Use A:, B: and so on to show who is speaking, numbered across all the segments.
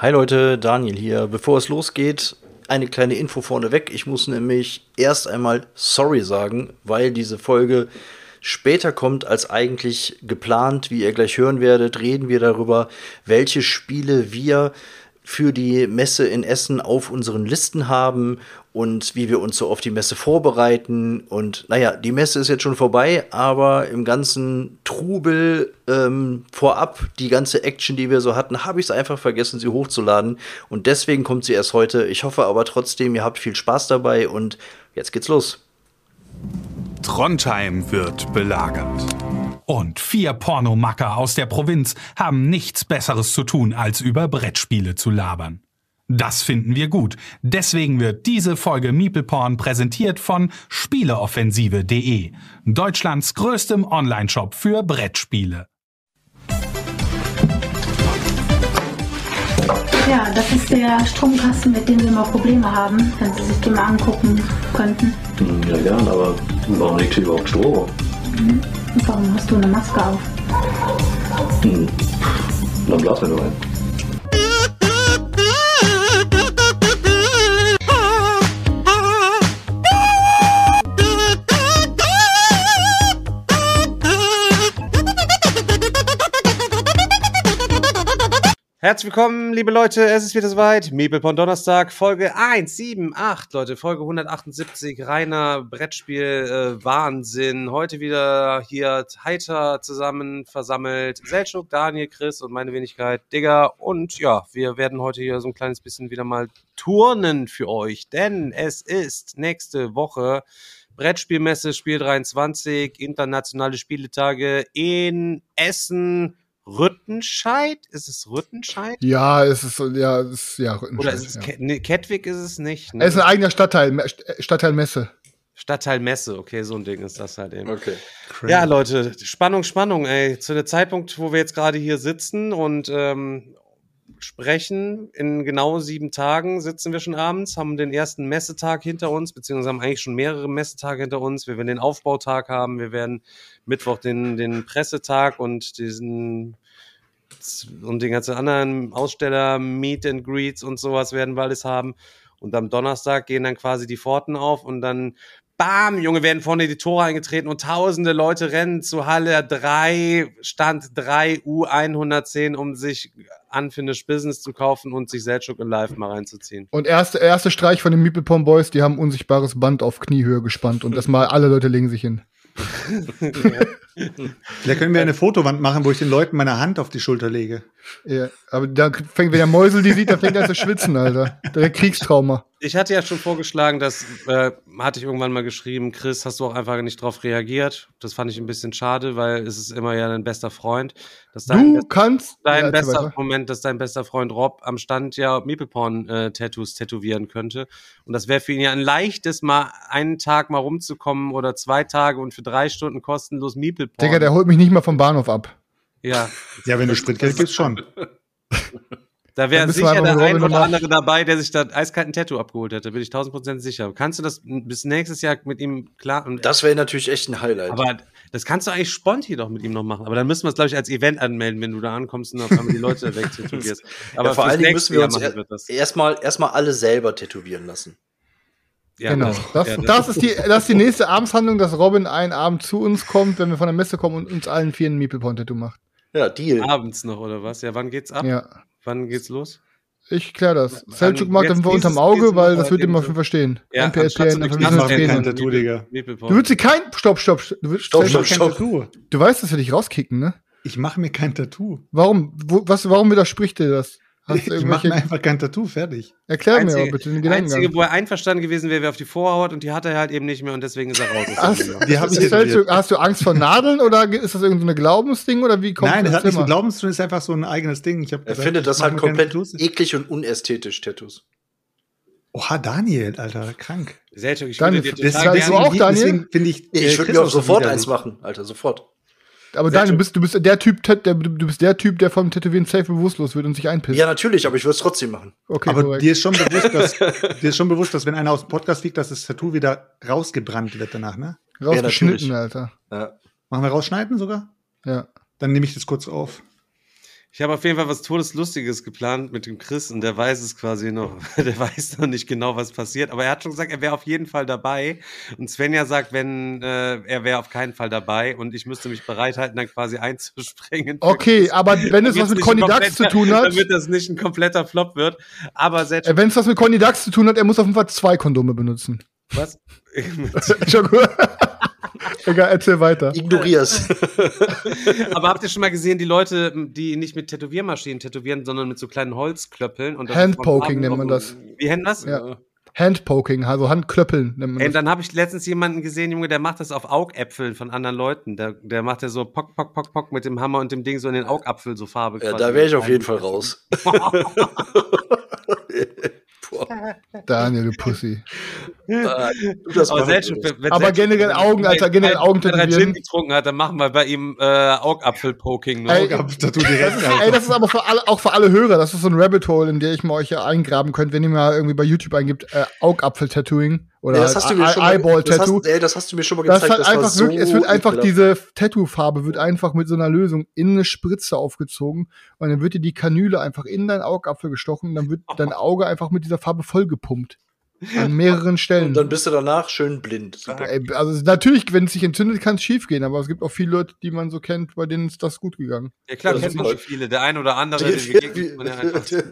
A: Hi Leute, Daniel hier. Bevor es losgeht, eine kleine Info vorneweg. Ich muss nämlich erst einmal sorry sagen, weil diese Folge später kommt als eigentlich geplant. Wie ihr gleich hören werdet, reden wir darüber, welche Spiele wir für die Messe in Essen auf unseren Listen haben und wie wir uns so auf die Messe vorbereiten. Und naja, die Messe ist jetzt schon vorbei, aber im ganzen Trubel ähm, vorab, die ganze Action, die wir so hatten, habe ich es einfach vergessen, sie hochzuladen. Und deswegen kommt sie erst heute. Ich hoffe aber trotzdem, ihr habt viel Spaß dabei und jetzt geht's los.
B: Trondheim wird belagert. Und vier Pornomacker aus der Provinz haben nichts Besseres zu tun, als über Brettspiele zu labern. Das finden wir gut. Deswegen wird diese Folge Meeple Porn präsentiert von Spieleoffensive.de, Deutschlands größtem Onlineshop für Brettspiele.
C: Ja, das ist der Stromkasten, mit dem wir immer Probleme haben, wenn Sie sich den mal angucken könnten.
D: Ja, gern, aber warum liegt hier überhaupt Strom?
C: Mhm. Warum hast du eine Maske auf?
D: Hm. Dann blasen wir nur ein.
E: Herzlich willkommen, liebe Leute. Es ist wieder soweit. Meeple Donnerstag, Folge 178, Leute. Folge 178. Reiner Brettspiel, äh, Wahnsinn. Heute wieder hier heiter zusammen versammelt. Selchuk, Daniel, Chris und meine Wenigkeit, Digger. Und ja, wir werden heute hier so ein kleines bisschen wieder mal turnen für euch. Denn es ist nächste Woche Brettspielmesse, Spiel 23, internationale Spieletage in Essen. Rüttenscheid? Ist es Rüttenscheid?
F: Ja, es ist ja, es ist, ja Rüttenscheid.
E: Oder ist es
F: ja.
E: Ke nee, Kettwig ist es nicht.
F: Ne? Es ist ein eigener Stadtteil, Stadtteil Messe.
E: Stadtteil Messe, okay, so ein Ding ist das halt eben.
A: Okay.
E: Crazy. Ja, Leute, Spannung, Spannung, ey. Zu der Zeitpunkt, wo wir jetzt gerade hier sitzen und ähm, sprechen, in genau sieben Tagen sitzen wir schon abends, haben den ersten Messetag hinter uns, beziehungsweise haben eigentlich schon mehrere Messetage hinter uns. Wir werden den Aufbautag haben, wir werden Mittwoch den, den Pressetag und diesen und den ganzen anderen Aussteller, Meet and Greets und sowas werden wir alles haben. Und am Donnerstag gehen dann quasi die Pforten auf und dann bam, Junge, werden vorne die Tore eingetreten und tausende Leute rennen zu Halle 3, Stand 3 U110, um sich Unfinished Business zu kaufen und sich Selchuk in Live mal reinzuziehen.
F: Und erste, erste Streich von den Meeple Pom Boys, die haben unsichtbares Band auf Kniehöhe gespannt und erstmal alle Leute legen sich hin.
G: Vielleicht können wir eine Fotowand machen, wo ich den Leuten meine Hand auf die Schulter lege.
F: Ja, aber da fängt, wenn der Mäusel die sieht, dann fängt er an zu schwitzen, Alter. Direkt Kriegstrauma.
E: Ich hatte ja schon vorgeschlagen, das äh, hatte ich irgendwann mal geschrieben, Chris, hast du auch einfach nicht drauf reagiert. Das fand ich ein bisschen schade, weil es ist immer ja dein bester Freund.
F: Dass dein du kannst.
E: Dein ja, bester. Moment, dass dein bester Freund Rob am Stand ja Meepleporn-Tattoos äh, tätowieren könnte. Und das wäre für ihn ja ein leichtes, mal einen Tag mal rumzukommen oder zwei Tage und für drei Stunden kostenlos Meepleporn.
F: Digga, der holt mich nicht mal vom Bahnhof ab.
E: Ja.
G: Ja, wenn du Spritgeld gibst, schon.
E: Da wäre sicher der ein oder andere dabei, der sich da eiskalt ein Tattoo abgeholt hätte, bin ich tausend Prozent sicher. Kannst du das bis nächstes Jahr mit ihm klar?
A: Das wäre natürlich echt ein Highlight.
E: Aber das kannst du eigentlich spontan doch mit ihm noch machen. Aber dann müssen wir es, glaube ich, als Event anmelden, wenn du da ankommst und auf einmal die Leute wegtätowierst.
A: Aber ja, vor allen Dingen müssen wir uns erstmal erstmal alle selber tätowieren lassen.
F: Ja, genau. Das, ja, das, das, ist die, das ist die nächste Abendshandlung, dass Robin einen Abend zu uns kommt, wenn wir von der Messe kommen und uns allen vier ein Meeple Point Tattoo macht.
A: Ja, Deal.
E: Abends noch, oder was? Ja, wann geht's ab?
F: Ja.
E: Wann geht's los?
F: Ich kläre das. Selchuk mag das unterm Auge, weil das wird ihm auf jeden Fall.
G: Ja, NPSPN, ich mach mir kein Tattoo, Digga.
F: Du willst dir kein, stopp, stopp,
G: du willst stopp, stopp, stopp. Tattoo.
F: Du weißt, dass wir dich rauskicken, ne?
G: Ich mache mir kein Tattoo.
F: Warum? Wo, was, warum widerspricht dir das?
G: Ich mache mir einfach kein Tattoo, fertig.
F: Erklär Einzige, mir aber bitte den Gedanken.
E: Einzige, wo er einverstanden gewesen wäre, wäre auf die Vorhaut und die hat er halt eben nicht mehr und deswegen ist er raus.
F: Hast, die hab ich du, hast du Angst vor Nadeln oder ist das irgendein so Glaubensding oder wie kommt
G: Nein, das, das hat nicht so Glaubensding, ist einfach so ein eigenes Ding. Ich
A: er gesagt, findet das halt komplett eklig und unästhetisch, Tattoos.
G: Oha, Daniel, Alter, krank.
E: Selchuk, ich
F: Daniel, würde dir total das auch, Daniel?
A: ich, ich äh, würde mir auch sofort eins machen, Alter, sofort.
F: Aber Daniel, du bist, du bist der Typ, der, du bist der Typ, der vom Tätowieren safe bewusstlos wird und sich einpisst.
A: Ja, natürlich, aber ich würde es trotzdem machen.
G: Okay, aber korrekt. dir ist schon bewusst, dass, dir ist schon bewusst, dass wenn einer aus dem Podcast fliegt, dass das Tattoo wieder rausgebrannt wird danach, ne?
F: Rausgeschnitten, ja, Alter.
G: Ja. Machen wir rausschneiden sogar?
F: Ja.
G: Dann nehme ich das kurz auf.
E: Ich habe auf jeden Fall was Todeslustiges geplant mit dem Chris und der weiß es quasi noch. Der weiß noch nicht genau, was passiert. Aber er hat schon gesagt, er wäre auf jeden Fall dabei. Und Svenja sagt, wenn äh, er wäre auf keinen Fall dabei und ich müsste mich bereithalten, dann quasi einzuspringen.
F: Okay, aber wenn es was mit Conny Dax zu tun hat.
E: Damit das nicht ein kompletter Flop wird. Aber.
F: Äh, wenn es was mit Conny Dax zu tun hat, er muss auf jeden Fall zwei Kondome benutzen.
E: Was?
F: Egal, erzähl weiter.
A: Ignorier's.
E: Aber habt ihr schon mal gesehen, die Leute, die nicht mit Tätowiermaschinen tätowieren, sondern mit so kleinen Holzklöppeln?
F: Und Handpoking nennt man das.
E: Wie nennt das?
F: Ja. Handpoking, also Handklöppeln.
E: Nennt man Ey, dann habe ich letztens jemanden gesehen, Junge, der macht das auf Augäpfeln von anderen Leuten. Der, der macht ja so Pock, Pock, Pock, Pock mit dem Hammer und dem Ding so in den Augapfel so Farbe.
A: Ja, da wäre ich auf jeden Fall raus.
F: Daniel, du Pussy.
E: Ah, aber, selbst,
F: wenn, aber generell Augen, Alter, generell Augen
E: Wenn er Gin getrunken hat, dann machen wir bei ihm äh, Augapfel-Poking.
F: Ne? Ey, ey, das ist aber für alle, auch für alle Hörer, das ist so ein Rabbit Hole, in der ich mal euch ja eingraben könnt, wenn ihr mal irgendwie bei YouTube eingibt, äh, Augapfel-Tattooing. Oder
A: ja, das hast du mir schon
F: Eyeball Tattoo.
A: Das hast, ey, das hast du mir schon mal gezeigt.
F: Das, das einfach wirklich, so es wird einfach diese Tattoo-Farbe wird einfach mit so einer Lösung in eine Spritze aufgezogen und dann wird dir die Kanüle einfach in deinen Augapfel gestochen und dann wird dein Auge einfach mit dieser Farbe vollgepumpt. An mehreren Stellen. Und
A: dann bist du danach schön blind.
F: Also natürlich, wenn es sich entzündet, kann es schief gehen, aber es gibt auch viele Leute, die man so kennt, bei denen ist das gut gegangen.
E: Ja klar, kennt man schon viele. Der ein oder andere,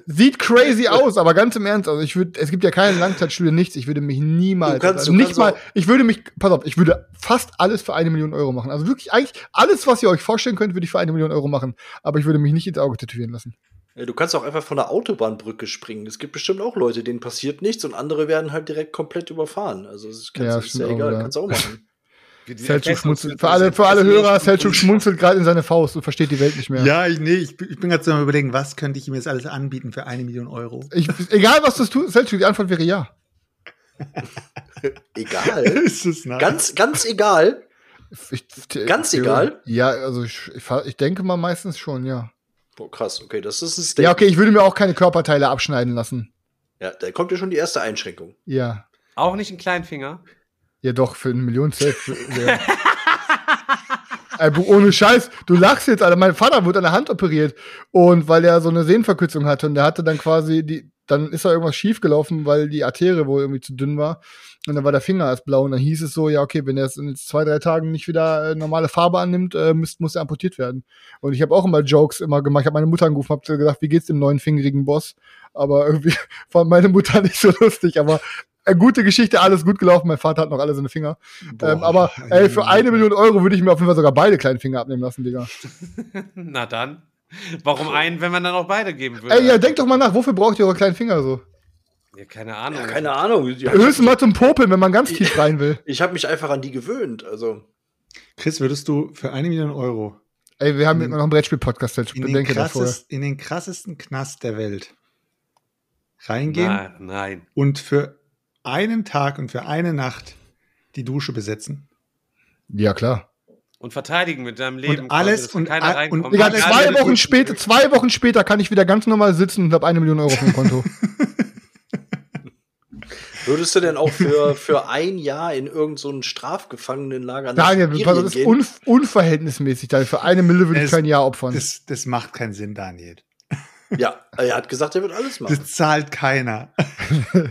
F: Sieht crazy aus, aber ganz im Ernst, also ich würde, es gibt ja keine Langzeitstudie, nichts. Ich würde mich niemals, kannst, also nicht mal, ich würde mich, pass auf, ich würde fast alles für eine Million Euro machen. Also wirklich eigentlich alles, was ihr euch vorstellen könnt, würde ich für eine Million Euro machen. Aber ich würde mich nicht ins Auge tätowieren lassen.
A: Du kannst auch einfach von der Autobahnbrücke springen. Es gibt bestimmt auch Leute, denen passiert nichts und andere werden halt direkt komplett überfahren. Also das
F: ja,
A: ist ja egal, kannst du auch machen.
F: Selchuk schmunzelt. Für alle, für alle Hörer, Selchuk schmunzelt gerade in seine Faust und versteht die Welt nicht mehr.
G: Ja, ich, nee, ich, ich bin gerade so am überlegen, was könnte ich ihm jetzt alles anbieten für eine Million Euro?
F: Ich, egal, was du tust, Selchuk, die Antwort wäre ja.
A: egal. ist es nice. Ganz, ganz egal. Ich, ganz egal.
F: Ja, also ich, ich denke mal meistens schon, ja.
A: Boah, krass, okay, das ist ein Statement.
F: Ja, okay, ich würde mir auch keine Körperteile abschneiden lassen.
A: Ja, da kommt ja schon die erste Einschränkung.
F: Ja.
E: Auch nicht ein Kleinfinger?
F: Ja, doch, für eine Million Safe. ja. Ohne Scheiß, du lachst jetzt, Alter. Mein Vater wurde an der Hand operiert. Und weil er so eine Sehnenverkürzung hatte und der hatte dann quasi die, dann ist da irgendwas schiefgelaufen, weil die Arterie wohl irgendwie zu dünn war. Und dann war der Finger erst blau. Und dann hieß es so, ja, okay, wenn er es in zwei, drei Tagen nicht wieder äh, normale Farbe annimmt, äh, muss, muss er amputiert werden. Und ich habe auch immer Jokes immer gemacht. Ich habe meine Mutter angerufen, habe gesagt, wie geht's dem neuen fingerigen Boss? Aber irgendwie fand meine Mutter nicht so lustig. Aber eine äh, gute Geschichte, alles gut gelaufen. Mein Vater hat noch alle seine Finger. Boah, ähm, aber ey, für eine Million Euro würde ich mir auf jeden Fall sogar beide kleinen Finger abnehmen lassen, Digga.
E: Na dann. Warum einen, wenn man dann auch beide geben würde?
F: Ey, ja, denkt doch mal nach, wofür braucht ihr eure kleinen Finger so?
E: Ja, keine Ahnung. Ja,
A: keine Ahnung.
F: Höchstens mal zum Popeln, wenn man ganz tief rein will.
A: Ich habe mich einfach an die gewöhnt, also.
G: Chris, würdest du für eine Million Euro
F: Ey, wir haben in, noch einen Brettspiel-Podcast,
G: ich bedenke davor. In den krassesten Knast der Welt reingehen
E: Na, nein.
G: und für einen Tag und für eine Nacht die Dusche besetzen?
F: Ja, klar
E: und verteidigen mit deinem Leben.
G: Und alles
E: und,
G: keiner reinkommt.
F: Und, ja, zwei Wochen später, zwei Wochen später kann ich wieder ganz normal sitzen und habe eine Million Euro auf dem Konto.
A: Würdest du denn auch für, für ein Jahr in irgendein so Strafgefangenenlager
F: nach Daniel, das ist un, unverhältnismäßig. Daniel. Für eine Mille würde ich kein Jahr opfern.
G: Das, das macht keinen Sinn, Daniel.
A: Ja, er hat gesagt, er wird alles machen.
G: Das zahlt keiner.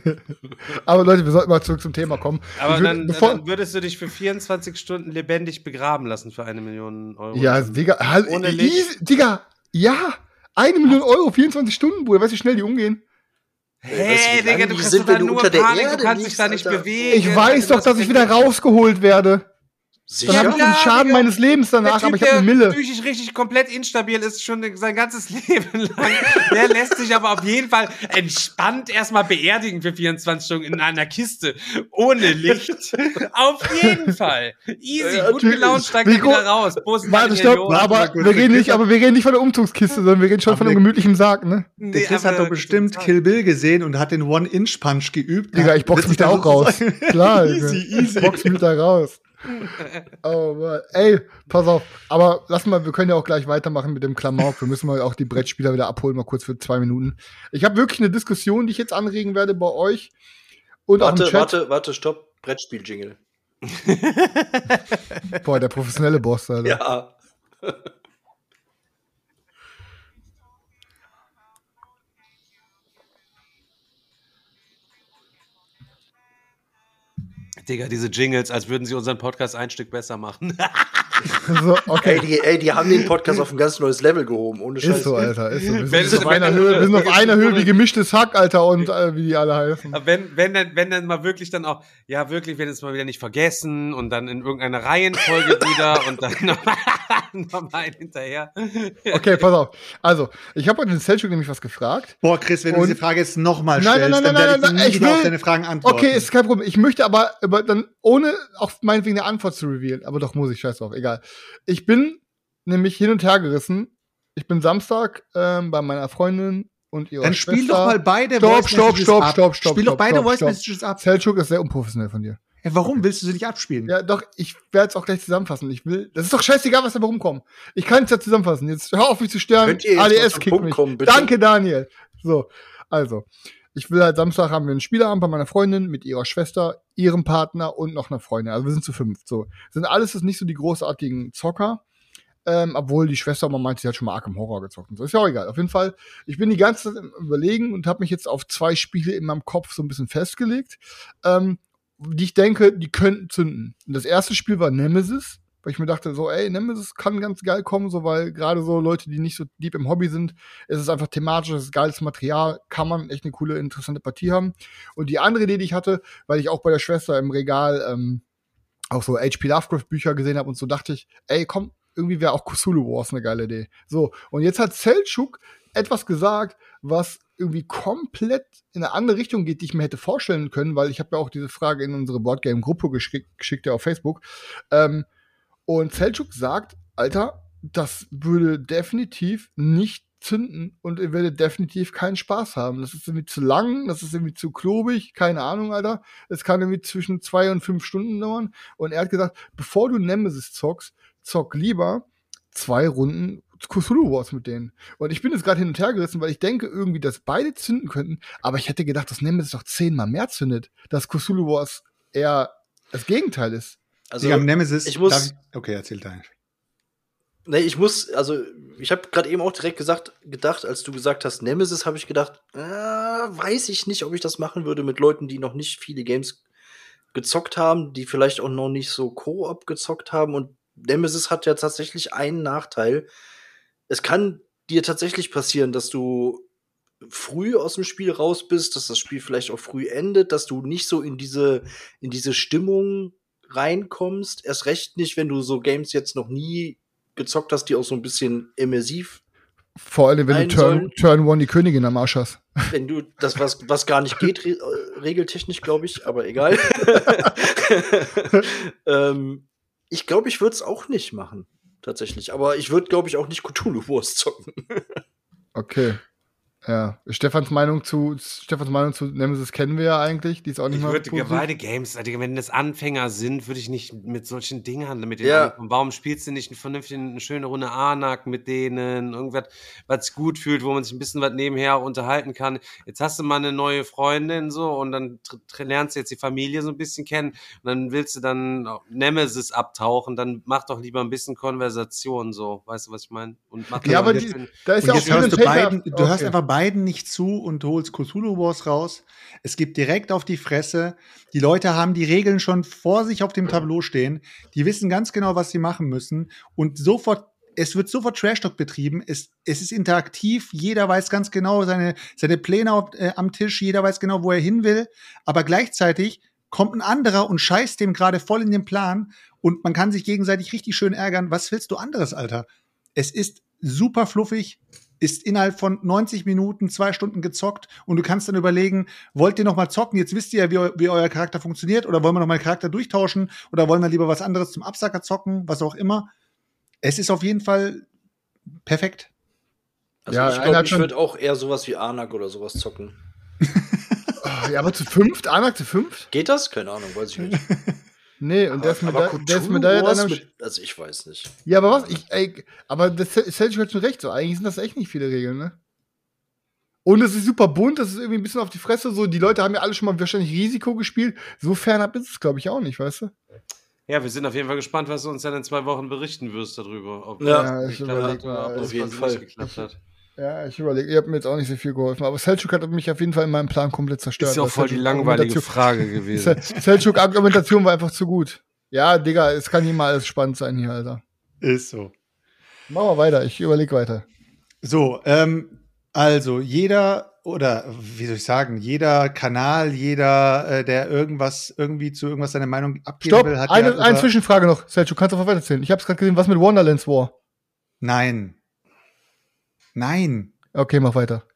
F: Aber Leute, wir sollten mal zurück zum Thema kommen.
E: Aber dann, dann, würdest du dich für 24 Stunden lebendig begraben lassen für eine Million Euro.
F: Ja, Digga, halt, ohne Licht. Digga, ja, eine Million Euro, 24 Stunden, Bruder. Weißt du, wie schnell die umgehen?
E: Hey, Digga, du kriegst da nur Panik, du kannst dich da nicht bewegen.
F: Ich weiß doch, dass ich wieder rausgeholt werde. Sicher? Dann habe ich den Schaden meines Lebens danach, typ, aber ich habe eine Mille. Der
E: psychisch richtig komplett instabil ist, schon sein ganzes Leben lang. Der lässt sich aber auf jeden Fall entspannt erstmal beerdigen für 24 Stunden in einer Kiste. Ohne Licht. auf jeden Fall. Easy, ja, gut gelaunt, steigt er wieder raus.
F: Warte, stopp, aber wir reden nicht, aber wir reden nicht von der Umzugskiste, sondern wir reden schon aber von einem gemütlichen Sarg, ne?
G: Der Chris hat doch bestimmt Kill Bill gesehen und hat den One-Inch-Punch geübt.
F: Digga, ich box mich da auch raus. Klar, easy, easy. Ich box mich da raus oh Mann. Ey, pass auf. Aber lass mal, wir können ja auch gleich weitermachen mit dem Klamauk. Wir müssen mal auch die Brettspieler wieder abholen, mal kurz für zwei Minuten. Ich habe wirklich eine Diskussion, die ich jetzt anregen werde bei euch.
A: Und warte, warte, warte, stopp. Brettspiel-Jingle.
F: Boah, der professionelle Boss, Alter.
A: Ja.
E: Digga, diese Jingles, als würden sie unseren Podcast ein Stück besser machen.
F: So, okay.
A: Ey die, ey, die haben den Podcast auf ein ganz neues Level gehoben, ohne Scheiß.
F: Ist so, Alter. Ist so. Wir
E: Wenn-
F: sind auf einer Höhe, wir sind auf einer Höhe wie gemischtes Hack, Alter, und äh, wie die alle heißen.
E: Wenn, wenn, dann, wenn dann mal wirklich dann auch, ja, wirklich, wenn es mal wieder nicht vergessen und dann in irgendeiner Reihenfolge wieder und dann nochmal noch einen hinterher.
F: Okay, pass auf. Also, ich habe heute den Selchuk nämlich was gefragt.
G: Boah, Chris, wenn du diese Frage jetzt nochmal
F: Nein,
G: stellst,
F: nein, nein,
G: dann werde
F: nein,
G: ich
F: nein,
G: nie
F: nein, ich
G: wieder auf
F: will-
G: deine Fragen antworten.
F: Okay, ist kein Problem. Ich möchte aber, aber dann, ohne auch meinetwegen eine Antwort zu revealen, aber doch muss ich, scheiß drauf, egal. Ich bin nämlich hin und her gerissen. Ich bin Samstag ähm, bei meiner Freundin und ihrer
G: Dann
F: Schwester.
G: spiel doch mal beide
F: Stopp,
G: Voice
F: stopp,
G: Messages
F: stopp,
G: ab.
F: stopp, stopp,
G: Spiel doch
F: stopp,
G: beide
F: stopp,
G: Voice
F: stopp.
G: Messages ab.
F: Selchuk ist sehr unprofessionell von dir.
G: Ja, warum willst du sie nicht abspielen?
F: Ja, doch, ich werde es auch gleich zusammenfassen. Ich will, das ist doch scheißegal, was dabei rumkommt. Ich kann es ja zusammenfassen. Jetzt hör auf, mich zu
A: mal
F: ADS kickt mich.
A: kommen?
F: Danke, Daniel. So, also. Ich will halt Samstag haben wir einen Spieleabend bei meiner Freundin mit ihrer Schwester, ihrem Partner und noch einer Freundin. Also wir sind zu fünf. So. Sind alles jetzt nicht so die großartigen Zocker. Ähm, obwohl die Schwester mal meinte, sie hat schon mal Arkham Horror gezockt und so. Ist ja auch egal. Auf jeden Fall, ich bin die ganze Zeit im Überlegen und habe mich jetzt auf zwei Spiele in meinem Kopf so ein bisschen festgelegt, ähm, die ich denke, die könnten zünden. Und das erste Spiel war Nemesis, weil ich mir dachte, so, ey, Nemesis kann ganz geil kommen, so, weil gerade so Leute, die nicht so deep im Hobby sind, es ist einfach thematisch, es ist geiles Material, kann man echt eine coole, interessante Partie haben. Und die andere Idee, die ich hatte, weil ich auch bei der Schwester im Regal ähm, auch so HP Lovecraft Bücher gesehen habe und so dachte ich, ey, komm, irgendwie wäre auch Cthulhu Wars eine geile Idee. So, und jetzt hat Selchuk etwas gesagt, was irgendwie komplett in eine andere Richtung geht, die ich mir hätte vorstellen können, weil ich habe ja auch diese Frage in unsere Boardgame-Gruppe geschickt, geschickt ja auf Facebook. Ähm, und Selchuk sagt, Alter, das würde definitiv nicht zünden und ihr werdet definitiv keinen Spaß haben. Das ist irgendwie zu lang, das ist irgendwie zu klobig, keine Ahnung, Alter. Es kann irgendwie zwischen zwei und fünf Stunden dauern. Und er hat gesagt, bevor du Nemesis zockst, zock lieber zwei Runden Cthulhu Wars mit denen. Und ich bin jetzt gerade hin und her gerissen, weil ich denke irgendwie, dass beide zünden könnten, aber ich hätte gedacht, dass Nemesis doch zehnmal mehr zündet, dass Cthulhu Wars eher das Gegenteil ist.
A: Also,
G: haben Nemesis.
A: ich muss-
G: ich- okay, erzähl dein.
A: Nee, ich muss, also ich habe gerade eben auch direkt gesagt, gedacht, als du gesagt hast, Nemesis, habe ich gedacht, äh, weiß ich nicht, ob ich das machen würde mit Leuten, die noch nicht viele Games gezockt haben, die vielleicht auch noch nicht so Koop gezockt haben. Und Nemesis hat ja tatsächlich einen Nachteil. Es kann dir tatsächlich passieren, dass du früh aus dem Spiel raus bist, dass das Spiel vielleicht auch früh endet, dass du nicht so in diese, in diese Stimmung reinkommst. Erst recht nicht, wenn du so Games jetzt noch nie gezockt hast, die auch so ein bisschen immersiv,
F: Vor allem, wenn du Turn, Turn One die Königin am Arsch hast.
A: wenn du das was was gar nicht geht re äh, regeltechnisch, glaube ich, aber egal. ähm, ich glaube, ich würde es auch nicht machen, tatsächlich. Aber ich würde, glaube ich, auch nicht Cthulhu Wars zocken.
F: Okay. Ja. Stefans Meinung zu, Stefans Meinung zu Nemesis kennen wir ja eigentlich. Die ist auch nicht
E: Ich
F: mal.
E: würde
F: positiv.
E: beide Games, Digga, wenn das Anfänger sind, würde ich nicht mit solchen Dingern mit denen
A: Ja.
E: Warum spielst du nicht eine vernünftige, eine schöne Runde Anak mit denen, irgendwas, was gut fühlt, wo man sich ein bisschen was nebenher unterhalten kann. Jetzt hast du mal eine neue Freundin so und dann lernst du jetzt die Familie so ein bisschen kennen und dann willst du dann Nemesis abtauchen, dann mach doch lieber ein bisschen Konversation so, weißt du, was ich meine? Und mach
F: Ja, aber die, da ist
G: Und
F: ja auch
G: jetzt
F: viel
G: hörst du, beiden, du hörst
F: Okay.
G: einfach beiden nicht zu und holst Cthulhu Wars raus. Es gibt direkt auf die Fresse. Die Leute haben die Regeln schon vor sich auf dem Tableau stehen. Die wissen ganz genau, was sie machen müssen. Und sofort, es wird sofort Trash-Talk betrieben. Es, es ist interaktiv. Jeder weiß ganz genau seine, seine Pläne auf, äh, am Tisch. Jeder weiß genau, wo er hin will. Aber gleichzeitig kommt ein anderer und scheißt dem gerade voll in den Plan. Und man kann sich gegenseitig richtig schön ärgern. Was willst du anderes, Alter? Es ist super fluffig, ist innerhalb von 90 Minuten, zwei Stunden gezockt und du kannst dann überlegen, wollt ihr noch mal zocken? Jetzt wisst ihr ja, wie, eu- wie euer Charakter funktioniert oder wollen wir noch mal den Charakter durchtauschen oder wollen wir lieber was anderes zum Absacker zocken, was auch immer. Es ist auf jeden Fall perfekt.
A: Also
F: Ja,
A: ich glaube, ich würde auch eher sowas wie Anak oder sowas zocken.
F: Ja, aber zu fünft? Anak zu fünft?
A: Geht das? Keine Ahnung, weiß ich nicht.
F: Nee, und der ist
A: aber
F: Meda- der ist
A: Cthulhu
F: Medaille dann am
A: mit, also ich weiß nicht.
F: Ja, aber was? Ich, ey, aber das Selchuk hat schon recht, so. Eigentlich sind das echt nicht viele Regeln, ne? Und es ist super bunt, das ist irgendwie ein bisschen auf die Fresse, so. Die Leute haben ja alle schon mal wahrscheinlich Risiko gespielt. So fernab ist es, glaube ich, auch nicht, weißt du?
E: Ja, wir sind auf jeden Fall gespannt, was du uns dann in zwei Wochen berichten wirst darüber. Ob
A: Ja,
E: das
F: ich
E: oder
F: mal,
E: ob das
A: auf jeden Fall.
E: nicht geklappt hat.
F: Ja, ich überlege, ihr habt mir jetzt auch nicht so viel geholfen, aber Selchuk hat mich auf jeden Fall in meinem Plan komplett zerstört.
E: Ist ja auch voll die
F: Selçuk
E: langweilige Frage gewesen.
F: Se- Selchuk Argumentation war einfach zu gut. Ja, Digga, es kann nicht mal alles spannend sein hier, Alter.
G: Ist so.
F: Machen wir weiter, ich überlege weiter.
G: So, ähm, also jeder oder wie soll ich sagen, jeder Kanal, jeder, äh, der irgendwas irgendwie zu irgendwas seine Meinung abgeben
F: Stopp,
G: will, hat
F: eine,
G: ja
F: eine Zwischenfrage noch. Selchuk, kannst du einfach weiterzählen? Ich hab's gerade gesehen, was mit Wonderlands war?
G: Nein. Nein.
F: Okay, mach weiter.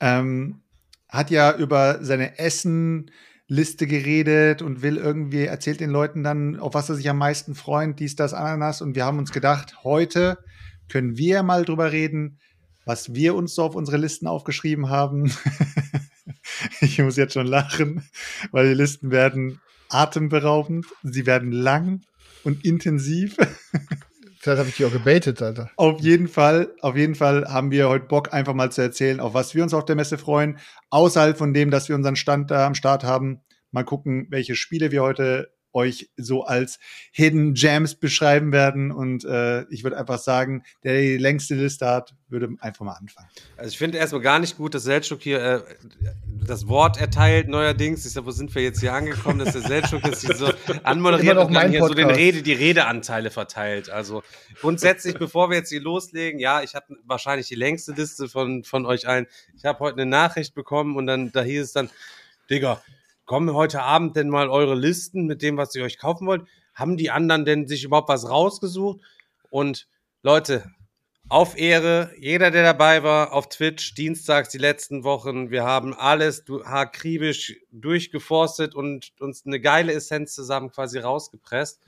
G: ähm, hat ja über seine Essenliste geredet und will irgendwie, erzählt den Leuten dann, auf was er sich am meisten freut, dies, das, Ananas. Und wir haben uns gedacht, heute können wir mal drüber reden, was wir uns so auf unsere Listen aufgeschrieben haben. ich muss jetzt schon lachen, weil die Listen werden atemberaubend, sie werden lang und intensiv.
F: Vielleicht habe ich die auch gebaitet, Alter.
G: Auf jeden Fall, auf jeden Fall haben wir heute Bock, einfach mal zu erzählen, auf was wir uns auf der Messe freuen. Außerhalb von dem, dass wir unseren Stand da am Start haben. Mal gucken, welche Spiele wir heute euch so als Hidden Gems beschreiben werden. Und äh, ich würde einfach sagen, der die längste Liste hat, würde einfach mal anfangen.
E: Also ich finde erstmal gar nicht gut, dass Selchuk hier äh, das Wort erteilt neuerdings. Ich sag, wo sind wir jetzt hier angekommen, dass der Selchuk jetzt hier so anmoderiert und dann hier so den
F: Podcast.
E: Rede, die Redeanteile verteilt. Also grundsätzlich, bevor wir jetzt hier loslegen, ja, ich habe wahrscheinlich die längste Liste von, von euch allen. Ich habe heute eine Nachricht bekommen und dann da hieß es dann, Digga, kommen heute Abend denn mal eure Listen mit dem, was ihr euch kaufen wollt? Haben die anderen denn sich überhaupt was rausgesucht? Und Leute, auf Ehre, jeder, der dabei war, auf Twitch, dienstags die letzten Wochen, wir haben alles akribisch durchgeforstet und uns eine geile Essenz zusammen quasi rausgepresst.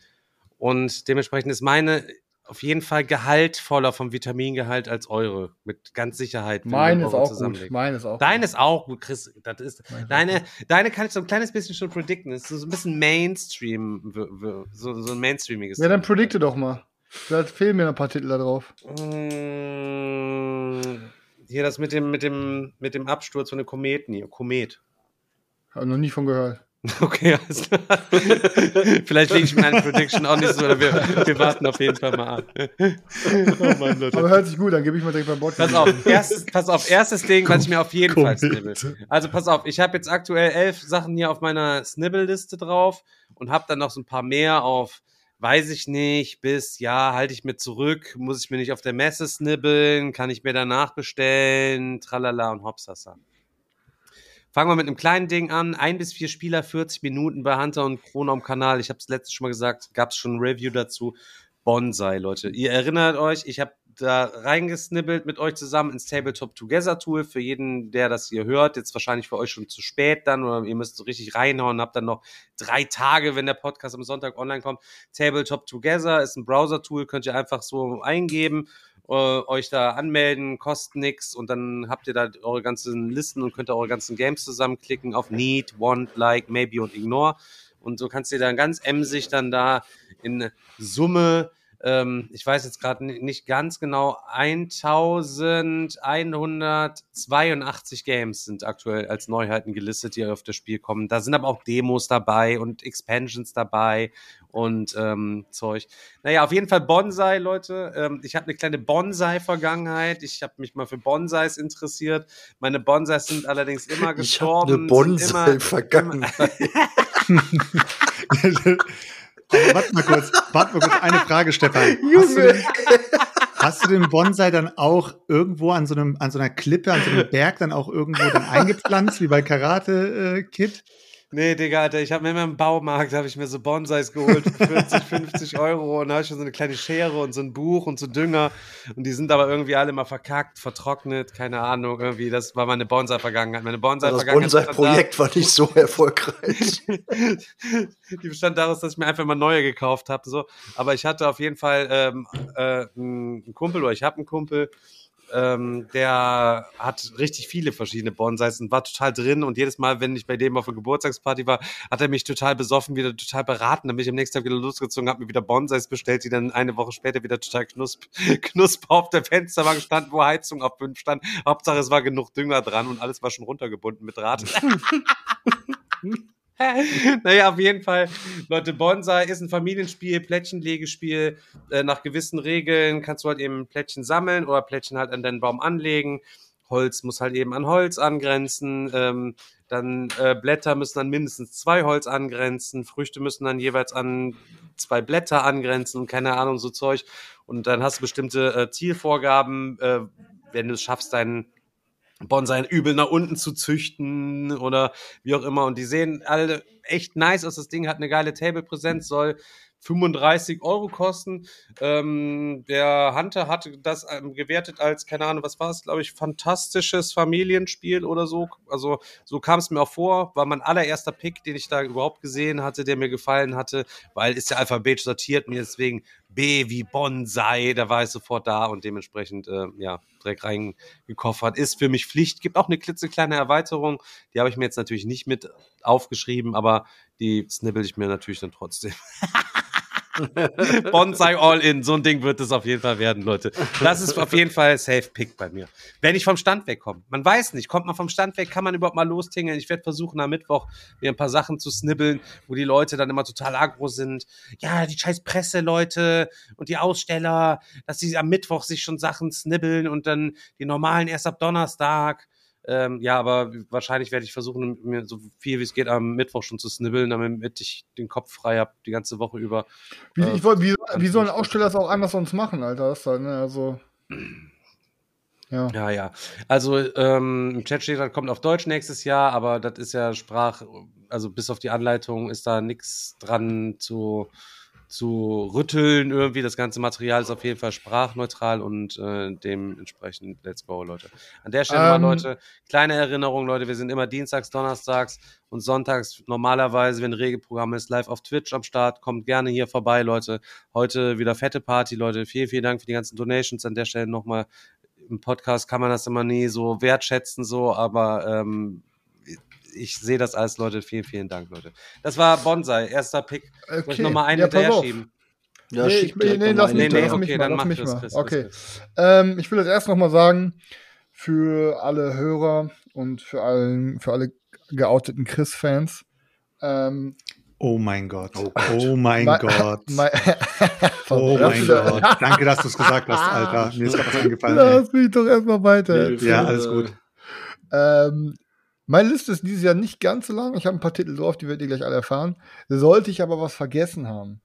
E: Und dementsprechend ist meine auf jeden Fall gehaltvoller vom Vitamingehalt als eure. Mit ganz Sicherheit.
F: Meine ist auch gut. Meine ist auch
E: Deine ist auch gut, Chris. Das ist, deine, deine kann ich so ein kleines bisschen schon predikten. Das ist so ein bisschen Mainstream, so, so ein Mainstreamiges.
F: Ja, dann predikte doch mal. Vielleicht fehlen mir noch ein paar Titel da drauf.
E: Mm, Hier das mit dem, mit dem, mit dem Absturz von dem Kometen hier. Komet.
F: Habe noch nie von gehört.
E: Okay, alles klar. Vielleicht lege ich meine Prediction auch nicht so, oder wir, wir warten auf jeden Fall mal ab. Oh Mann, Leute.
F: Aber hört sich gut, dann gebe ich mal direkt beim Bot.
E: Pass auf, erstes, pass auf, erstes Ding, was ich mir auf jeden Fall snibble. Also pass auf, ich habe jetzt aktuell elf Sachen hier auf meiner Snibble-Liste drauf und habe dann noch so ein paar mehr auf, weiß ich nicht, bis, ja, halte ich mir zurück, muss ich mir nicht auf der Messe snibbeln, kann ich mir danach bestellen, tralala und hopsasa. Fangen wir mit einem kleinen Ding an. Ein bis vier Spieler, 40 Minuten bei Hunter und Krone am Kanal. Ich habe es letztes mal gesagt, gab es schon ein Review dazu. Bonsai, Leute. Ihr erinnert euch, ich habe da reingesnibbelt mit euch zusammen ins Tabletop Together Tool. Für jeden, der das hier hört, jetzt wahrscheinlich für euch schon zu spät dann oder ihr müsst so richtig reinhauen, habt dann noch drei Tage, wenn der Podcast am Sonntag online kommt. Tabletop Together ist ein Browser-Tool, könnt ihr einfach so eingeben, euch da anmelden, kostet nix und dann habt ihr da eure ganzen Listen und könnt eure ganzen Games zusammenklicken auf Need, Want, Like, Maybe und Ignore. Und so kannst du dann ganz emsig dann da in Summe, ähm, ich weiß jetzt gerade nicht ganz genau, 1182 Games sind aktuell als Neuheiten gelistet, die auf das Spiel kommen. Da sind aber auch Demos dabei und Expansions dabei und ähm, Zeug. Naja, auf jeden Fall Bonsai, Leute. Ähm, ich habe eine kleine Bonsai-Vergangenheit. Ich habe mich mal für Bonsais interessiert. Meine Bonsais sind allerdings immer
A: Ich habe
E: gestorben.
A: eine
E: sind immer-
A: Bonsai-Vergangenheit.
G: Aber warte mal kurz, warte mal kurz, eine Frage, Stefan. Hast du, den, hast du den Bonsai dann auch irgendwo an so, einem, an so einer Klippe, an so einem Berg dann auch irgendwo dann eingepflanzt, wie bei Karate äh, Kid?
E: Nee, Digga, Alter, ich habe mir immer im Baumarkt, habe ich mir so Bonsais geholt für 40, 50 Euro und da habe ich schon so eine kleine Schere und so ein Buch und so Dünger und die sind aber irgendwie alle mal verkackt, vertrocknet, keine Ahnung, irgendwie, das war meine Bonsai-Vergangenheit. Meine
A: Das
E: Bonsai-Vergangenheit
A: Bonsai-Projekt war nicht so erfolgreich.
E: die bestand daraus, dass ich mir einfach mal neue gekauft habe. So. Aber ich hatte auf jeden Fall ähm, äh, einen Kumpel oder ich habe einen Kumpel, ähm, der hat richtig viele verschiedene Bonsais und war total drin. Und jedes Mal, wenn ich bei dem auf einer Geburtstagsparty war, hat er mich total besoffen, wieder total beraten. Dann bin ich am nächsten Tag wieder losgezogen, habe mir wieder Bonsais bestellt, die dann eine Woche später wieder total knusp, knusper auf der Fensterbank standen, wo Heizung auf fünf stand. Hauptsache, es war genug Dünger dran und alles war schon runtergebunden mit Draht. naja, auf jeden Fall. Leute, Bonsai ist ein Familienspiel, Plättchenlegespiel. Äh, nach gewissen Regeln kannst du halt eben Plättchen sammeln oder Plättchen halt an deinen Baum anlegen. Holz muss halt eben an Holz angrenzen. Ähm, dann äh, Blätter müssen an mindestens zwei Holz angrenzen. Früchte müssen dann jeweils an zwei Blätter angrenzen und keine Ahnung, so Zeug. Und dann hast du bestimmte äh, Zielvorgaben, äh, wenn du es schaffst, deinen Bonsai übel nach unten zu züchten oder wie auch immer. Und die sehen alle echt nice aus. Das Ding hat eine geile Table-Präsenz, soll 35 Euro kosten. Ähm, der Hunter hat das ähm, gewertet als, keine Ahnung, was war es, glaube ich, fantastisches Familienspiel oder so. Also so kam es mir auch vor, war mein allererster Pick, den ich da überhaupt gesehen hatte, der mir gefallen hatte, weil ist ja alphabetisch sortiert, mir deswegen B wie Bonsai, da war ich sofort da und dementsprechend, äh, ja, direkt reingekoffert. Ist für mich Pflicht. Gibt auch eine klitzekleine Erweiterung, die habe ich mir jetzt natürlich nicht mit aufgeschrieben, aber die snibbel ich mir natürlich dann trotzdem. Bonsai All-In, so ein Ding wird es auf jeden Fall werden, Leute. Das ist auf jeden Fall Safe Pick bei mir. Wenn ich vom Stand wegkomme. Man weiß nicht, kommt man vom Stand weg, kann man überhaupt mal lostingeln. Ich werde versuchen, am Mittwoch mir ein paar Sachen zu snibbeln, wo die Leute dann immer total agro sind. Ja, die scheiß Presse, Leute und die Aussteller, dass sie am Mittwoch sich schon Sachen snibbeln und dann die normalen erst ab Donnerstag. Ähm, ja, aber wahrscheinlich werde ich versuchen, mir so viel wie es geht am Mittwoch schon zu snibbeln, damit ich den Kopf frei habe die ganze Woche über.
F: Wie, äh, wollt, wie, wie sollen Aussteller das auch anders sonst machen, Alter? Das dann, ne? Also.
E: Ja. ja, ja. Also ähm, im Chat steht, das kommt auf Deutsch nächstes Jahr, aber das ist ja Sprach, also bis auf die Anleitung ist da nichts dran zu zu rütteln irgendwie. Das ganze Material ist auf jeden Fall sprachneutral und äh, dementsprechend let's go, Leute. An der Stelle ähm, mal, Leute, kleine Erinnerung, Leute, wir sind immer dienstags, donnerstags und sonntags normalerweise, wenn Regelprogramm ist, live auf Twitch am Start. Kommt gerne hier vorbei, Leute. Heute wieder fette Party, Leute. Vielen, vielen Dank für die ganzen Donations. An der Stelle nochmal im Podcast kann man das immer nie so wertschätzen, so, aber ähm, ich sehe das alles, Leute. Vielen, vielen Dank, Leute. Das war Bonsai, erster Pick. Okay. Soll ich nochmal einen ja, hinterher schieben?
F: Ja, nee, ich, nee, nee, lass mich, nee, nee, lass okay, mich mal, dann lass mich mal. Chris, okay. Ähm, ich will das erst nochmal sagen, für alle Hörer und für, allen, für alle geouteten Chris-Fans. Ähm,
G: oh mein Gott. Oh, oh mein Gott. oh mein Gott. Danke, dass du es gesagt hast, Alter. Mir ist gerade was eingefallen.
F: Lass mich doch erstmal weiter.
G: Ja, alles gut.
F: Ähm, meine Liste ist dieses Jahr nicht ganz so lang. Ich habe ein paar Titel drauf, die werdet ihr gleich alle erfahren. Sollte ich aber was vergessen haben.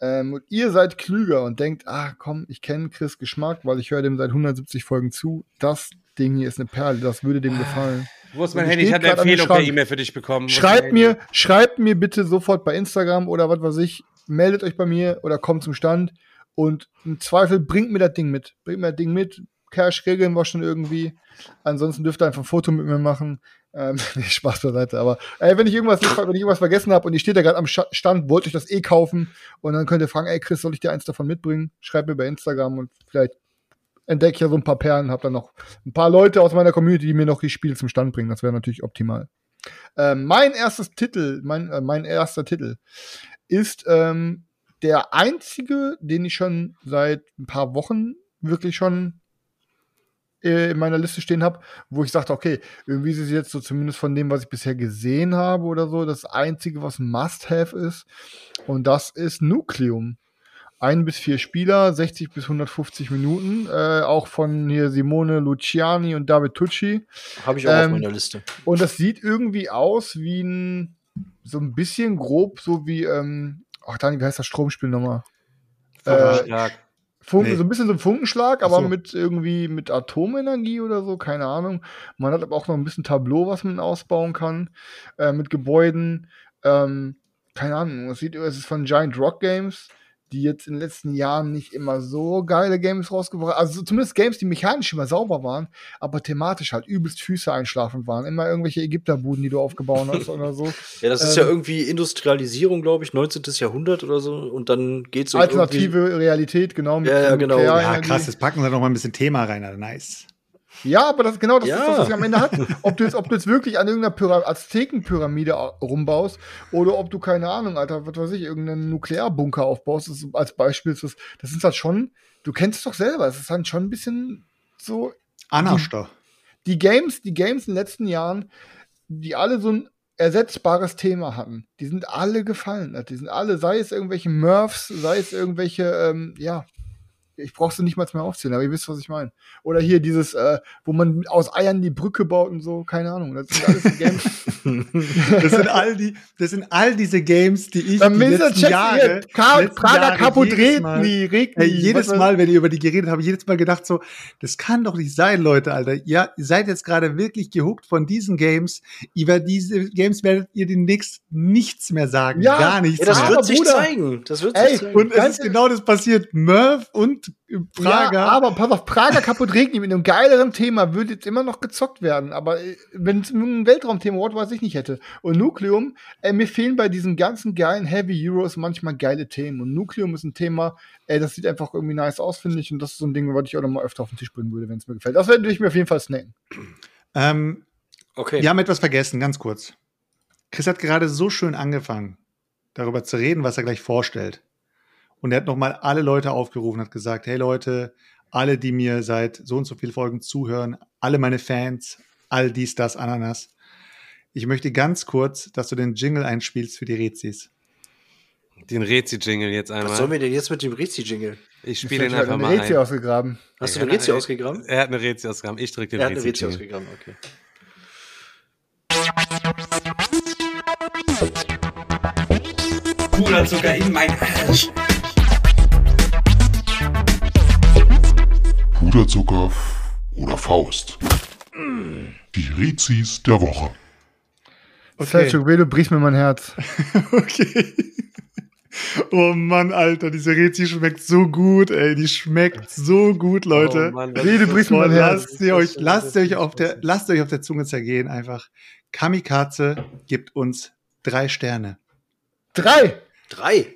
F: Ähm, und ihr seid klüger und denkt, ah komm, ich kenne Chris Geschmack, weil ich höre dem seit 170 Folgen zu. Das Ding hier ist eine Perle, das würde dem gefallen.
E: Wo ist mein Handy? Ich habe eine Empfehlung per E-Mail für dich bekommen.
F: Schreibt mir, schreibt mir bitte sofort bei Instagram oder was weiß ich. Meldet euch bei mir oder kommt zum Stand und im Zweifel bringt mir das Ding mit. Bringt mir das Ding mit. Cash regeln wir schon irgendwie. Ansonsten dürft ihr einfach ein Foto mit mir machen. Ähm, nee, Spaß beiseite. Aber ey, wenn ich irgendwas nicht, wenn ich irgendwas vergessen habe und ich stehe da gerade am Stand, wollte ich das eh kaufen und dann könnt ihr fragen, ey Chris, soll ich dir eins davon mitbringen? Schreib mir bei Instagram und vielleicht entdecke ich ja so ein paar Perlen, hab dann noch ein paar Leute aus meiner Community, die mir noch die Spiele zum Stand bringen. Das wäre natürlich optimal. Ähm, mein erstes Titel, mein, äh, mein erster Titel ist ähm, der einzige, den ich schon seit ein paar Wochen wirklich schon äh, in meiner Liste stehen habe, wo ich sagte, okay, irgendwie ist es jetzt so zumindest von dem, was ich bisher gesehen habe oder so, das einzige, was Must-Have ist. Und das ist Nucleum. Ein bis vier Spieler, 60 bis 150 Minuten, äh, auch von hier Simone Luciani und David Tucci.
A: Habe ich auch ähm, auf meiner Liste.
F: Und das sieht irgendwie aus wie ein, so ein bisschen grob, so wie, ähm, ach Dani, wie heißt das Stromspiel nochmal? Äh, Funken, nee. So ein bisschen so ein Funkenschlag, aber so. mit irgendwie mit Atomenergie oder so, keine Ahnung. Man hat aber auch noch ein bisschen Tableau, was man ausbauen kann, äh, mit Gebäuden. Ähm, keine Ahnung, es sieht, es ist von Giant Rock Games die jetzt in den letzten Jahren nicht immer so geile Games rausgebracht haben. Also zumindest Games, die mechanisch immer sauber waren, aber thematisch halt übelst Füße einschlafend waren. Immer irgendwelche Ägypterbuden, die du aufgebaut hast oder so.
A: Ja, das ist ähm, ja irgendwie Industrialisierung, glaube ich, 19. Jahrhundert oder so. Und dann geht es
F: um Alternative Realität, genau.
A: Mit ja, ja, genau.
G: Ja, krass, jetzt packen wir noch mal ein bisschen Thema rein, also nice.
F: Ja, aber das genau das ja. ist das, was ich am Ende hat. Ob du jetzt, ob du jetzt wirklich an irgendeiner Pyra Aztekenpyramide rumbaust oder ob du, keine Ahnung, Alter, was weiß ich, irgendeinen Nuklearbunker aufbaust, das als Beispiel, das, das ist halt schon, du kennst es doch selber, es ist halt schon ein bisschen so.
G: Anarchter.
F: Die, die Games, die Games in den letzten Jahren, die alle so ein ersetzbares Thema hatten, die sind alle gefallen. Die sind alle, sei es irgendwelche Murphs, sei es irgendwelche, ähm, ja, ich brauch sie nicht mal mehr aufzählen, aber ihr wisst, was ich meine. Oder hier dieses, äh, wo man aus Eiern die Brücke baut und so, keine Ahnung. Das sind alles Games.
G: Das sind all die, das sind all diese Games, die ich
F: Dann
G: die letzten
F: Check
G: Jahre,
F: hier, Ka-
G: letzten
F: Prager
G: Mal-
F: Regni, Regni.
G: Ey, jedes Mal, wenn ihr über die geredet habt, jedes Mal gedacht so, das kann doch nicht sein, Leute, Alter. Ja, ihr seid jetzt gerade wirklich gehuckt von diesen Games. Über diese Games werdet ihr demnächst nichts mehr sagen.
F: Ja,
G: gar nichts
A: Ja, das
G: mehr.
A: Wird sich zeigen. Das wird
F: Ey,
A: sich zeigen.
G: Und es ist genau das passiert. Murph und Prager.
F: Ja, aber pass auf, Prager kaputt Regni mit einem geileren Thema würde jetzt immer noch gezockt werden. Aber äh, wenn es ein Weltraumthema, what weiß ich nicht hätte. Und Nucleum, ey, mir fehlen bei diesen ganzen geilen Heavy Euros manchmal geile Themen. Und Nucleum ist ein Thema, ey, das sieht einfach irgendwie nice aus, finde ich. Und das ist so ein Ding, was ich auch noch mal öfter auf den Tisch bringen würde, wenn es mir gefällt. Das würde ich mir auf jeden Fall snacken.
G: ähm,
A: Okay.
G: Wir haben etwas vergessen, ganz kurz. Chris hat gerade so schön angefangen, darüber zu reden, was er gleich vorstellt. Und er hat nochmal alle Leute aufgerufen, hat gesagt, hey Leute, alle, die mir seit so und so vielen Folgen zuhören, alle meine Fans, all dies, das, Ananas. Ich möchte ganz kurz, dass du den Jingle einspielst für die Rezis.
E: Den Rezi-Jingle jetzt
A: Was
E: einmal.
A: sollen wir denn jetzt mit dem Rezi-Jingle?
E: Ich spiele ihn einfach
F: eine
E: mal ein.
F: ausgegraben.
A: Hast du den Rezi ausgegraben?
E: Er hat eine Rezi ausgegraben. Ich drücke den
A: Er hat eine Rezi ausgegraben, okay.
B: Puderzucker in mein Arsch.
H: Puderzucker oder Faust. Die Rezis der Woche.
G: Okay.
F: Selchuk, du brichst mir mein Herz.
G: Okay. Oh Mann, Alter, diese Rezi schmeckt so gut, ey. Die schmeckt so gut, Leute.
E: Oh Mann, das
F: brichst mir mein Herz.
G: lasst ihr euch, lasst euch auf der, lasst euch auf der Zunge zergehen, einfach. Kamikaze gibt uns drei Sterne.
F: Drei!
A: Drei.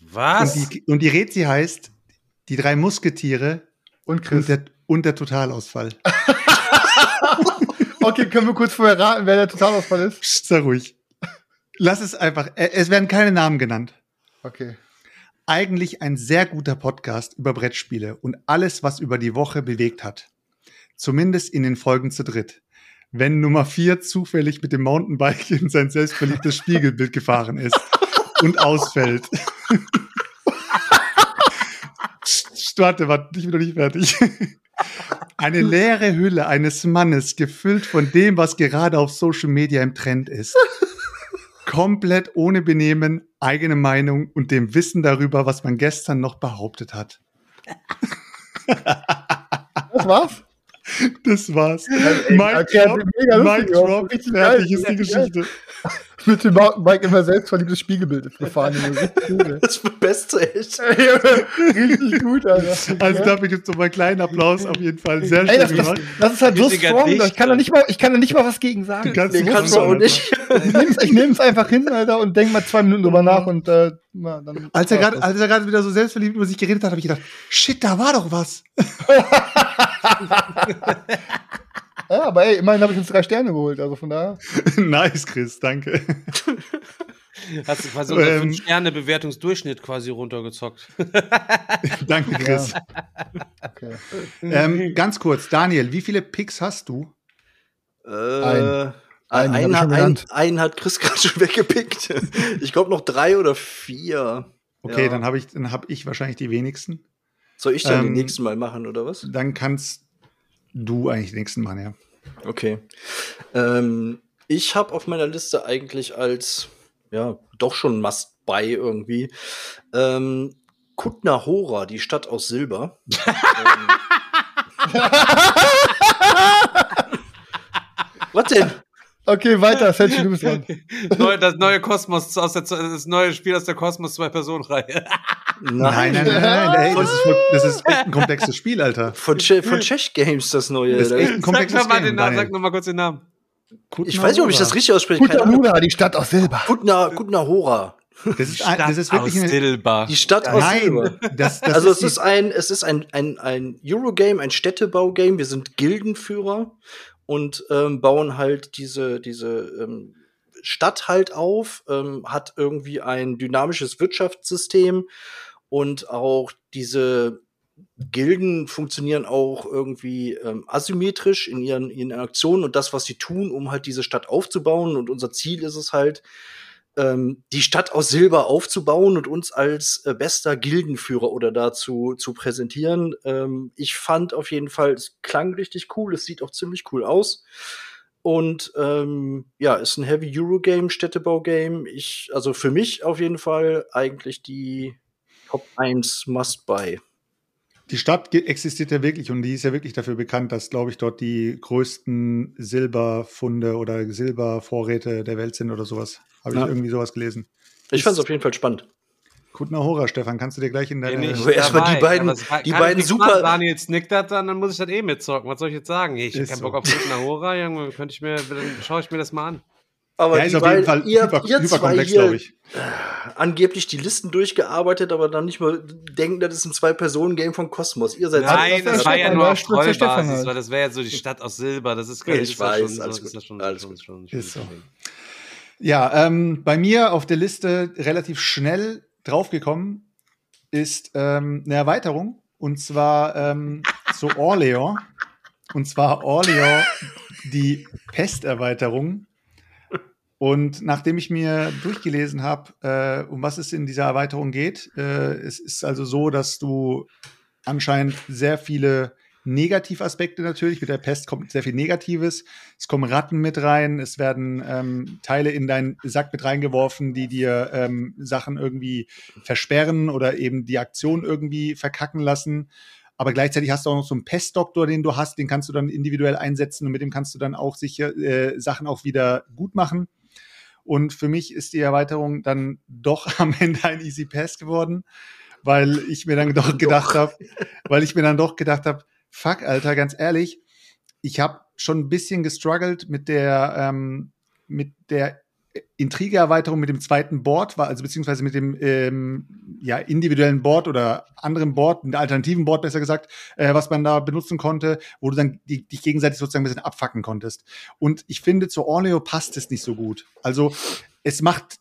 E: Was?
G: Und die, und die Rezi heißt die drei Musketiere
F: Und
G: und
F: Chris.
G: der, und der Totalausfall.
F: Okay, können wir kurz vorher raten, wer der Totalausfall ist?
G: Psst, sei ruhig. Lass es einfach. äh, Es werden keine Namen genannt.
F: Okay.
G: Eigentlich ein sehr guter Podcast über Brettspiele und alles, was über die Woche bewegt hat. Zumindest in den Folgen zu dritt. Wenn Nummer vier zufällig mit dem Mountainbike in sein selbstverliebtes Spiegelbild gefahren ist und ausfällt. Warte, warte, ich bin noch nicht fertig. Eine leere Hülle eines Mannes, gefüllt von dem, was gerade auf Social Media im Trend ist. Komplett ohne Benehmen, eigene Meinung und dem Wissen darüber, was man gestern noch behauptet hat.
F: Das war's?
G: Das war's.
F: okay,
G: drop,
F: ja.
G: drop, fertig ist die Geschichte.
F: Mit dem Mountainbike immer selbstverliebtes Spiegelbild gefahren. Richtig cool,
A: Das Beste echt.
F: Richtig gut, Alter.
G: Also dafür gibt's noch mal einen kleinen Applaus, auf jeden Fall. Sehr
F: Ey,
G: schön
F: das, das,
G: gemacht.
F: das ist halt so strong, ich kann, da nicht mal, ich kann da nicht mal was gegen sagen.
G: Ganz
A: Den
G: groß
A: kannst du auch
G: einfach.
A: nicht.
F: Ich nehm's, ich nehm's einfach hin, Alter, und denk mal zwei Minuten drüber nach und äh, na, dann.
G: Als er gerade,
F: das.
G: als er gerade wieder so selbstverliebt über sich geredet hat, habe ich gedacht, shit, da war doch was.
F: Ja, aber ey, immerhin habe ich uns drei Sterne geholt, also von daher.
G: nice, Chris, danke.
E: Hast du quasi unser
G: Ähm,
E: 5-Sterne-Bewertungsdurchschnitt quasi runtergezockt.
G: danke, Chris.
F: Okay.
G: Ähm, ganz kurz, Daniel, wie viele Picks hast du?
A: Äh,
F: Einen.
A: einen,
F: Einen
A: einen, einen hat Chris gerade schon weggepickt. Ich glaube noch drei oder vier.
G: Okay,
A: Ja.
G: dann habe ich, dann hab ich wahrscheinlich die wenigsten.
A: Soll ich dann
G: Ähm,
A: die nächsten Mal machen, oder was?
G: Dann kannst du eigentlich nächsten Mann, ja.
A: Okay. Ähm, ich habe auf meiner Liste eigentlich als, ja, doch schon Must-Buy irgendwie, ähm, Kutna Hora, die Stadt aus Silber. ähm, Was denn?
F: Okay, weiter, Selchuk, du bist dran.
E: Neu, das neue Kosmos aus der, das neue Spiel aus der Kosmos zwei Personen Reihe.
G: Nein, nein, nein, nein, ey, das, ist, das ist echt ein komplexes Spiel, Alter.
A: Von, che von Czech Games das neue.
G: Das ist echt ein
E: Sag
G: komplexes
E: noch mal
G: Game,
E: den Namen, sag noch mal kurz den Namen.
A: ich weiß nicht, ob ich das richtig ausspreche.
F: Luna, die Stadt aus Silber.
A: Kutna, Kutna Hora.
G: Das ist, ein, das ist wirklich
E: aus
G: eine,
E: Silber.
A: Die Stadt aus Silber.
G: Nein, das, das
A: also es
G: die-
A: ist ein, es ist ein, ein, ein Eurogame, ein Städtebaugame. Wir sind Gildenführer und ähm, bauen halt diese, diese ähm, Stadt halt auf, ähm, hat irgendwie ein dynamisches Wirtschaftssystem und auch diese Gilden funktionieren auch irgendwie ähm, asymmetrisch in ihren, ihren Aktionen und das, was sie tun, um halt diese Stadt aufzubauen. Und unser Ziel ist es halt, ähm, die Stadt aus Silber aufzubauen und uns als äh, bester Gildenführer oder dazu zu präsentieren. Ähm, ich fand auf jeden Fall, es klang richtig cool, es sieht auch ziemlich cool aus. Und ähm, ja, ist ein Heavy Eurogame, Städtebau-Game. Ich, also für mich auf jeden Fall eigentlich die Top 1 Must-Buy.
G: Die Stadt existiert ja wirklich und die ist ja wirklich dafür bekannt, dass, glaube ich, dort die größten Silberfunde oder Silbervorräte der Welt sind oder sowas. Habe ich
A: Ja.
G: irgendwie sowas gelesen.
A: Ich fand es auf jeden Fall spannend.
G: Guten Hora, Stefan, kannst du dir gleich in deine.
E: ich
A: Aber erstmal die beiden-
E: kann-
A: die
E: kann
A: beiden
E: ich
A: super-
E: machen. Daniel nickt das dann, dann muss ich das eh mitzocken. Was soll ich jetzt sagen? Ich hab
G: Ist
E: keinen
G: so.
E: Bock auf Guten Ahora, Junge. Könnte ich mir, dann schaue ich mir das mal an.
A: Aber
G: ja, ist auf jeden Fall
A: ihr,
G: hyper,
A: ihr hier
G: glaube ich.
A: angeblich die Listen durchgearbeitet, aber dann nicht mal denken, das ist ein Zwei-Personen-Game von Kosmos. Ihr seid
E: Nein,
F: das
E: das,
F: war
E: ja nur auf Trollbasis,
F: halt.
E: weil das wäre ja so die Stadt aus Silber. Das ist,
A: Ich
E: ist ja
A: weiß, alles gut,
E: ist
G: so. Ja, ähm, bei mir auf der Liste relativ schnell draufgekommen ist ähm, eine Erweiterung und zwar ähm, zu Orleans. Und zwar Orleans, die Pesterweiterung. Und nachdem ich mir durchgelesen habe, äh, um was es in dieser Erweiterung geht, äh, es ist also so, dass du anscheinend sehr viele Negativaspekte natürlich. Mit der Pest kommt sehr viel Negatives. Es kommen Ratten mit rein. Es werden ähm, Teile in deinen Sack mit reingeworfen, die dir ähm, Sachen irgendwie versperren oder eben die Aktion irgendwie verkacken lassen. Aber gleichzeitig hast du auch noch so einen Pestdoktor, den du hast, den kannst du dann individuell einsetzen und mit dem kannst du dann auch sicher äh, Sachen auch wieder gut machen. Und für mich ist die Erweiterung dann doch am Ende ein Easy Pass geworden, weil ich mir dann doch gedacht habe, weil ich mir dann doch gedacht habe, fuck, Alter, ganz ehrlich, ich habe schon ein bisschen gestruggelt mit der ähm, mit der Intrige-Erweiterung mit dem zweiten Board, war also beziehungsweise mit dem ähm, ja, individuellen Board oder anderen Board, einem alternativen Board besser gesagt, äh, was man da benutzen konnte, wo du dann die, dich gegenseitig sozusagen ein bisschen abfacken konntest. Und ich finde, zu Orleo passt es nicht so gut. Also es macht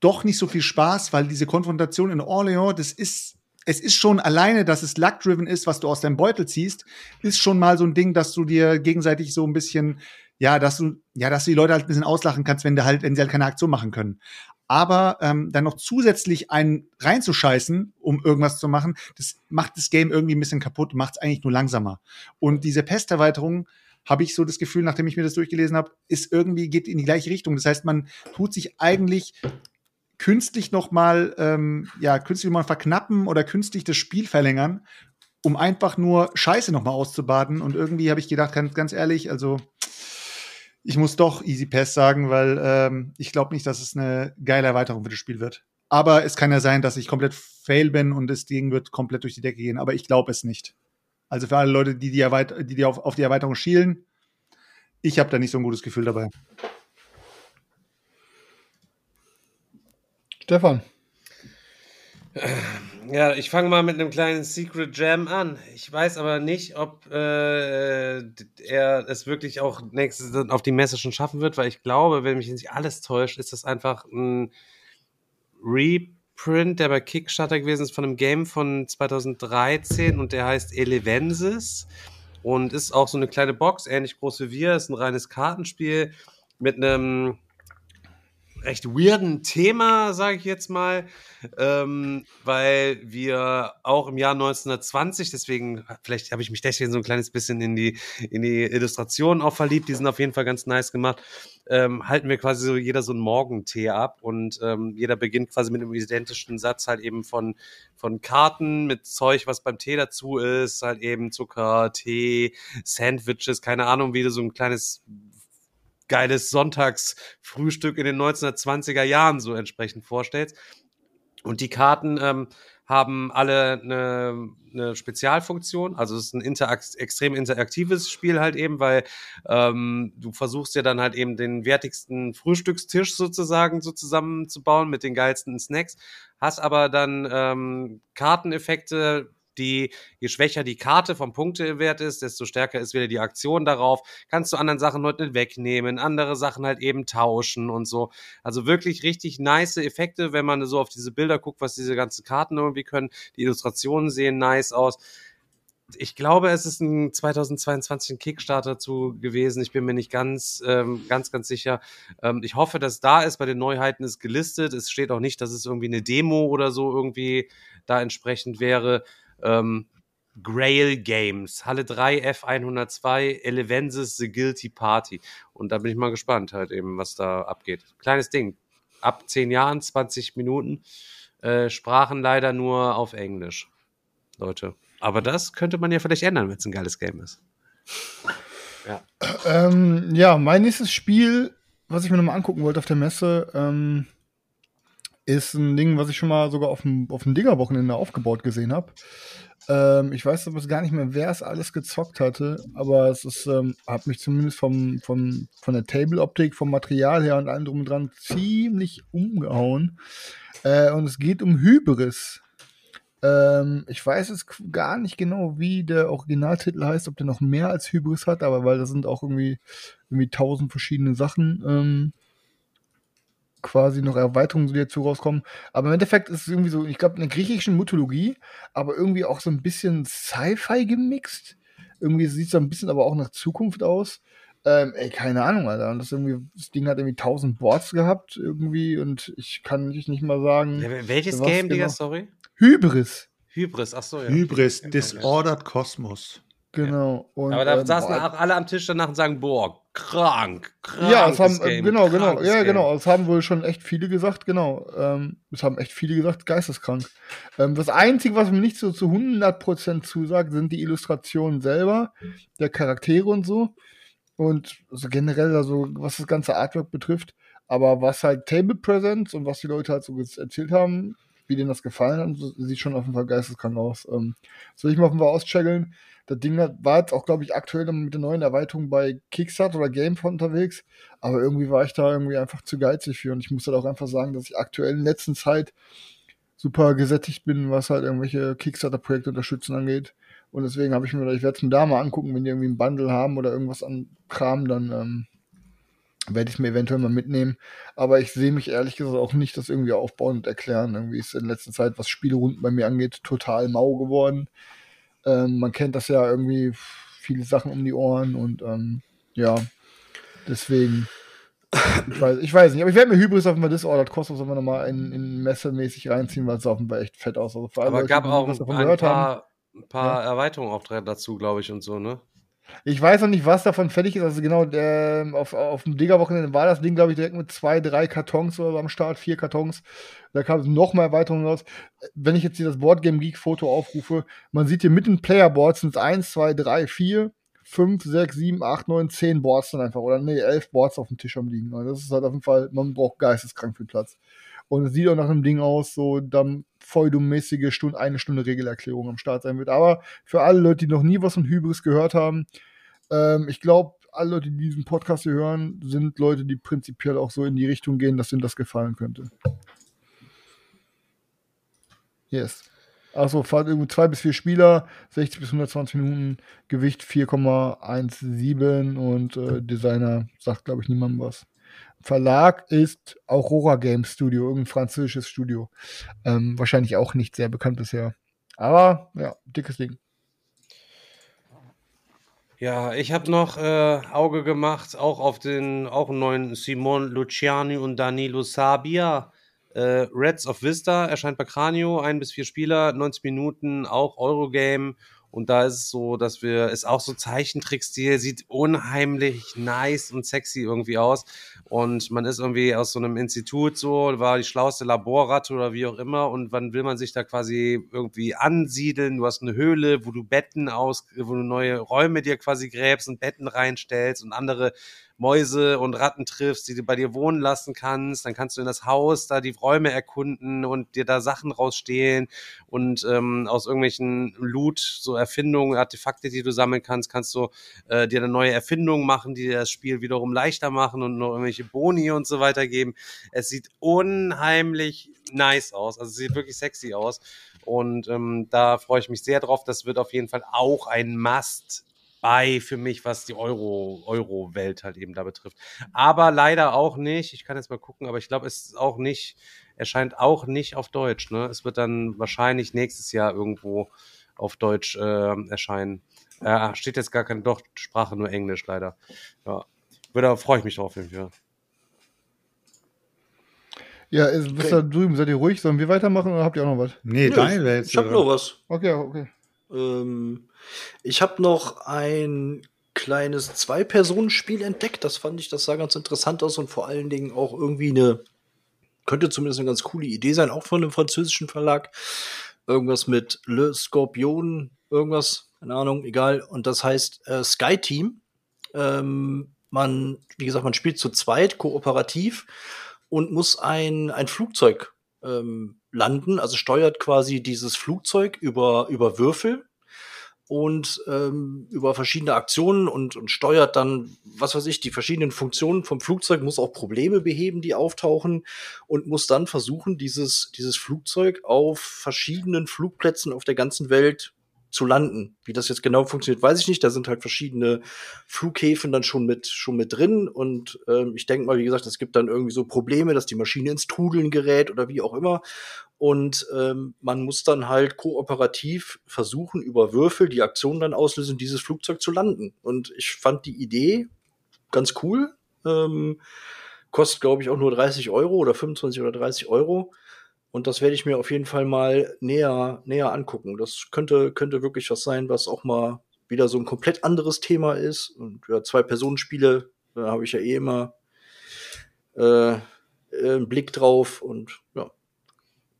G: doch nicht so viel Spaß, weil diese Konfrontation in Orleans, das ist, es ist schon alleine, dass es luck-driven ist, was du aus deinem Beutel ziehst, ist schon mal so ein Ding, dass du dir gegenseitig so ein bisschen, ja, dass du, ja, dass du die Leute halt ein bisschen auslachen kannst, wenn halt, wenn sie halt keine Aktion machen können. Aber ähm, dann noch zusätzlich einen reinzuscheißen, um irgendwas zu machen, das macht das Game irgendwie ein bisschen kaputt, macht es eigentlich nur langsamer. Und diese Pesterweiterung habe ich so das Gefühl, nachdem ich mir das durchgelesen habe, ist irgendwie geht in die gleiche Richtung. Das heißt, man tut sich eigentlich künstlich noch mal ähm, ja künstlich mal verknappen oder künstlich das Spiel verlängern, um einfach nur Scheiße noch mal auszubaden. Und irgendwie habe ich gedacht, ganz, ganz ehrlich, also ich muss doch Easy Pass sagen, weil ähm, ich glaube nicht, dass es eine geile Erweiterung für das Spiel wird. Aber es kann ja sein, dass ich komplett fail bin und das Ding wird komplett durch die Decke gehen. Aber ich glaube es nicht. Also für alle Leute, die, die, Erweit die, die auf, auf die Erweiterung schielen, ich habe da nicht so ein gutes Gefühl dabei.
F: Stefan.
E: Ja, ich fange mal mit einem kleinen Secret Jam an. Ich weiß aber nicht, ob äh, er es wirklich auch nächstes auf die Messe schon schaffen wird, weil ich glaube, wenn mich nicht alles täuscht, ist das einfach ein Reprint, der bei Kickstarter gewesen ist von einem Game von 2013 und der heißt Elevensis und ist auch so eine kleine Box, ähnlich groß wie wir, ist ein reines Kartenspiel mit einem recht weirden Thema, sage ich jetzt mal, ähm, weil wir auch im Jahr 1920, deswegen, vielleicht habe ich mich deswegen so ein kleines bisschen in die, in die Illustrationen auch verliebt, die sind auf jeden Fall ganz nice gemacht, ähm, halten wir quasi so jeder so einen Morgentee ab und ähm, jeder beginnt quasi mit einem identischen Satz halt eben von, von Karten mit Zeug, was beim Tee dazu ist, halt eben Zucker, Tee, Sandwiches, keine Ahnung, wie du so ein kleines geiles Sonntagsfrühstück in den 1920er Jahren so entsprechend vorstellst. Und die Karten ähm, haben alle eine, eine Spezialfunktion. Also es ist ein interakt extrem interaktives Spiel halt eben, weil ähm, du versuchst ja dann halt eben den wertigsten Frühstückstisch sozusagen so zusammenzubauen mit den geilsten Snacks, hast aber dann ähm, Karteneffekte, die, je schwächer die Karte vom Punktewert ist, desto stärker ist wieder die Aktion darauf. Kannst du anderen Sachen heute nicht wegnehmen, andere Sachen halt eben tauschen und so. Also wirklich richtig nice Effekte, wenn man so auf diese Bilder guckt, was diese ganzen Karten irgendwie können. Die Illustrationen sehen nice aus. ich glaube, es ist ein 2022 ein Kickstarter zu gewesen. Ich bin mir nicht ganz, ähm, ganz, ganz sicher. Ähm, ich hoffe, dass da ist. Bei den Neuheiten ist gelistet. Es steht auch nicht, dass es irgendwie eine Demo oder so irgendwie da entsprechend wäre. Ähm, Grail Games, Halle 3, F102, Elevensis, The Guilty Party. Und da bin ich mal gespannt halt eben, was da abgeht. Kleines Ding. Ab 10 Jahren, 20 Minuten. Äh, Sprachen leider nur auf Englisch. Leute. Aber das könnte man ja vielleicht ändern, wenn es ein geiles Game ist.
F: Ja. Ähm, ja, mein nächstes Spiel, was ich mir nochmal angucken wollte auf der Messe, ähm, ist ein Ding, was ich schon mal sogar auf dem, auf dem Digger-Wochenende aufgebaut gesehen habe. Ähm, ich weiß aber gar nicht mehr, wer es alles gezockt hatte, aber es ist, ähm, hat mich zumindest vom, vom, von der Table-Optik, vom Material her und allem drum und dran ziemlich umgehauen. Äh, und es geht um Hybris. Ähm, ich weiß jetzt gar nicht genau, wie der Originaltitel heißt, ob der noch mehr als Hybris hat, aber weil da sind auch irgendwie, irgendwie tausend verschiedene Sachen ähm, quasi noch Erweiterungen, die dazu rauskommen. Aber im Endeffekt ist es irgendwie so, ich glaube, eine griechische Mythologie, aber irgendwie auch so ein bisschen Sci-Fi gemixt. Irgendwie sieht es so ein bisschen aber auch nach Zukunft aus. Ähm, ey, keine Ahnung, Alter. Und das, irgendwie, das Ding hat irgendwie 1000 Boards gehabt, irgendwie, und ich kann nicht, nicht mal sagen.
E: Ja, welches Game, genau. Digga, sorry?
F: Hybris.
E: Hybris, ach so, ja.
G: Hybris, Disordered Cosmos.
F: Genau.
E: Und, Aber da ähm, saßen boah, auch alle am Tisch danach und sagen, boah, krank, krank.
F: Ja, es haben, Game, genau, genau, ja, Game. genau. Es haben wohl schon echt viele gesagt, genau. Ähm, es haben echt viele gesagt, geisteskrank. Ähm, das Einzige, was mir nicht so zu 100% zusagt, sind die Illustrationen selber, der Charaktere und so. Und also generell, also, was das ganze Artwork betrifft. Aber was halt Table Presents und was die Leute halt so erzählt haben, wie denen das gefallen hat, sieht schon auf jeden Fall geisteskrank aus. Ähm, soll ich mal auf jeden Fall auscheckeln? Das Ding war jetzt auch, glaube ich, aktuell mit der neuen Erweiterung bei Kickstarter oder GameFound unterwegs. Aber irgendwie war ich da irgendwie einfach zu geizig für. Und ich muss halt auch einfach sagen, dass ich aktuell in letzter Zeit super gesättigt bin, was halt irgendwelche Kickstarter-Projekte unterstützen angeht. Und deswegen habe ich mir gedacht, ich werde es mir da mal angucken, wenn die irgendwie einen Bundle haben oder irgendwas an Kram, dann ähm, werde ich mir eventuell mal mitnehmen. Aber ich sehe mich ehrlich gesagt auch nicht das irgendwie aufbauen und erklären. Irgendwie ist in letzter Zeit, was Spielerunden bei mir angeht, total mau geworden. Ähm, man kennt das ja irgendwie viele Sachen um die Ohren und ähm, ja, deswegen. Ich weiß, ich weiß nicht, aber ich werde mir Hybris auf einmal Disordered Cosmos aber nochmal in, in messemäßig reinziehen, weil es auf jeden Fall echt fett aus. Also
E: aber gab auch ein, ein paar, ein paar ja. Erweiterungen auch dazu, glaube ich, und so, ne?
F: Ich weiß noch nicht, was davon fertig ist. Also genau, der, auf, auf dem Digger-Wochenende war das Ding, glaube ich, direkt mit zwei, drei Kartons oder am Start, vier Kartons. Da kam es noch mal Erweiterungen raus. Wenn ich jetzt hier das Boardgame Geek Foto aufrufe, man sieht hier mitten Playerboards sind es 1, 2, 3, 4, 5, 6, 7, 8, 9, 10 Boards dann einfach. Oder nee, 11 Boards auf dem Tisch am liegen. Also das ist halt auf jeden Fall, man braucht geisteskrank viel Platz. Und es sieht auch nach einem Ding aus, so dann Feudum-mäßige Stunde, eine Stunde Regelerklärung am Start sein wird. Aber für alle Leute, die noch nie was von Hybris gehört haben, ähm, ich glaube, alle Leute, die diesen Podcast hier hören, sind Leute, die prinzipiell auch so in die Richtung gehen, dass ihnen das gefallen könnte. Yes. Achso, fahrt irgendwie zwei bis vier Spieler, 60 bis 120 Minuten, Gewicht 4,17 und äh, Designer sagt, glaube ich, niemandem was. Verlag ist Aurora Games Studio, irgendein französisches Studio. Ähm, wahrscheinlich auch nicht sehr bekannt bisher. Aber ja, dickes Ding.
E: Ja, ich habe noch äh, Auge gemacht, auch auf den auch neuen Simon Luciani und Danilo Sabia. Äh, Reds of Vista erscheint bei Cranio, ein bis vier Spieler, 90 Minuten, auch Eurogame und da ist es so, dass wir, ist auch so Zeichentrickstil, sieht unheimlich nice und sexy irgendwie aus. Und man ist irgendwie aus so einem Institut so, war die schlauste Laborratte oder wie auch immer. Und wann will man sich da quasi irgendwie ansiedeln? Du hast eine Höhle, wo du Betten aus, wo du neue Räume dir quasi gräbst und Betten reinstellst und andere Mäuse und Ratten triffst, die du bei dir wohnen lassen kannst. Dann kannst du in das Haus da die Räume erkunden und dir da Sachen rausstehlen und ähm, aus irgendwelchen Loot, so Erfindungen, Artefakte, die du sammeln kannst, kannst du äh, dir eine neue Erfindung machen, die dir das Spiel wiederum leichter machen und noch irgendwelche Boni und so weiter geben. Es sieht unheimlich nice aus, also es sieht wirklich sexy aus und ähm, da freue ich mich sehr drauf. Das wird auf jeden Fall auch ein Must bei für mich, was die Euro, Euro-Welt halt eben da betrifft. Aber leider auch nicht, ich kann jetzt mal gucken, aber ich glaube, es ist auch nicht, erscheint auch nicht auf Deutsch. Ne? Es wird dann wahrscheinlich nächstes Jahr irgendwo auf Deutsch äh, erscheinen. Äh, steht jetzt gar keine doch Sprache, nur Englisch leider. Ja. Da freue ich mich drauf irgendwie.
F: Ja, ist, bist da drüben, seid ihr ruhig? Sollen wir weitermachen oder habt ihr auch noch was?
G: Nee,
A: Nö,
G: dein wäre jetzt.
A: Ich habe noch was.
F: Okay, okay.
A: Ähm, ich habe noch ein kleines Zwei-Personen-Spiel entdeckt. Das fand ich, das sah ganz interessant aus und vor allen Dingen auch irgendwie eine, könnte zumindest eine ganz coole Idee sein, auch von einem französischen Verlag. Irgendwas mit Le Scorpion, irgendwas, keine Ahnung, egal. Und das heißt äh, Sky Team. Ähm, man, wie gesagt, man spielt zu zweit, kooperativ und muss ein, ein Flugzeug ähm, landen, also steuert quasi dieses Flugzeug über, über Würfel und ähm, über verschiedene Aktionen und, und steuert dann, was weiß ich, die verschiedenen Funktionen vom Flugzeug, muss auch Probleme beheben, die auftauchen und muss dann versuchen, dieses, dieses Flugzeug auf verschiedenen Flugplätzen auf der ganzen Welt zu landen. Wie das jetzt genau funktioniert, weiß ich nicht. Da sind halt verschiedene Flughäfen dann schon mit, schon mit drin. Und ähm, ich denke mal, wie gesagt, es gibt dann irgendwie so Probleme, dass die Maschine ins Trudeln gerät oder wie auch immer. Und ähm, man muss dann halt kooperativ versuchen, über Würfel die Aktion dann auslösen, dieses Flugzeug zu landen. Und ich fand die Idee ganz cool. Ähm, kostet, glaube ich, auch nur 30 Euro oder 25 oder 30 Euro. Und das werde ich mir auf jeden Fall mal näher, näher angucken. Das könnte, könnte wirklich was sein, was auch mal wieder so ein komplett anderes Thema ist. Und ja, zwei Personenspiele, da habe ich ja eh immer äh, einen Blick drauf und ja.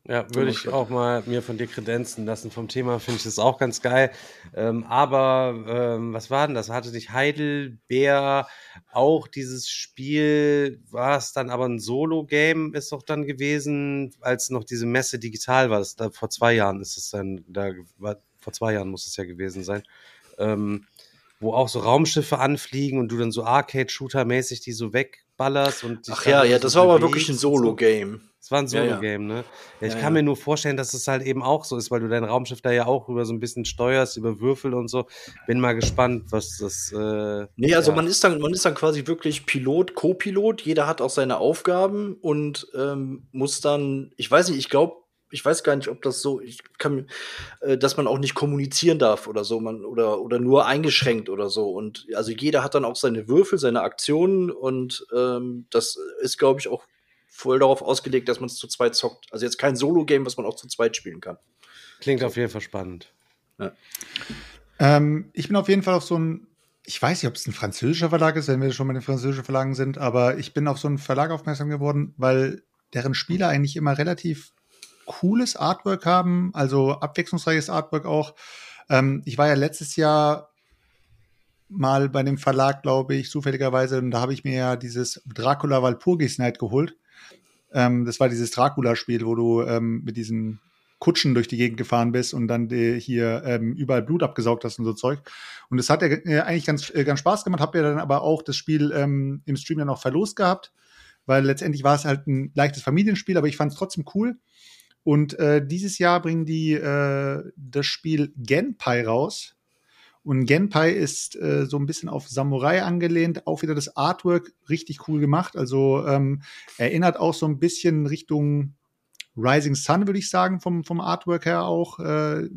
E: Ja, würde ich auch mal mir von dir kredenzen lassen. Vom Thema finde ich das auch ganz geil. Ähm, aber ähm, was war denn das? Hatte dich Heidelbeer auch dieses Spiel, war es dann aber ein Solo-Game, ist doch dann gewesen, als noch diese Messe digital war. Das, da, vor zwei Jahren ist es dann, da war, vor zwei Jahren muss es ja gewesen sein. Ähm, wo auch so Raumschiffe anfliegen und du dann so Arcade-Shooter-mäßig die so wegballerst und
A: Ach ja, ja, das war aber wirklich ein Solo-Game.
E: Es war ein Solo-Game, ne? Ja, ich ja, kann mir nur vorstellen, dass es halt eben auch so ist, weil du dein Raumschiff da ja auch über so ein bisschen steuerst, über Würfel und so. Bin mal gespannt, was das. Äh,
A: nee, also man ist dann, man ist dann quasi wirklich Pilot, Co-Pilot. Jeder hat auch seine Aufgaben und ähm, muss dann, ich weiß nicht, ich glaube, ich weiß gar nicht, ob das so, ich kann, äh, dass man auch nicht kommunizieren darf oder so, man oder oder nur eingeschränkt oder so. Und also jeder hat dann auch seine Würfel, seine Aktionen und ähm, das ist, glaube ich, auch voll darauf ausgelegt, dass man es zu zweit zockt. Also jetzt kein Solo-Game, was man auch zu zweit spielen kann.
E: Klingt auf jeden Fall spannend.
G: Ja. Ähm, ich bin auf jeden Fall auf so ein, ich weiß nicht, ob es ein französischer Verlag ist, wenn wir schon bei den französischen Verlagen sind, aber ich bin auf so einen Verlag aufmerksam geworden, weil deren Spiele eigentlich immer relativ cooles Artwork haben, also abwechslungsreiches Artwork auch. Ähm, ich war ja letztes Jahr mal bei dem Verlag, glaube ich, zufälligerweise, und da habe ich mir ja dieses Dracula Walpurgis Night geholt. Ähm, das war dieses Dracula-Spiel, wo du ähm, mit diesen Kutschen durch die Gegend gefahren bist und dann äh, hier ähm, überall Blut abgesaugt hast und so Zeug. Und das hat ja äh, eigentlich ganz, äh, ganz Spaß gemacht, hab ja dann aber auch das Spiel ähm, im Stream dann auch verlost gehabt, weil letztendlich war es halt ein leichtes Familienspiel, aber ich fand es trotzdem cool. Und äh, dieses Jahr bringen die äh, das Spiel Genpai raus. Und Genpai ist äh, so ein bisschen auf Samurai angelehnt, auch wieder das Artwork richtig cool gemacht. Also ähm, erinnert auch so ein bisschen Richtung Rising Sun, würde ich sagen, vom, vom Artwork her auch. Äh,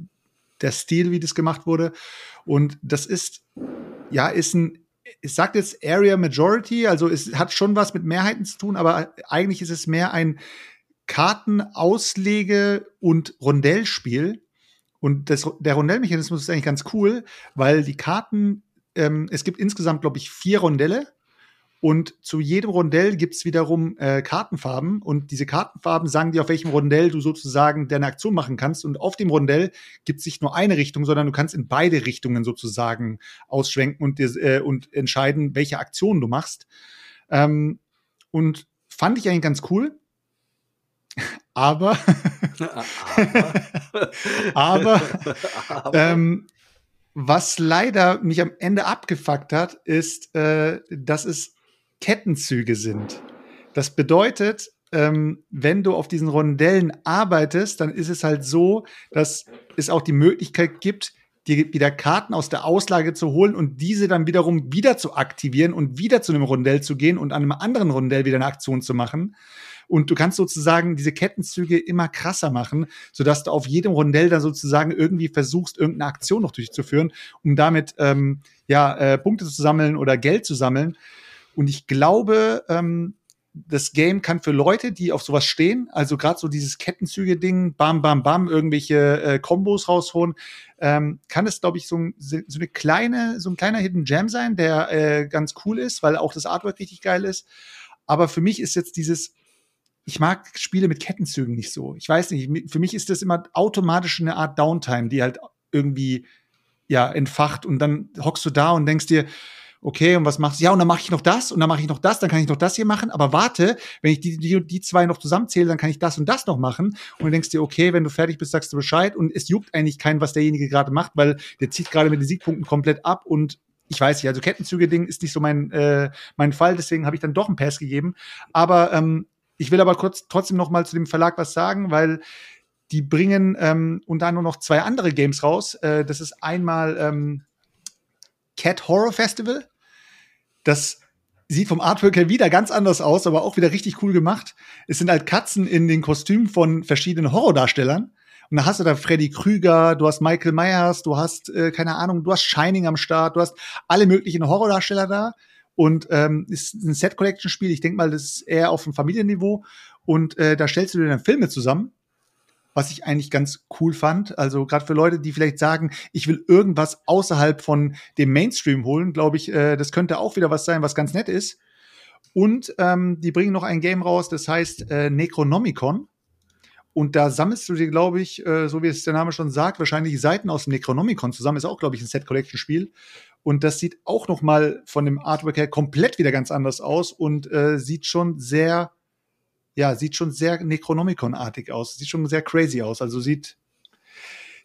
G: der Stil, wie das gemacht wurde. Und das ist, ja, ist ein, es sagt jetzt Area Majority, also es hat schon was mit Mehrheiten zu tun, aber eigentlich ist es mehr ein Kartenauslege- und Rondellspiel und das, der Rondellmechanismus ist eigentlich ganz cool, weil die Karten, ähm, es gibt insgesamt, glaube ich, vier Rondelle. Und zu jedem Rondell gibt es wiederum äh, Kartenfarben. Und diese Kartenfarben sagen dir, auf welchem Rondell du sozusagen deine Aktion machen kannst. Und auf dem Rondell gibt es nicht nur eine Richtung, sondern du kannst in beide Richtungen sozusagen ausschwenken und, äh, und entscheiden, welche Aktion du machst. Ähm, und fand ich eigentlich ganz cool. Aber, aber, ähm, was leider mich am Ende abgefuckt hat, ist, äh, dass es Kettenzüge sind. Das bedeutet, ähm, wenn du auf diesen Rondellen arbeitest, dann ist es halt so, dass es auch die Möglichkeit gibt, dir wieder Karten aus der Auslage zu holen und diese dann wiederum wieder zu aktivieren und wieder zu einem Rondell zu gehen und an einem anderen Rondell wieder eine Aktion zu machen. Und du kannst sozusagen diese Kettenzüge immer krasser machen, sodass du auf jedem Rondell dann sozusagen irgendwie versuchst, irgendeine Aktion noch durchzuführen, um damit ähm, ja äh, Punkte zu sammeln oder Geld zu sammeln. Und ich glaube, ähm, das Game kann für Leute, die auf sowas stehen, also gerade so dieses Kettenzüge-Ding, bam, bam, bam, irgendwelche äh, Kombos rausholen, ähm, kann es, glaube ich, so, ein, so eine kleine, so ein kleiner Hidden Gem sein, der äh, ganz cool ist, weil auch das Artwork richtig geil ist. Aber für mich ist jetzt dieses, ich mag Spiele mit Kettenzügen nicht so. Ich weiß nicht, für mich ist das immer automatisch eine Art Downtime, die halt irgendwie ja entfacht und dann hockst du da und denkst dir, okay, und was machst du? Ja, und dann mache ich noch das und dann mache ich noch das, dann kann ich noch das hier machen. Aber warte, wenn ich die, die, die zwei noch zusammenzähle, dann kann ich das und das noch machen. Und du denkst dir, okay, wenn du fertig bist, sagst du Bescheid. Und es juckt eigentlich keinen, was derjenige gerade macht, weil der zieht gerade mit den Siegpunkten komplett ab und ich weiß nicht, also Kettenzüge-Ding ist nicht so mein, äh, mein Fall, deswegen habe ich dann doch einen Pass gegeben. Aber ähm, ich will aber kurz trotzdem noch mal zu dem Verlag was sagen, weil die bringen ähm, unter anderem noch zwei andere Games raus. Äh, das ist einmal ähm, Cat Horror Festival. Das sieht vom Artwork her wieder ganz anders aus, aber auch wieder richtig cool gemacht. Es sind halt Katzen in den Kostümen von verschiedenen Horrordarstellern. Und da hast du da Freddy Krüger, du hast Michael Myers, du hast, äh, keine Ahnung, du hast Shining am Start, du hast alle möglichen Horrordarsteller da. Und ähm, ist ein Set-Collection-Spiel. Ich denke mal, das ist eher auf dem Familienniveau. Und äh, da stellst du dir dann Filme zusammen was ich eigentlich ganz cool fand. Also gerade für Leute, die vielleicht sagen, ich will irgendwas außerhalb von dem Mainstream holen, glaube ich, äh, das könnte auch wieder was sein, was ganz nett ist. Und ähm, die bringen noch ein Game raus, das heißt äh, Necronomicon. Und da sammelst du dir, glaube ich, äh, so wie es der Name schon sagt, wahrscheinlich Seiten aus dem Necronomicon zusammen. Ist auch, glaube ich, ein Set-Collection-Spiel. Und das sieht auch noch mal von dem Artwork her komplett wieder ganz anders aus und äh, sieht schon sehr ja, sieht schon sehr Necronomicon-artig aus. Sieht schon sehr crazy aus. Also sieht,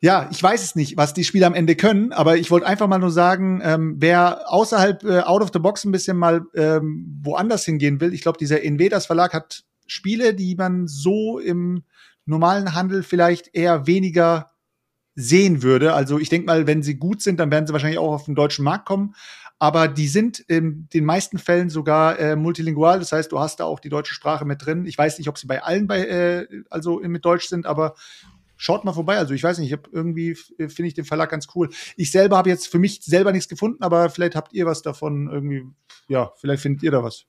G: ja, ich weiß es nicht, was die Spiele am Ende können, aber ich wollte einfach mal nur sagen, ähm, wer außerhalb, äh, out of the box ein bisschen mal ähm, woanders hingehen will, ich glaube, dieser Invedas Verlag hat Spiele, die man so im normalen Handel vielleicht eher weniger sehen würde. Also ich denke mal, wenn sie gut sind, dann werden sie wahrscheinlich auch auf den deutschen Markt kommen aber die sind in den meisten Fällen sogar äh, multilingual. Das heißt, du hast da auch die deutsche Sprache mit drin. Ich weiß nicht, ob sie bei allen bei, äh, also mit Deutsch sind, aber schaut mal vorbei. Also ich weiß nicht, ich habe irgendwie finde ich den Verlag ganz cool. Ich selber habe jetzt für mich selber nichts gefunden, aber vielleicht habt ihr was davon irgendwie. Ja, vielleicht findet ihr da was.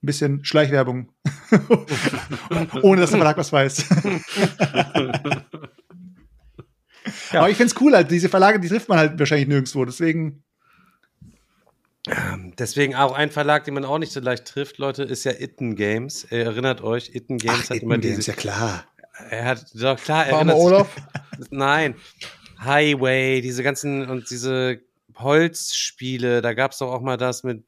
G: Ein bisschen Schleichwerbung, ohne dass der Verlag was weiß. ja. Aber ich finde es cool, halt, diese Verlage, die trifft man halt wahrscheinlich nirgendwo. Deswegen
E: ähm, deswegen auch ein Verlag, den man auch nicht so leicht trifft, Leute, ist ja Itten Games. Ihr erinnert euch, Itten Games
G: Ach,
E: hat
G: Itten
E: immer
G: Games,
E: diese.
G: ja klar.
E: Er hat doch klar erinnert
F: Olaf?
E: Nein. Highway, diese ganzen und diese Holzspiele, da gab es doch auch mal das mit,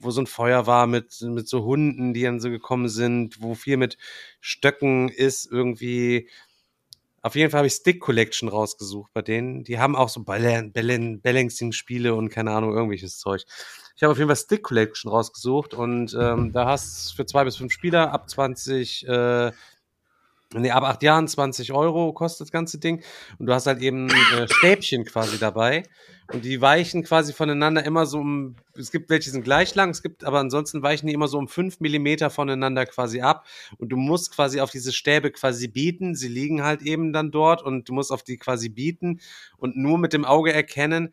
E: wo so ein Feuer war mit, mit so Hunden, die dann so gekommen sind, wo viel mit Stöcken ist, irgendwie. Auf jeden Fall habe ich Stick Collection rausgesucht bei denen. Die haben auch so Balan- Balan- Balancing-Spiele und keine Ahnung, irgendwelches Zeug. Ich habe auf jeden Fall Stick Collection rausgesucht und ähm, da hast du für zwei bis fünf Spieler ab 20, äh, nee, ab acht Jahren 20 Euro kostet das ganze Ding. Und du hast halt eben äh, Stäbchen quasi dabei. Und die weichen quasi voneinander immer so um, es gibt welche sind gleich lang, es gibt aber ansonsten weichen die immer so um fünf Millimeter voneinander quasi ab. Und du musst quasi auf diese Stäbe quasi bieten. Sie liegen halt eben dann dort und du musst auf die quasi bieten und nur mit dem Auge erkennen,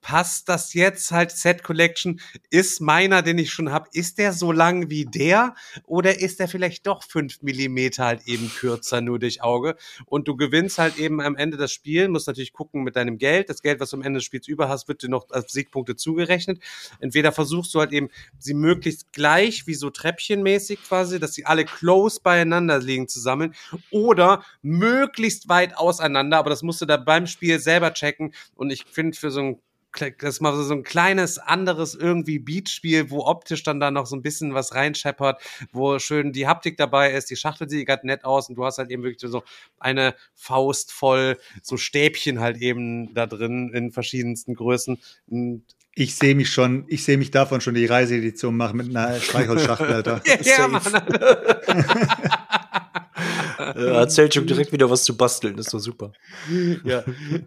E: passt das jetzt halt Set Collection? Ist meiner, den ich schon habe, ist der so lang wie der? Oder ist der vielleicht doch fünf Millimeter halt eben kürzer nur durch Auge? Und du gewinnst halt eben am Ende das Spiel, musst natürlich gucken mit deinem Geld. Das Geld, was du am Ende des Spiels über hast, wird dir noch als Siegpunkte zugerechnet. Entweder versuchst du halt eben, sie möglichst gleich, wie so Treppchenmäßig quasi, dass sie alle close beieinander liegen zu sammeln. Oder möglichst weit auseinander, aber das musst du da beim Spiel selber checken. Und ich finde, für so ein das ist mal so ein kleines anderes irgendwie Beatspiel, wo optisch dann da noch so ein bisschen was reinscheppert, wo schön die Haptik dabei ist, die Schachtel sieht gerade nett aus und du hast halt eben wirklich so eine Faust voll so Stäbchen halt eben da drin in verschiedensten Größen. Und
G: Ich sehe mich schon, ich sehe mich davon schon die Reiseedition machen mit einer Streichholzschachtel, Alter.
E: ja, Mann.
A: Äh, erzählt schon direkt wieder was zu basteln, ist doch super.
E: ja,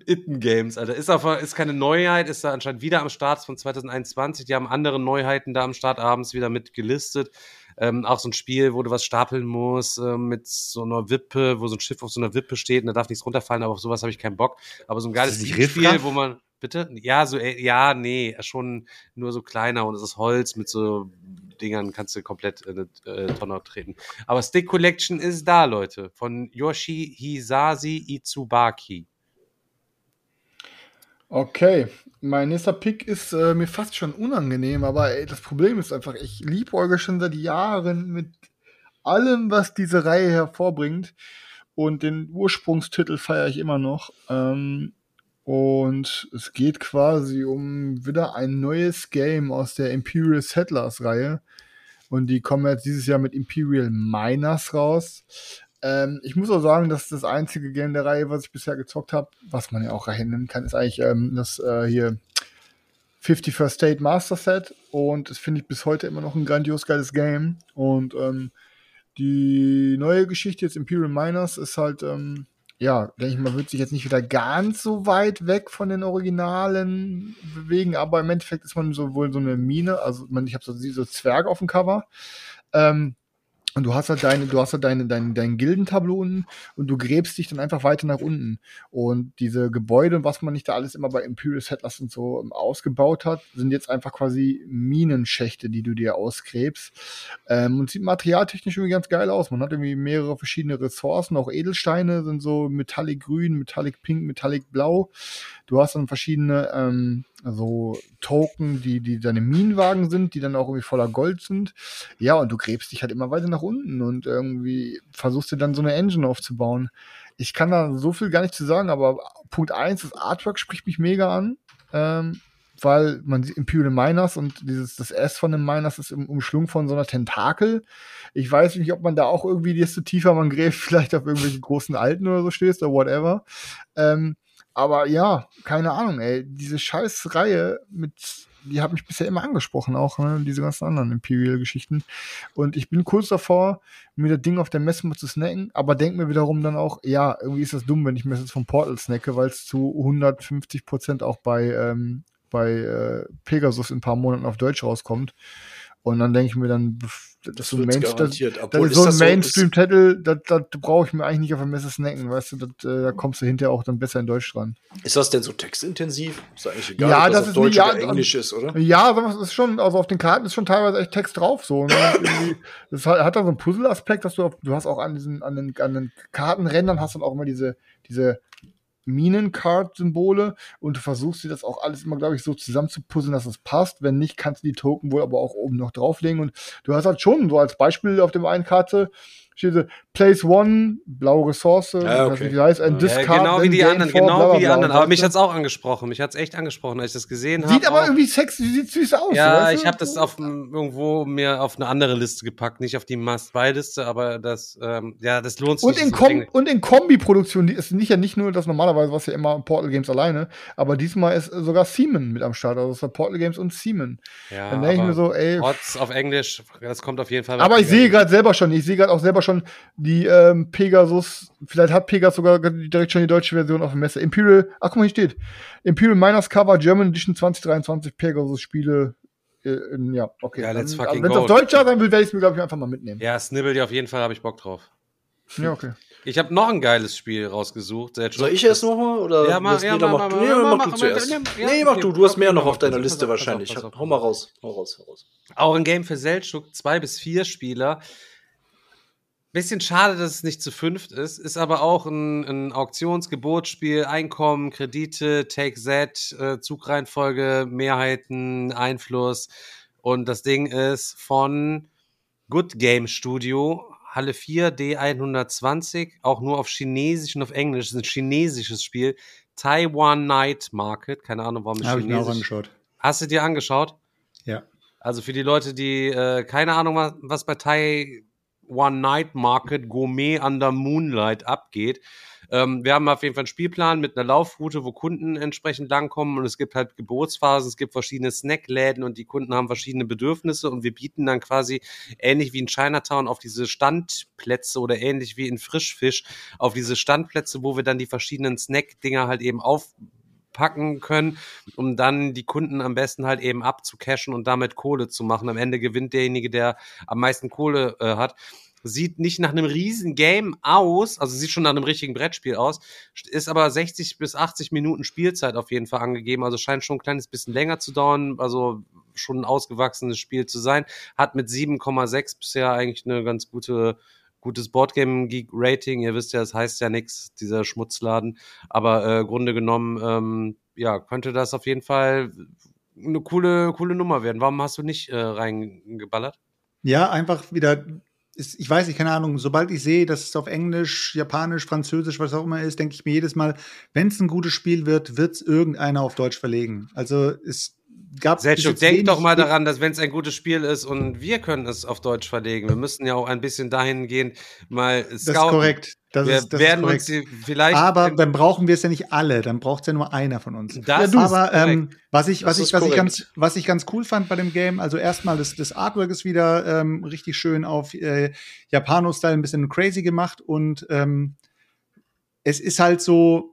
E: Itten Games, Alter. Ist, aber, ist keine Neuheit, ist da anscheinend wieder am Start von 2021. Die haben andere Neuheiten da am Start abends wieder mit gelistet. Ähm, auch so ein Spiel, wo du was stapeln musst, äh, mit so einer Wippe, wo so ein Schiff auf so einer Wippe steht und da darf nichts runterfallen, aber auf sowas habe ich keinen Bock. Aber so ein geiles
G: das
E: Spiel, wo man. Bitte? Ja, so, äh, ja, nee, schon nur so kleiner und es ist Holz mit so Dingern, kannst du komplett in eine äh, Tonne treten. Aber Stick Collection ist da, Leute, von Yoshi Hisashi Itsubaki.
F: Okay, mein nächster Pick ist äh, mir fast schon unangenehm, aber ey, das Problem ist einfach, ich liebäuge schon seit Jahren mit allem, was diese Reihe hervorbringt. Und den Ursprungstitel feiere ich immer noch. Ähm, und es geht quasi um wieder ein neues Game aus der Imperial Settlers Reihe. Und die kommen jetzt dieses Jahr mit Imperial Miners raus. Ähm, ich muss auch sagen, dass das einzige Game der Reihe, was ich bisher gezockt habe, was man ja auch Reihe nennen kann, ist eigentlich ähm, das äh, hier 51st State Master Set. Und das finde ich bis heute immer noch ein grandios geiles Game. Und ähm, die neue Geschichte jetzt Imperial Miners ist halt, ähm, ja, denke ich mal, wird sich jetzt nicht wieder ganz so weit weg von den Originalen bewegen, aber im Endeffekt ist man so wohl so eine Mine, also man, ich habe so diese Zwerge auf dem Cover. Ähm, und du hast halt deine, du hast halt deine, dein, dein Gildentableau unten und du gräbst dich dann einfach weiter nach unten. Und diese Gebäude und was man nicht da alles immer bei Imperial Settlers und so ähm, ausgebaut hat, sind jetzt einfach quasi Minenschächte, die du dir ausgräbst. Ähm, und sieht materialtechnisch irgendwie ganz geil aus. Man hat irgendwie mehrere verschiedene Ressourcen, auch Edelsteine sind so Metallic Grün, Metallic Pink, Metallic Blau. Du hast dann verschiedene ähm, so Token, die, die deine Minenwagen sind, die dann auch irgendwie voller Gold sind. Ja, und du gräbst dich halt immer weiter nach unten und irgendwie versuchst dir dann so eine Engine aufzubauen. Ich kann da so viel gar nicht zu sagen, aber Punkt eins, das Artwork spricht mich mega an. Ähm, weil man sieht Imperial Miners und dieses, das S von den Miners ist im Umschlung von so einer Tentakel. Ich weiß nicht, ob man da auch irgendwie, desto tiefer man gräbt, vielleicht auf irgendwelche großen Alten oder so stehst oder whatever. Ähm, aber ja, keine Ahnung, ey. Diese scheiß Reihe mit, die hat mich bisher immer angesprochen, auch, ne? Diese ganzen anderen Imperial-Geschichten. Und ich bin kurz davor, mir das Ding auf der Messe mal zu snacken, aber denk mir wiederum dann auch, ja, irgendwie ist das dumm, wenn ich mir das jetzt vom Portal snacke, weil es zu 150 Prozent auch bei, ähm, bei äh, Pegasus in ein paar Monaten auf Deutsch rauskommt. Und dann denke ich mir dann, das,
A: Das
F: so Main- das, das ist so
A: das
F: ein
A: so-
F: Mainstream-Titel, das, das brauche ich mir eigentlich nicht auf der Messe snacken, weißt du, das, äh, da kommst du hinterher auch dann besser in Deutsch dran.
A: Ist das denn so textintensiv? Ist eigentlich egal,
F: Ja,
A: ob das,
F: das ist
A: Deutsch
F: nie-
A: oder
F: ja,
A: Englisch ist, oder?
F: Ja, es ist schon, also auf den Karten ist schon teilweise echt Text drauf, so. Ne? Das hat, hat da so einen Puzzle-Aspekt, dass du, auf, du hast auch an diesen, an den, an den Kartenrändern hast dann auch immer diese, diese Minen-Card-Symbole und du versuchst dir das auch alles immer, glaube ich, so zusammen zu puzzeln, dass es passt. Wenn nicht, kannst du die Token wohl aber auch oben noch drauflegen und du hast halt schon so als Beispiel auf dem einen Karte steht so, Place One, blaue Ressource, ich weiß
A: okay.
F: nicht, wie heißt, ein
E: Ja,
F: Discard,
E: genau wie die anderen, genau
F: bla, bla,
E: wie die
F: bla.
E: anderen. Aber mich hat's auch angesprochen. Mich hat's echt angesprochen, als ich das gesehen habe.
F: Sieht aber
E: auch.
F: irgendwie sexy, sieht süß aus.
E: Ja,
F: weißt
E: ich habe das auf irgendwo mir auf eine andere Liste gepackt, nicht auf die Must-Buy-Liste, aber das, ähm, ja, das lohnt sich.
F: Und in, Kom und in Kombi-Produktion, die ist nicht ja nicht nur das normalerweise, was ja immer Portal Games alleine, aber diesmal ist sogar Seaman mit am Start. Also es war Portal Games und Seaman.
E: ja,
F: Dann denke ich mir so, ey.
E: Trotz auf Englisch, das kommt auf jeden Fall.
F: Aber ich sehe gerade selber schon, ich sehe gerade auch selber schon die ähm, Pegasus, vielleicht hat Pegasus sogar direkt schon die deutsche Version auf der Messe. Imperial, ach guck mal, hier steht. Imperial Miners Cover German Edition 2023 Pegasus Spiele. Äh, in- ja, okay.
E: Ja, let's
F: Dann-
E: fucking
F: Wenn es auf Deutsch sein will, werde ich es mir, glaube ich, einfach mal mitnehmen.
E: Ja, Snibbel dir auf jeden Fall, habe ich Bock drauf.
F: Ja, okay.
E: Ich habe noch ein geiles Spiel rausgesucht.
A: Soll ich erst nochmal? Oder
E: Ja, mach- ja, mach-
A: mach,
E: mach-
A: nee,
E: mach-
A: mach, du zuerst.
E: ja,
A: nee, mach du. Du hast mehr noch auf deiner Liste wahrscheinlich. Hau mal raus. Hau raus, hau raus.
E: Auch ein Game für Seltschuk, zwei bis vier Spieler. Bisschen schade, dass es nicht zu fünft ist, ist aber auch ein, ein Auktionsgebotsspiel, Einkommen, Kredite, Take Z, äh, Zugreihenfolge, Mehrheiten, Einfluss. Und das Ding ist von Good Game Studio, Halle 4, D120, auch nur auf Chinesisch und auf Englisch. Das ist ein chinesisches Spiel. Taiwan Night Market, keine Ahnung, warum es
G: Habe ich mir auch angeschaut.
E: Hast du dir angeschaut?
G: Ja.
E: Also für die Leute, die äh, keine Ahnung, was, bei Thai One Night Market Gourmet under Moonlight abgeht. Ähm, wir haben auf jeden Fall einen Spielplan mit einer Laufroute, wo Kunden entsprechend langkommen und es gibt halt Geburtsphasen, es gibt verschiedene Snackläden und die Kunden haben verschiedene Bedürfnisse und wir bieten dann quasi ähnlich wie in Chinatown auf diese Standplätze oder ähnlich wie in Frischfisch auf diese Standplätze, wo wir dann die verschiedenen Snack-Dinger halt eben auf packen können, um dann die Kunden am besten halt eben abzucashen und damit Kohle zu machen. Am Ende gewinnt derjenige, der am meisten Kohle äh, hat. Sieht nicht nach einem riesen Game aus, also sieht schon nach einem richtigen Brettspiel aus, ist aber 60 bis 80 Minuten Spielzeit auf jeden Fall angegeben, also scheint schon ein kleines bisschen länger zu dauern, also schon ein ausgewachsenes Spiel zu sein, hat mit 7,6 bisher eigentlich eine ganz gute gutes Boardgame Geek Rating. Ihr wisst ja, es das heißt ja nichts, dieser Schmutzladen. Aber äh, Grunde genommen, ähm, ja, könnte das auf jeden Fall eine coole, coole Nummer werden. Warum hast du nicht äh, reingeballert?
G: Ja, einfach wieder ist, ich weiß nicht, keine Ahnung, sobald ich sehe, dass es auf Englisch, Japanisch, Französisch, was auch immer ist, denke ich mir jedes Mal, wenn es ein gutes Spiel wird, wird es irgendeiner auf Deutsch verlegen. Also es gab
E: Selchuk, denk doch mal daran, dass wenn es ein gutes Spiel ist und wir können es auf Deutsch verlegen, wir müssen ja auch ein bisschen dahingehend mal scouten.
G: Das ist korrekt. Das
E: wir
G: ist, das
E: werden
G: ist
E: uns vielleicht.
G: Aber dann brauchen wir es ja nicht alle, dann braucht es ja nur einer von uns.
E: Das
G: ja, aber ähm, was ich, was
A: Das
G: ich, was ich
A: korrekt.
G: ganz, was ich ganz cool fand bei dem Game, also erstmal das, das Artwork ist wieder ähm, richtig schön auf äh, Japano-Style ein bisschen crazy gemacht und ähm, es ist halt so,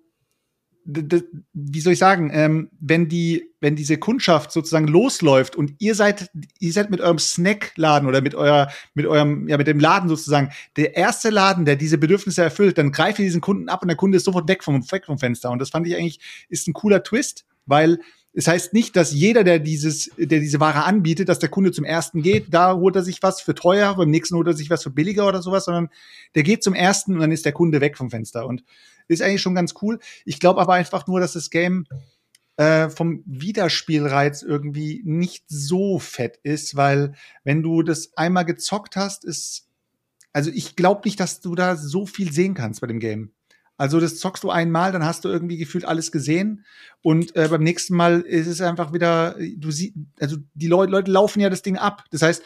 G: wie soll ich sagen, ähm, wenn die, wenn diese Kundschaft sozusagen losläuft und ihr seid, ihr seid mit eurem Snackladen oder mit euer, mit eurem, ja, mit dem Laden sozusagen der erste Laden, der diese Bedürfnisse erfüllt, dann greift ihr diesen Kunden ab und der Kunde ist sofort weg vom, weg vom Fenster. Und das fand ich eigentlich, ist ein cooler Twist, weil es heißt nicht, dass jeder, der dieses, der diese Ware anbietet, dass der Kunde zum ersten geht, da holt er sich was für teuer, beim nächsten holt er sich was für billiger oder sowas, sondern der geht zum ersten und dann ist der Kunde weg vom Fenster. Und ist eigentlich schon ganz cool. Ich glaube aber einfach nur, dass das Game äh, vom Wiederspielreiz irgendwie nicht so fett ist, weil wenn du das einmal gezockt hast, ist also ich glaube nicht, dass du da so viel sehen kannst bei dem Game. Also das zockst du einmal, dann hast du irgendwie gefühlt alles gesehen und äh, beim nächsten Mal ist es einfach wieder, du siehst, also die Leute, Leute laufen ja das Ding ab. Das heißt,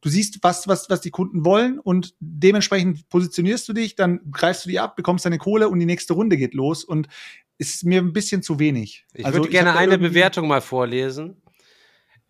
G: du siehst, was, was, was die Kunden wollen und dementsprechend positionierst du dich, dann greifst du die ab, bekommst deine Kohle und die nächste Runde geht los und es ist mir ein bisschen zu wenig.
E: Ich
G: Also
E: würde gerne
G: da
E: eine Bewertung mal vorlesen.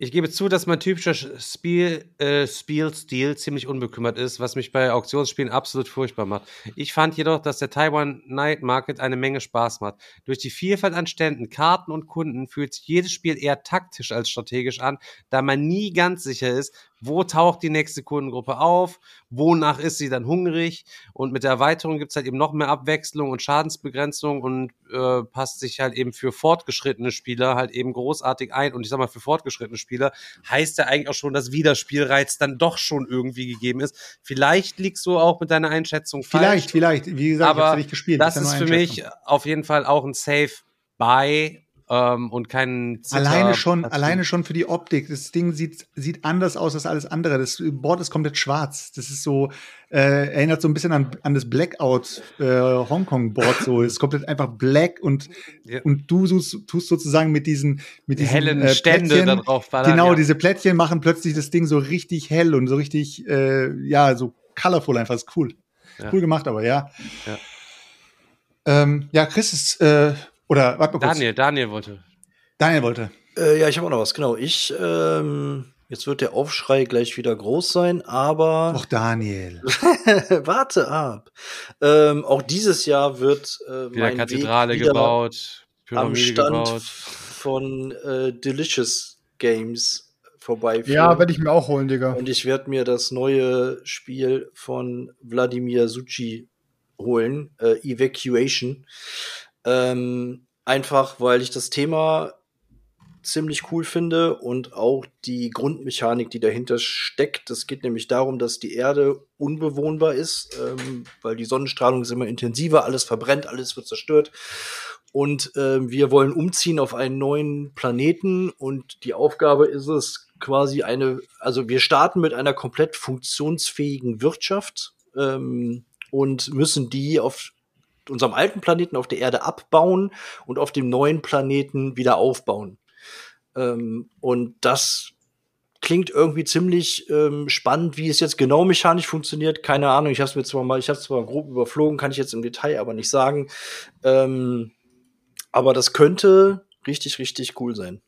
E: Ich gebe zu, dass mein typischer Spiel, äh, Spielstil ziemlich unbekümmert ist, was mich bei Auktionsspielen absolut furchtbar macht. Ich fand jedoch, dass der Taiwan Night Market eine Menge Spaß macht. Durch die Vielfalt an Ständen, Karten und Kunden fühlt sich jedes Spiel eher taktisch als strategisch an, da man nie ganz sicher ist, wo taucht die nächste Kundengruppe auf, wonach ist sie dann hungrig und mit der Erweiterung gibt's halt eben noch mehr Abwechslung und Schadensbegrenzung und äh, passt sich halt eben für fortgeschrittene Spieler halt eben großartig ein und ich sag mal für fortgeschrittene Spieler heißt ja eigentlich auch schon, dass Wiederspielreiz dann doch schon irgendwie gegeben ist. Vielleicht liegst du auch mit deiner Einschätzung
G: Vielleicht,
E: falsch,
G: vielleicht. Wie gesagt, ich hab's ja
E: aber
G: nicht gespielt.
E: das
G: nur
E: ist für mich auf jeden Fall auch ein Safe Buy ähm, und kein Zitter-
G: Alleine schon,
E: dazu.
G: alleine schon für die Optik. Das Ding sieht, sieht anders aus als alles andere. Das Board ist komplett schwarz. Das ist so, äh, erinnert so ein bisschen an, an das Blackout äh, Hongkong-Board. So, es ist komplett einfach black und,
E: Ja.
G: und du tust, tust sozusagen mit diesen, mit
E: Die
G: diesen
E: hellen
G: äh,
E: Stände
G: Plättchen,
E: da drauf ballern,
G: Genau,
E: ja.
G: diese Plättchen machen plötzlich das Ding so richtig hell und so richtig, äh, ja, so colorful einfach. Ist cool.
E: Ja.
G: Cool gemacht, aber ja.
E: Ja.
G: Ähm, ja, Chris ist, äh, oder warte mal kurz.
E: Daniel, Daniel wollte.
G: Daniel wollte.
A: Äh, ja, ich habe auch noch was, genau. Ich, ähm, jetzt wird der Aufschrei gleich wieder groß sein, aber
G: Och, Daniel.
A: warte ab. Ähm, auch dieses Jahr wird äh,
E: Wieder
A: mein
E: Kathedrale
A: Weg wieder
E: gebaut,
A: am
E: Pyramide
A: Stand
E: gebaut.
A: von äh, Delicious Games vorbeiführen.
F: Ja, werde ich mir auch holen, Digga.
A: Und ich werde mir das neue Spiel von Wladimir Suchi holen, äh, Evacuation. Ähm, einfach, weil ich das Thema ziemlich cool finde und auch die Grundmechanik, die dahinter steckt. Es geht nämlich darum, dass die Erde unbewohnbar ist, ähm, weil die Sonnenstrahlung ist immer intensiver, alles verbrennt, alles wird zerstört. Und ähm, wir wollen umziehen auf einen neuen Planeten und die Aufgabe ist es quasi eine, also wir starten mit einer komplett funktionsfähigen Wirtschaft ähm, und müssen die auf unserem alten Planeten auf der Erde abbauen und auf dem neuen Planeten wieder aufbauen. Ähm, und das klingt irgendwie ziemlich ähm, spannend, wie es jetzt genau mechanisch funktioniert. Keine Ahnung. Ich habe es mir zwar mal, ich habe zwar grob überflogen, kann ich jetzt im Detail aber nicht sagen. Ähm, aber das könnte richtig, richtig cool sein.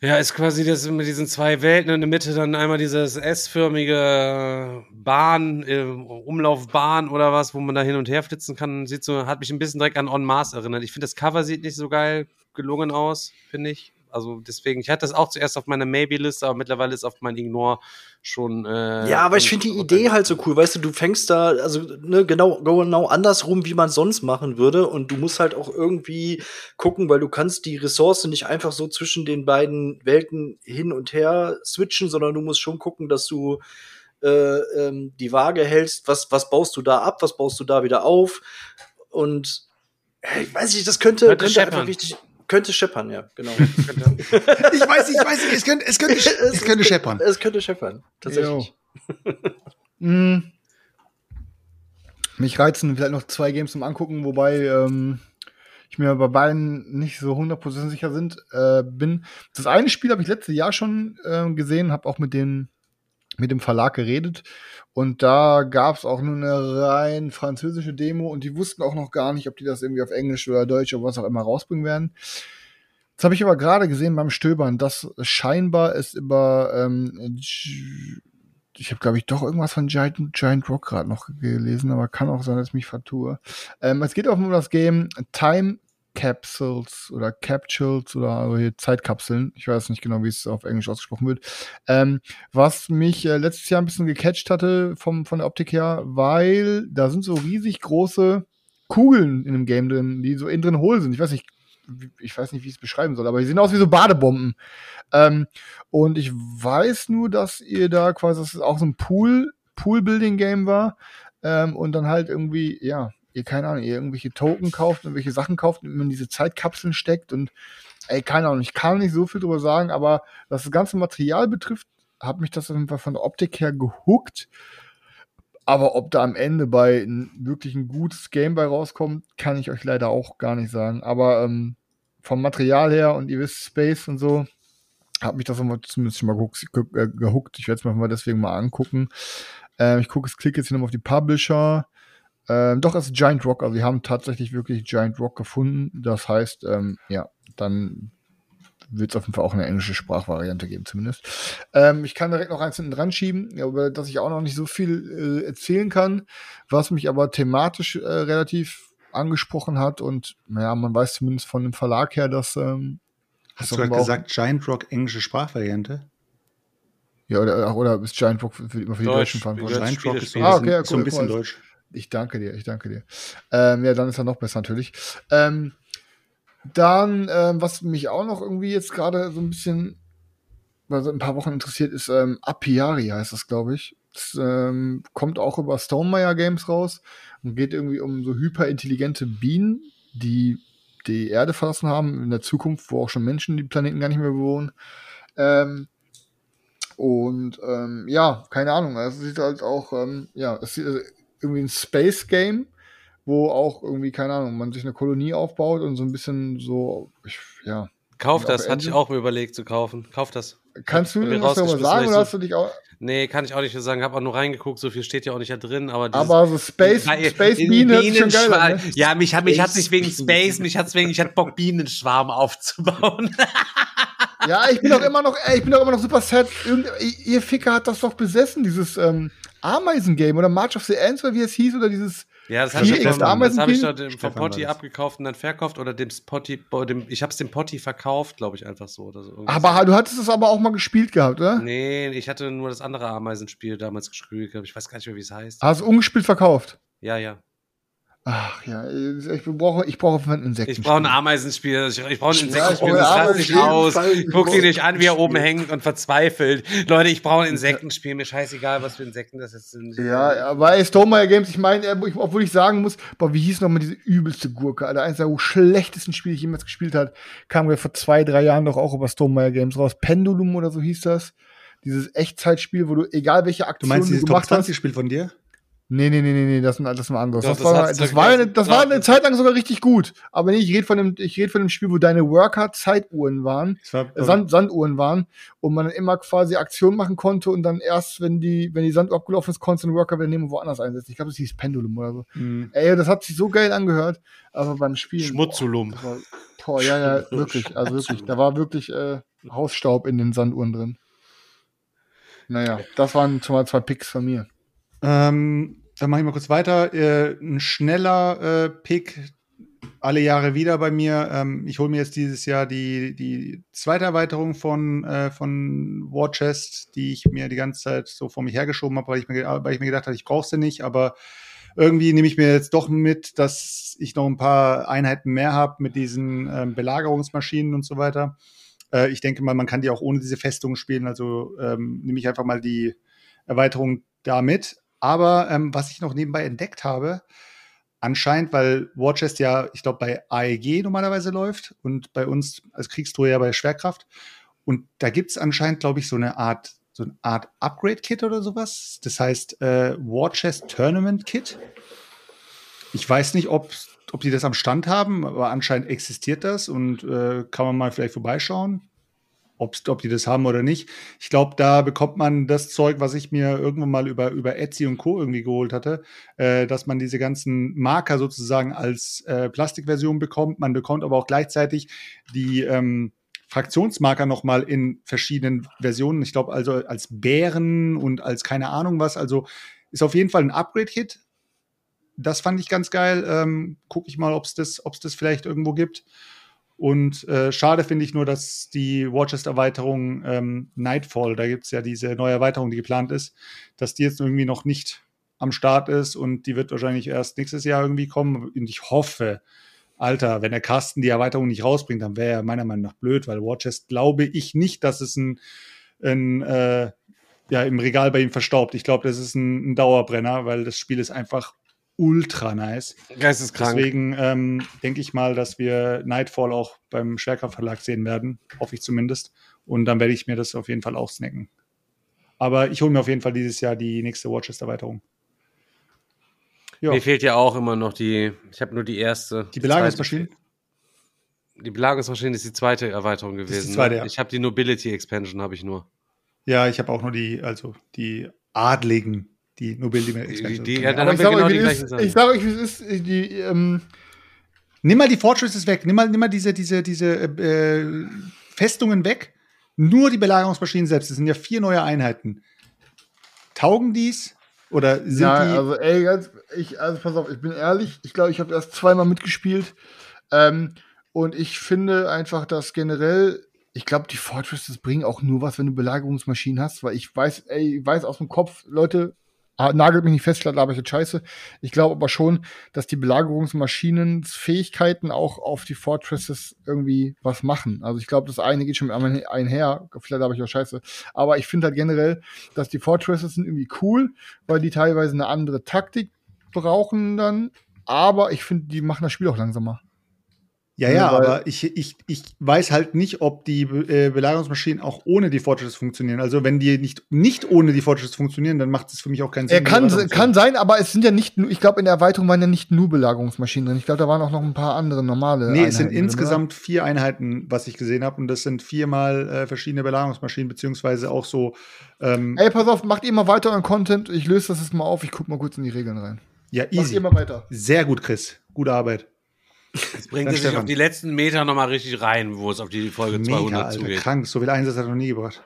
E: Ja, ist quasi das mit diesen zwei Welten in der Mitte dann einmal dieses S-förmige Bahn, äh, Umlaufbahn oder was, wo man da hin und her flitzen kann. Sieht so, hat mich ein bisschen direkt an On Mars erinnert. Ich finde, das Cover sieht nicht so geil gelungen aus, finde ich. Also deswegen, ich hatte das auch zuerst auf meiner Maybe-Liste, aber mittlerweile ist auf mein Ignore schon. Äh,
A: Ja, aber ich finde die Idee halt so cool, weißt du, du fängst da, also ne, genau, genau andersrum, wie man sonst machen würde. Und du musst halt auch irgendwie gucken, weil du kannst die Ressource nicht einfach so zwischen den beiden Welten hin und her switchen, sondern du musst schon gucken, dass du äh, ähm, die Waage hältst, was, was baust du da ab, was baust du da wieder auf. Und ich weiß nicht, das könnte,
E: Könnte
A: einfach richtig. Könnte scheppern, ja, genau.
G: Ich weiß, ich weiß, es könnte, es könnte, es könnte scheppern.
A: Es könnte scheppern, tatsächlich.
F: Mm. Mich reizen vielleicht noch zwei Games zum Angucken, wobei ähm, ich mir bei beiden nicht so 100% sicher sind, äh, bin. Das eine Spiel habe ich letztes Jahr schon äh, gesehen, habe auch mit dem, mit dem Verlag geredet. Und da gab es auch nur eine rein französische Demo und die wussten auch noch gar nicht, ob die das irgendwie auf Englisch oder Deutsch oder was auch immer rausbringen werden. Jetzt habe ich aber gerade gesehen beim Stöbern, dass scheinbar es über ähm, ich habe, glaube ich, doch irgendwas von Giant, Giant Rock gerade noch gelesen, aber kann auch sein, dass ich mich vertue. Ähm, es geht auch um das Game Time Capsules oder Capsules oder hier Zeitkapseln. Ich weiß nicht genau, wie es auf Englisch ausgesprochen wird. Ähm, was mich äh, letztes Jahr ein bisschen gecatcht hatte vom, von der Optik her, weil da sind so riesig große Kugeln in dem Game drin, die so innen drin hohl sind. Ich weiß nicht, ich weiß nicht, wie ich es beschreiben soll, aber die sehen aus wie so Badebomben. Ähm, und ich weiß nur, dass ihr da quasi, dass es auch so ein Pool, Pool-Building-Game war. Ähm, und dann halt irgendwie, ja, ihr, keine Ahnung, ihr irgendwelche Token kauft, irgendwelche Sachen kauft und in diese Zeitkapseln steckt und ey, keine Ahnung, ich kann nicht so viel drüber sagen, aber was das ganze Material betrifft, hat mich das auf von der Optik her gehuckt. Aber ob da am Ende bei wirklich ein gutes Game bei rauskommt, kann ich euch leider auch gar nicht sagen. Aber ähm, vom Material her und ihr wisst Space und so, hat mich das immer zumindest schon mal gehuckt. äh. Ich werde es mir mal deswegen mal angucken. Ähm, ich gucke, es klicke jetzt hier nochmal auf die Publisher. Ähm, doch, es ist Giant Rock. Also, wir haben tatsächlich wirklich Giant Rock gefunden. Das heißt, ähm, ja, dann wird es auf jeden Fall auch eine englische Sprachvariante geben, zumindest. Ähm, ich kann direkt noch eins hinten dran schieben, über das ich auch noch nicht so viel äh, erzählen kann, was mich aber thematisch äh, relativ angesprochen hat. Und naja, man weiß zumindest von dem Verlag her, dass. Ähm,
G: Hast du gerade gesagt, Giant Rock englische Sprachvariante?
F: Ja, oder, oder ist Giant Rock für, für, immer für die
E: Deutsch,
F: Deutschen verantwortlich?
E: Giant
G: Giant Rock ist so ein
F: Ah,
G: bisschen,
F: okay, ja,
G: so ein
F: cool,
G: bisschen
F: cool.
G: deutsch.
F: Ich danke dir, ich danke dir. Ähm, ja, dann ist er noch besser natürlich. Ähm, dann, ähm, was mich auch noch irgendwie jetzt gerade so ein bisschen, also ein paar Wochen interessiert, ist ähm, Apiari heißt das, glaube ich. Das ähm, kommt auch über Stonemeyer Games raus und geht irgendwie um so hyperintelligente Bienen, die die Erde verlassen haben in der Zukunft, wo auch schon Menschen die Planeten gar nicht mehr bewohnen. Ähm, und ähm, ja, keine Ahnung. Es sieht halt auch, ähm, ja, es also irgendwie ein Space Game, wo auch irgendwie, keine Ahnung, man sich eine Kolonie aufbaut und so ein bisschen so, ich, ja.
E: Kauf das, hatte ich auch mir überlegt zu kaufen. Kauf das.
F: Kannst du
E: ich
F: irgendwas darüber sagen oder
E: so-
F: hast du dich auch.
E: Nee, kann ich auch nicht mehr sagen. Hab auch nur reingeguckt, so viel steht ja auch nicht da drin, aber dieses-
F: Aber so Space,
E: Weil-
F: Space
E: in
F: Biene hört sich schon geil an, ne?
E: Ja, mich hat mich hat's nicht wegen
A: Bienen.
E: Space, mich hat's wegen, ich hatte Bock Bienenschwarm aufzubauen.
F: Ja, ich bin doch immer noch, ey, ich bin doch immer noch super sad. Irgend, ihr Ficker hat das doch besessen, dieses ähm, Ameisen-Game oder March of the Ants oder wie es hieß oder dieses.
E: Ja, das habe ich, das hab ich doch dem, vom Potti
G: das.
E: abgekauft und dann verkauft oder dem Potti, dem, ich hab's dem Potti verkauft, glaube ich, einfach so oder so.
F: Aber du hattest es aber auch mal gespielt gehabt, oder?
E: Nee, ich hatte nur das andere Ameisenspiel damals gespielt, gehabt. ich weiß gar nicht mehr, wie es heißt.
F: Hast du ungespielt verkauft?
E: Ja, ja.
F: Ach ja, ich brauche, ich brauche ein Insekten.
E: Ich brauche ein Ameisenspiel. Ich, ich brauche ein
F: Ja, ich
E: Insektenspiel.
F: brauche
E: Das nicht
F: Ameisenspiel.
E: aus. Guck dir nicht an, wie er oben hängt und verzweifelt. Leute, ich brauche ein Insektenspiel. Mir scheißegal, was für Insekten das jetzt sind.
F: Ja, aber ey, Stonemeyer Games, ich meine, ich- obwohl ich sagen muss, boah, wie hieß noch mal diese übelste Gurke, Alter, eines der schlechtesten Spiele, die ich jemals gespielt hat, kam ja vor zwei, drei Jahren doch auch über Stonemeyer Games raus. Pendulum oder so hieß das. Dieses Echtzeitspiel, wo du, egal welche
G: Du
F: Aktion
G: meinst
F: du
G: dieses Top
F: gemacht hast.
G: 20 Spiel von dir?
F: Nee, nee, nee, nee, nee, das ist ein, das ist ein anderes.
E: Doch,
F: das,
E: das
F: war, das, war,
E: gegessen.
F: das war eine Zeit lang sogar richtig gut. Aber nee, ich rede von dem, ich rede von dem Spiel, wo deine Worker Zeituhren waren.
G: War,
F: Sand, Sanduhren waren und man dann immer quasi Aktionen machen konnte und dann erst, wenn die, wenn die Sanduhr abgelaufen ist, konntest du den Worker wieder nehmen und woanders einsetzen. Ich glaube, das hieß Pendulum oder so.
G: Mhm.
F: Ey, das hat sich so geil angehört, aber beim Spielen.
E: Schmutzulum.
F: Boah, war- boah, ja, ja, wirklich, also wirklich. Da war wirklich, äh, Hausstaub in den Sanduhren drin. Naja, das waren schon mal zwei Picks von mir.
G: Ähm, dann mache ich mal kurz weiter. Äh, ein schneller äh, Pick, alle Jahre wieder bei mir. Ähm, ich hole mir jetzt dieses Jahr die, die zweite Erweiterung von, äh, von War Chest, die ich mir die ganze Zeit so vor mich hergeschoben habe, weil ich mir, weil ich mir gedacht habe, ich brauche sie nicht, aber irgendwie nehme ich mir jetzt doch mit, dass ich noch ein paar Einheiten mehr habe mit diesen ähm, Belagerungsmaschinen und so weiter. Äh, ich denke mal, man kann die auch ohne diese Festungen spielen, also ähm, nehme ich einfach mal die Erweiterung da mit. Aber ähm, was ich noch nebenbei entdeckt habe, anscheinend, weil Warchest ja, ich glaube, bei AEG normalerweise läuft und bei uns als Kriegstruhe ja bei Schwerkraft. Und da gibt es anscheinend, glaube ich, so eine Art, so eine Art Upgrade-Kit oder sowas. Das heißt äh, Warchest Tournament Kit. Ich weiß nicht, ob, ob die das am Stand haben, aber anscheinend existiert das und äh, kann man mal vielleicht vorbeischauen ob die das haben oder nicht. Ich glaube, da bekommt man das Zeug, was ich mir irgendwann mal über, über Etsy und Co. irgendwie geholt hatte, äh, dass man diese ganzen Marker sozusagen als äh, Plastikversion bekommt. Man bekommt aber auch gleichzeitig die ähm, Fraktionsmarker nochmal in verschiedenen Versionen. Ich glaube also als Bären und als keine Ahnung was. Also ist auf jeden Fall ein Upgrade-Kit. Das fand ich ganz geil. Ähm, Gucke ich mal, ob es das, ob's das vielleicht irgendwo gibt. Und äh, schade finde ich nur, dass die Warchest-Erweiterung ähm, Nightfall, da gibt es ja diese neue Erweiterung, die geplant ist, dass die jetzt irgendwie noch nicht am Start ist und die wird wahrscheinlich erst nächstes Jahr irgendwie kommen. Und ich hoffe, Alter, wenn der Carsten die Erweiterung nicht rausbringt, dann wäre er meiner Meinung nach blöd, weil Warchest glaube ich nicht, dass es ein, ein äh, ja, im Regal bei ihm verstaubt. Ich glaube, das ist ein, ein Dauerbrenner, weil das Spiel ist einfach ultra nice.
E: Geisteskrank.
G: Deswegen ähm, denke ich mal, dass wir Nightfall auch beim Schwerkraftverlag sehen werden. Hoffe ich zumindest. Und dann werde ich mir das auf jeden Fall auch snacken. Aber ich hole mir auf jeden Fall dieses Jahr die nächste Watchest-Erweiterung.
E: Ja. Mir fehlt ja auch immer noch die, ich habe nur die erste.
G: Die Belagerungsmaschine?
E: Die Belagerungsmaschine ist die zweite Erweiterung gewesen. Die zweite, ne? ja. Ich habe die Nobility Expansion, habe ich nur.
G: Ja, ich habe auch nur die, also die adligen die
F: die, ja, dann haben wir genau die gleichen ist, Ich sage euch, wie es ist. Die, ähm
G: nimm mal die Fortresses weg. Nimm mal, nimm mal diese, diese, diese äh, Festungen weg. Nur die Belagerungsmaschinen selbst. Das sind ja vier neue Einheiten. Taugen dies? Oder sind ja, die.
F: Also, ey, ganz, ich, also pass auf, ich bin ehrlich. Ich glaube, ich habe erst zweimal mitgespielt. Ähm, und ich finde einfach, dass generell ich glaube, die Fortresses bringen auch nur was, wenn du Belagerungsmaschinen hast, weil ich weiß, ey, ich weiß aus dem Kopf, Leute, nagelt mich nicht fest, vielleicht laber ich jetzt scheiße. Ich glaube aber schon, dass die Belagerungsmaschinenfähigkeiten auch auf die Fortresses irgendwie was machen. Also ich glaube, das eine geht schon mit einher, vielleicht laber ich auch scheiße. Aber ich finde halt generell, dass die Fortresses sind irgendwie cool, weil die teilweise eine andere Taktik brauchen dann. Aber ich finde, die machen das Spiel auch langsamer.
G: Ja, ja, aber ich, ich, ich weiß halt nicht, ob die äh, Belagerungsmaschinen auch ohne die Fortresses funktionieren. Also wenn die nicht, nicht ohne die Fortresses funktionieren, dann macht es für mich auch keinen Sinn.
F: Er kann, kann sein, aber es sind ja nicht, ich glaube, in der Erweiterung waren ja nicht nur Belagerungsmaschinen drin. Ich glaube, da waren auch noch ein paar andere normale.
G: Nee, Einheiten es sind insgesamt oder? vier Einheiten, was ich gesehen habe. Und das sind viermal äh, verschiedene Belagerungsmaschinen, beziehungsweise auch so.
F: Ähm Ey, pass auf, macht ihr mal weiter euren Content. Ich löse das jetzt mal auf. Ich guck mal kurz in die Regeln rein.
G: Ja, easy. Macht
F: ihr mal weiter.
G: Sehr gut, Chris. Gute Arbeit.
E: Jetzt bringt es sich auf die letzten Meter nochmal richtig rein, wo es auf die Folge Mega, 200 Alter, zugeht.
G: krank, so viel Einsatz hat er noch nie gebracht.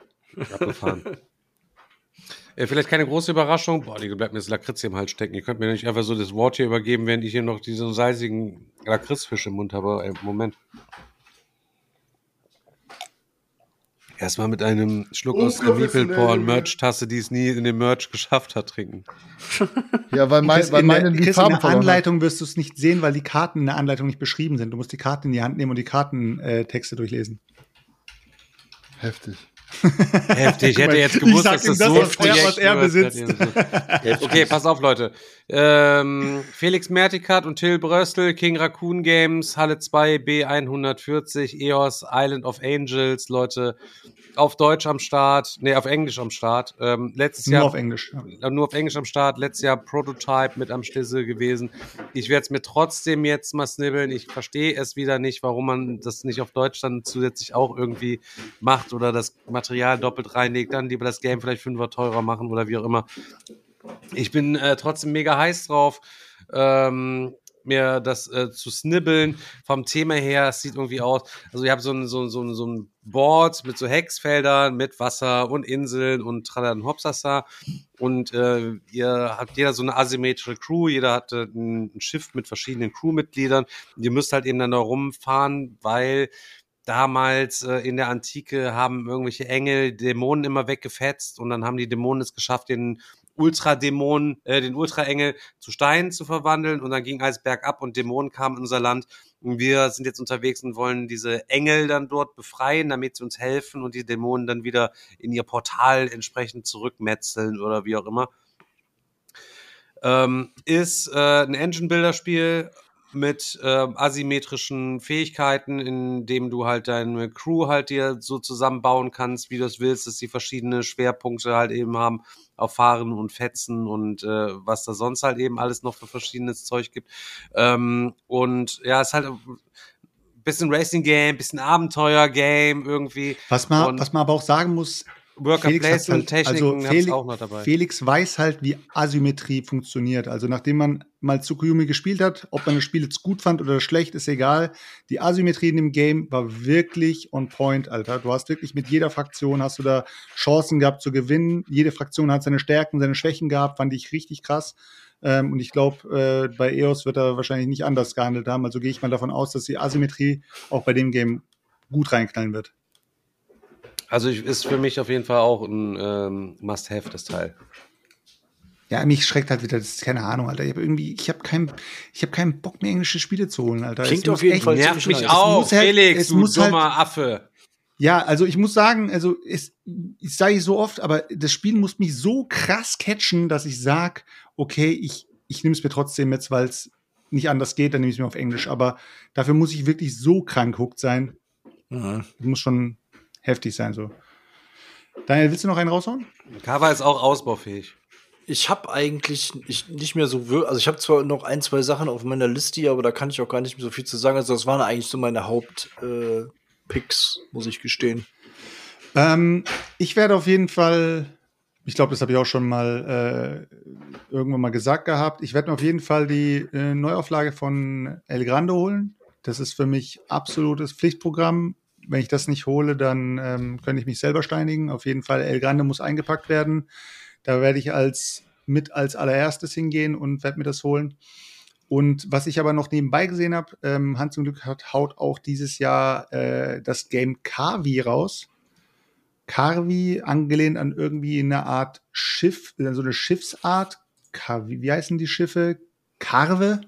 E: Abgefahren. äh, vielleicht keine große Überraschung. Boah, die bleibt mir das Lakritz hier im Hals stecken. Ihr könnt mir nicht einfach so das Wort hier übergeben, während ich hier noch diesen salzigen Lakritzfisch im Mund habe. Ey, Moment. Erstmal mit einem Schluck aus der Meeple-Porn-Merch-Tasse, die es nie in den Merch geschafft hat, trinken.
G: Ja, weil, mein, weil meine in der, in der Anleitung wirst du es nicht sehen, weil die Karten in der Anleitung nicht beschrieben sind. Du musst die Karten in die Hand nehmen und die Kartentexte durchlesen.
F: Heftig.
E: Heftig. Ich hätte jetzt gewusst, dass das, das so ein Projekt
G: was er besitzt.
E: okay, pass auf, Leute. Ähm, Felix Mertikat und Till Bröstel, King Raccoon Games, Halle 2, B140, EOS, Island of Angels, Leute auf Deutsch am Start, nee, auf Englisch am Start. Ähm, letztes
G: nur
E: Jahr
G: auf Englisch.
E: Ja. Nur auf Englisch am Start. Letztes Jahr Prototype mit am Schlüssel gewesen. Ich werde es mir trotzdem jetzt mal snibbeln. Ich verstehe es wieder nicht, warum man das nicht auf Deutsch dann zusätzlich auch irgendwie macht oder das Material doppelt reinlegt, dann lieber das Game vielleicht fünfer teurer machen oder wie auch immer. Ich bin äh, trotzdem mega heiß drauf. Ähm, mir das äh, zu snibbeln. Vom Thema her, es sieht irgendwie aus. Also, ihr habt so ein, so, so, so ein Board mit so Hexfeldern, mit Wasser und Inseln und Tralala Hopsasa. Und äh, ihr habt jeder so eine asymmetrische Crew, jeder hat äh, ein Schiff mit verschiedenen Crewmitgliedern. Ihr müsst halt eben dann da rumfahren, weil damals äh, in der Antike haben irgendwelche Engel Dämonen immer weggefetzt und dann haben die Dämonen es geschafft, den Ultradämon, äh, den Ultraengel zu Stein zu verwandeln und dann ging alles bergab und Dämonen kamen in unser Land. Und wir sind jetzt unterwegs und wollen diese Engel dann dort befreien, damit sie uns helfen und die Dämonen dann wieder in ihr Portal entsprechend zurückmetzeln oder wie auch immer. Ähm, ist äh, ein Engine-Builder-Spiel mit ähm, asymmetrischen Fähigkeiten, in dem du halt deine Crew halt dir so zusammenbauen kannst, wie du es willst, dass sie verschiedene Schwerpunkte halt eben haben auf Fahren und Fetzen und äh, was da sonst halt eben alles noch für verschiedenes Zeug gibt. Ähm, und ja, es ist halt ein bisschen Racing-Game, bisschen Abenteuer-Game irgendwie.
G: Was man,
E: Und-
G: was man aber auch sagen muss,
E: Worker
G: Felix, hat's
E: Placement
G: halt,
E: Techniken
G: also Felix,
E: auch noch dabei.
G: Felix weiß halt, wie Asymmetrie funktioniert. Also nachdem man mal Tsukuyomi gespielt hat, ob man das Spiel jetzt gut fand oder schlecht, ist egal. Die Asymmetrie in dem Game war wirklich on point, Alter. Du hast wirklich mit jeder Fraktion hast du da Chancen gehabt zu gewinnen. Jede Fraktion hat seine Stärken, seine Schwächen gehabt, fand ich richtig krass. Ähm, und ich glaube, äh, bei EOS wird er wahrscheinlich nicht anders gehandelt haben. Also gehe ich mal davon aus, dass die Asymmetrie auch bei dem Game gut reinknallen wird.
E: Also ich, ist für mich auf jeden Fall auch ein ähm, Must-Have, das Teil.
G: Ja, mich schreckt halt wieder, das ist keine Ahnung, Alter. Ich habe irgendwie, ich habe keinen, ich habe keinen Bock mehr englische Spiele zu holen, Alter.
A: Klingt auf jeden
G: echt-
A: Fall
E: Nervt mich auch,
G: muss halt-
E: Felix,
G: es
E: du
G: muss halt-
E: dummer Affe.
G: Ja, also ich muss sagen, also es, ich sage ich so oft, aber das Spiel muss mich so krass catchen, dass ich sag, okay, ich, ich nehme es mir trotzdem jetzt, weil es nicht anders geht, dann nehme ich es mir auf Englisch. Aber dafür muss ich wirklich so krank hooked sein.
A: Mhm.
G: Das muss schon heftig sein, so. Daniel, willst du noch einen raushauen?
E: Cover ist auch ausbaufähig.
A: Ich habe eigentlich ich, nicht mehr so wir- also ich habe zwar noch ein, zwei Sachen auf meiner Liste, aber da kann ich auch gar nicht mehr so viel zu sagen. Also das waren eigentlich so meine Haupt-Picks, äh, Picks, muss ich gestehen.
G: Ähm, ich werde auf jeden Fall, ich glaube, das habe ich auch schon mal äh, irgendwann mal gesagt gehabt, ich werde mir auf jeden Fall die äh, Neuauflage von El Grande holen. Das ist für mich absolutes Pflichtprogramm. Wenn ich das nicht hole, dann ähm, könnte ich mich selber steinigen. Auf jeden Fall, El Grande muss eingepackt werden. Da werde ich als mit als allererstes hingehen und werde mir das holen. Und was ich aber noch nebenbei gesehen habe, ähm, Hans zum Glück hat, haut auch dieses Jahr äh, das Game Kavi raus. Carvi, angelehnt an irgendwie eine Art Schiff, so eine Schiffsart. Carvi, wie heißen die Schiffe? Carve?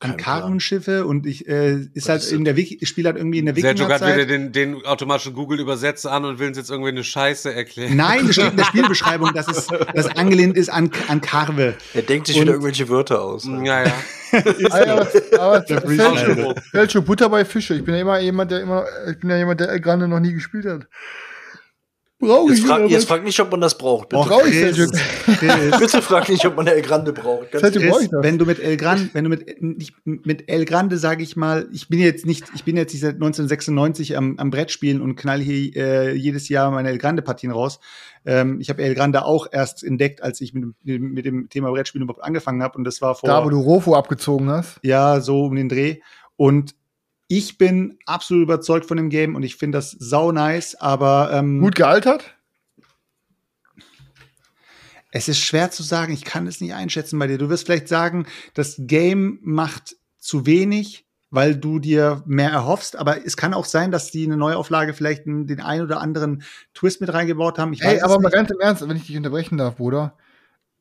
G: An. Carvenschiffe und ich äh, ist halt
A: ist
G: in der Wiki, Spiel halt irgendwie in der
E: Sergio hat wieder den, den automatischen Google-Übersetzer an und will uns jetzt irgendwie eine Scheiße erklären.
G: Nein, das steht in der Spielbeschreibung, dass es das angelehnt ist an, an Carve.
A: Er denkt sich
G: Und-
A: wieder irgendwelche Wörter aus.
E: Ja, ja.
F: Ja, aber, aber schon Butter bei Fische. Ich bin ja immer jemand, der immer, ich bin ja jemand, der El Grande noch nie gespielt hat. Brauche
A: Jetzt
F: ich
A: frag, jetzt frag nicht, ob man das braucht. Bitte,
G: Och, Chris. Chris,
A: bitte frag nicht, ob man El Grande braucht. Ganz
G: Chris, wenn du mit El Grande, wenn du mit, nicht, mit El Grande, sage ich mal, ich bin jetzt nicht, ich bin jetzt nicht seit 1996 am, am Brett spielen und knall hier äh, jedes Jahr meine El Grande Partien raus. Ähm, ich habe El Grande auch erst entdeckt, als ich mit, dem- mit dem Thema Brettspielen überhaupt angefangen habe und das war vor
F: Da, wo du Rofo abgezogen hast.
G: ja so um den Dreh und ich bin absolut überzeugt von dem Game und ich finde das sau nice, aber ähm,
F: Gut gealtert?
G: Es ist schwer zu sagen, ich kann es nicht einschätzen bei dir. Du wirst vielleicht sagen, das Game macht zu wenig, weil du dir mehr erhoffst, aber es kann auch sein, dass die eine Neuauflage vielleicht den den ein oder anderen Twist mit reingebaut haben. Ich
F: Ey, aber mal ganz im Ernst, wenn ich dich unterbrechen darf, Bruder.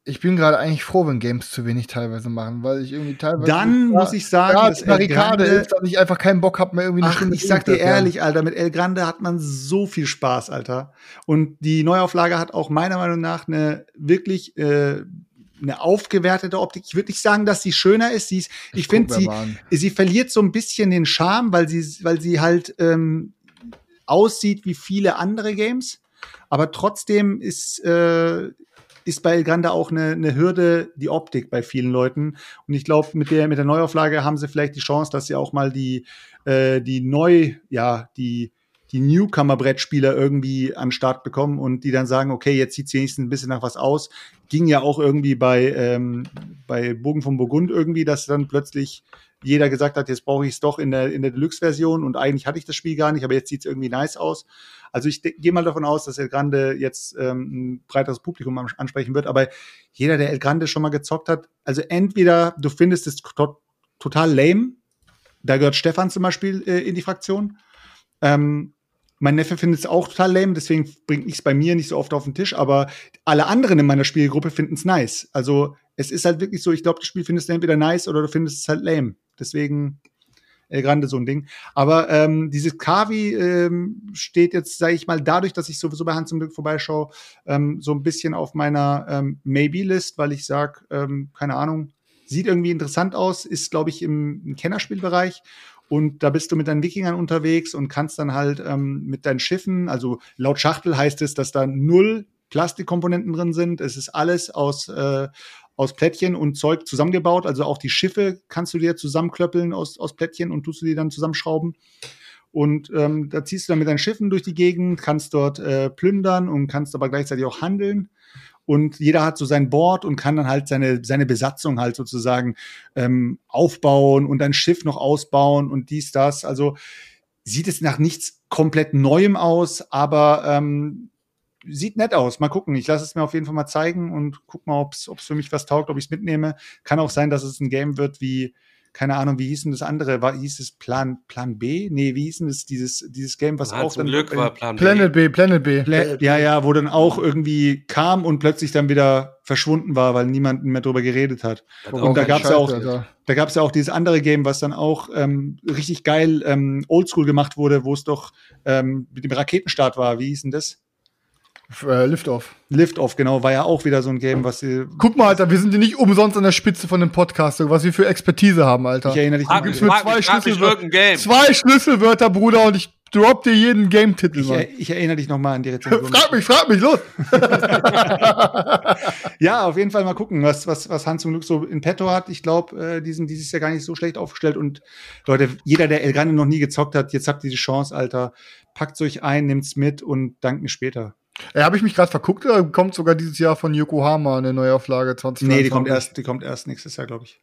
F: Ich bin gerade eigentlich froh, wenn Games zu wenig teilweise machen, weil ich irgendwie teilweise.
G: Dann muss ich sagen,
F: ja,
G: dass
F: die
G: El
F: Barrikade
G: Grande-
F: ist, dass ich einfach keinen Bock habe, mehr irgendwie eine
G: Ach,
F: Stunde
G: ich sag dir ehrlich, Alter, mit El Grande hat man so viel Spaß, Alter. Und die Neuauflage hat auch meiner Meinung nach eine wirklich äh, eine aufgewertete Optik. Ich würde nicht sagen, dass sie schöner ist. Sie ist ich
F: guck
G: finde, sie,
F: an.
G: sie verliert so ein bisschen den Charme, weil sie, weil sie halt ähm, aussieht wie viele andere Games. Aber trotzdem ist, äh, ist bei Grande auch eine, eine Hürde die Optik bei vielen Leuten. Und ich glaube, mit der, mit der Neuauflage haben sie vielleicht die Chance, dass sie auch mal die, äh, die neu, ja, die, die Newcomer-Brettspieler irgendwie an Start bekommen und die dann sagen, okay, jetzt sieht es wenigstens ein bisschen nach was aus. Ging ja auch irgendwie bei, ähm, bei Bogen von Burgund irgendwie, dass dann plötzlich jeder gesagt hat, jetzt brauche ich es doch in der, in der Deluxe-Version und eigentlich hatte ich das Spiel gar nicht, aber jetzt sieht es irgendwie nice aus. Also ich gehe mal davon aus, dass El Grande jetzt ähm, ein breiteres Publikum ansprechen wird, aber jeder, der El Grande schon mal gezockt hat, also entweder du findest es to total lame, da gehört Stefan zum Beispiel äh, in die Fraktion, ähm, mein Neffe findet es auch total lame, deswegen bringe ich es bei mir nicht so oft auf den Tisch, aber alle anderen in meiner Spielgruppe finden es nice. Also es ist halt wirklich so, ich glaube, das Spiel findest du entweder nice oder du findest es halt lame. Deswegen El Grande so ein Ding. Aber ähm, dieses Kavi ähm, steht jetzt, sage ich mal, dadurch, dass ich sowieso bei Hans zum Glück vorbeischaue, ähm, so ein bisschen auf meiner ähm, Maybe-List, weil ich sage, ähm, keine Ahnung, sieht irgendwie interessant aus, ist, glaube ich, im, im Kennerspielbereich und da bist du mit deinen Wikingern unterwegs und kannst dann halt ähm, mit deinen Schiffen, also laut Schachtel heißt es, dass da null Plastikkomponenten drin sind. Es ist alles aus, äh, aus Plättchen und Zeug zusammengebaut. Also auch die Schiffe kannst du dir zusammenklöppeln aus, aus Plättchen und tust du die dann zusammenschrauben. Und ähm, da ziehst du dann mit deinen Schiffen durch die Gegend, kannst dort äh, plündern und kannst aber gleichzeitig auch handeln und jeder hat so sein Board und kann dann halt seine, seine Besatzung halt sozusagen ähm, aufbauen und ein Schiff noch ausbauen und dies, das. Also sieht es nach nichts komplett Neuem aus, aber ähm, sieht nett aus. Mal gucken. Ich lasse es mir auf jeden Fall mal zeigen und guck mal, ob es für mich was taugt, ob ich es mitnehme. Kann auch sein, dass es ein Game wird wie keine Ahnung, wie hieß denn das andere? War, hieß es Plan, Plan B? Nee, wie hieß denn das, dieses, dieses Game, was
E: Ah,
G: auch
E: zum
G: dann.
E: Glück war Plan B.
F: Planet B, Planet B.
G: Pla ja, ja, wo dann auch irgendwie kam und plötzlich dann wieder verschwunden war, weil niemand mehr drüber geredet hat.
E: Hat
G: Und da
E: keinen
G: gab's ja auch,
F: Alter.
G: da gab's ja auch dieses andere Game, was dann auch ähm, richtig geil ähm, oldschool gemacht wurde, wo es doch ähm, mit dem Raketenstart war. Wie hieß denn das?
F: Äh, Liftoff.
G: Liftoff, genau, war ja auch wieder so ein Game, was sie.
F: Guck mal, Alter, wir sind hier nicht umsonst an der Spitze von dem Podcast, was wir für Expertise haben, Alter.
G: Ich erinnere dich
E: mich,
F: mir
E: frag
F: zwei Schlüsselwörter. Zwei Schlüsselwörter, Bruder, und ich drop dir jeden Game-Titel,
G: ich, er- ich erinnere dich noch mal an die Rezension.
F: Frag mich, frag mich, los!
G: Ja, auf jeden Fall mal gucken, was, was, was Hans zum Glück so in petto hat. Ich glaube, äh, die sind dieses Jahr gar nicht so schlecht aufgestellt. Und Leute, jeder, der El Grande noch nie gezockt hat, jetzt habt ihr die Chance, Alter. Packt's euch ein, nimmt's mit und dankt mir später.
F: Ja, habe ich mich gerade verguckt, oder kommt sogar dieses Jahr von Yokohama eine Neuauflage 20
G: Nee, die kommt erst, die kommt erst nächstes Jahr, glaube ich.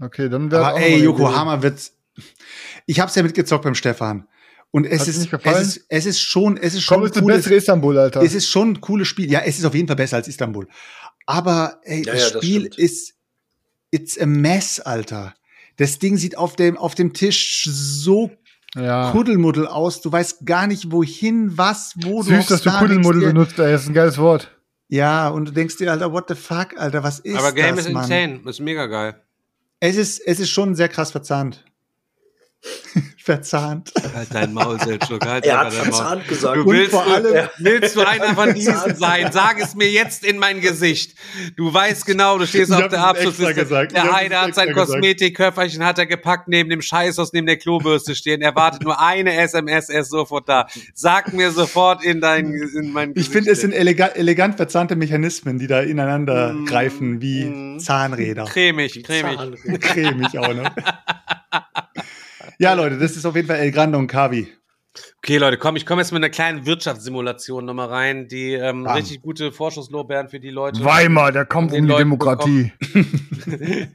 F: Okay, dann wäre
G: Aber ey, Yokohama wird. Ich hab's ja mitgezockt beim Stefan. Und es ist, es ist, es ist schon, es ist schon
F: Komm, ist das
G: cooles-
F: bessere Istanbul, Alter.
G: Es ist schon ein cooles Spiel. Ja, es ist auf jeden Fall besser als Istanbul. Aber ey,
A: Ja,
G: das
A: ja, das
G: Spiel
A: stimmt.
G: ist it's a mess, Alter. Das Ding sieht auf dem auf dem Tisch so
F: ja.
G: Kuddelmuddel aus. Du weißt gar nicht wohin, was, wo du
F: Süß, dass du Kuddelmuddel benutzt, ey, das ist ein geiles Wort.
G: Ja, und du denkst dir, Alter, what the fuck, Alter, was ist
E: Aber Game
G: das,
E: ist
G: Mann?
E: insane. Ist mega geil.
G: Es ist es ist schon sehr krass verzahnt. verzahnt.
E: Halt dein Maul, Selchuk. Halt
A: Er hat
E: dein Maul.
A: verzahnt gesagt.
E: Du willst,
G: vor allem-
E: du, willst du einer von diesen sein? Sag es mir jetzt in mein Gesicht. Du weißt genau, du stehst
G: Ich
E: auf der Abschlussliste.
G: gesagt. Ich
E: Der Heider hat sein. Kosmetikköfferchen hat er gepackt neben dem Scheißhaus, neben der Klobürste stehen. Er wartet nur eine SMS, er ist sofort da. Sag mir sofort in dein, in mein
G: Ich
E: Gesicht.
G: finde, es sind elegant, elegant verzahnte Mechanismen, die da ineinander
E: Mm,
G: greifen, wie
E: mm.
G: Zahnräder.
E: cremig, cremig.
A: Zahnriemen.
G: Cremig auch, ne? ja, Leute, das ist auf jeden Fall El Grande und Kavi.
E: Okay, Leute, komm, ich komme jetzt mit einer kleinen Wirtschaftssimulation nochmal rein, die ähm, richtig gute Vorschusslorbeeren für die Leute.
F: Weimar, der Kampf um die
E: Leuten
F: Demokratie.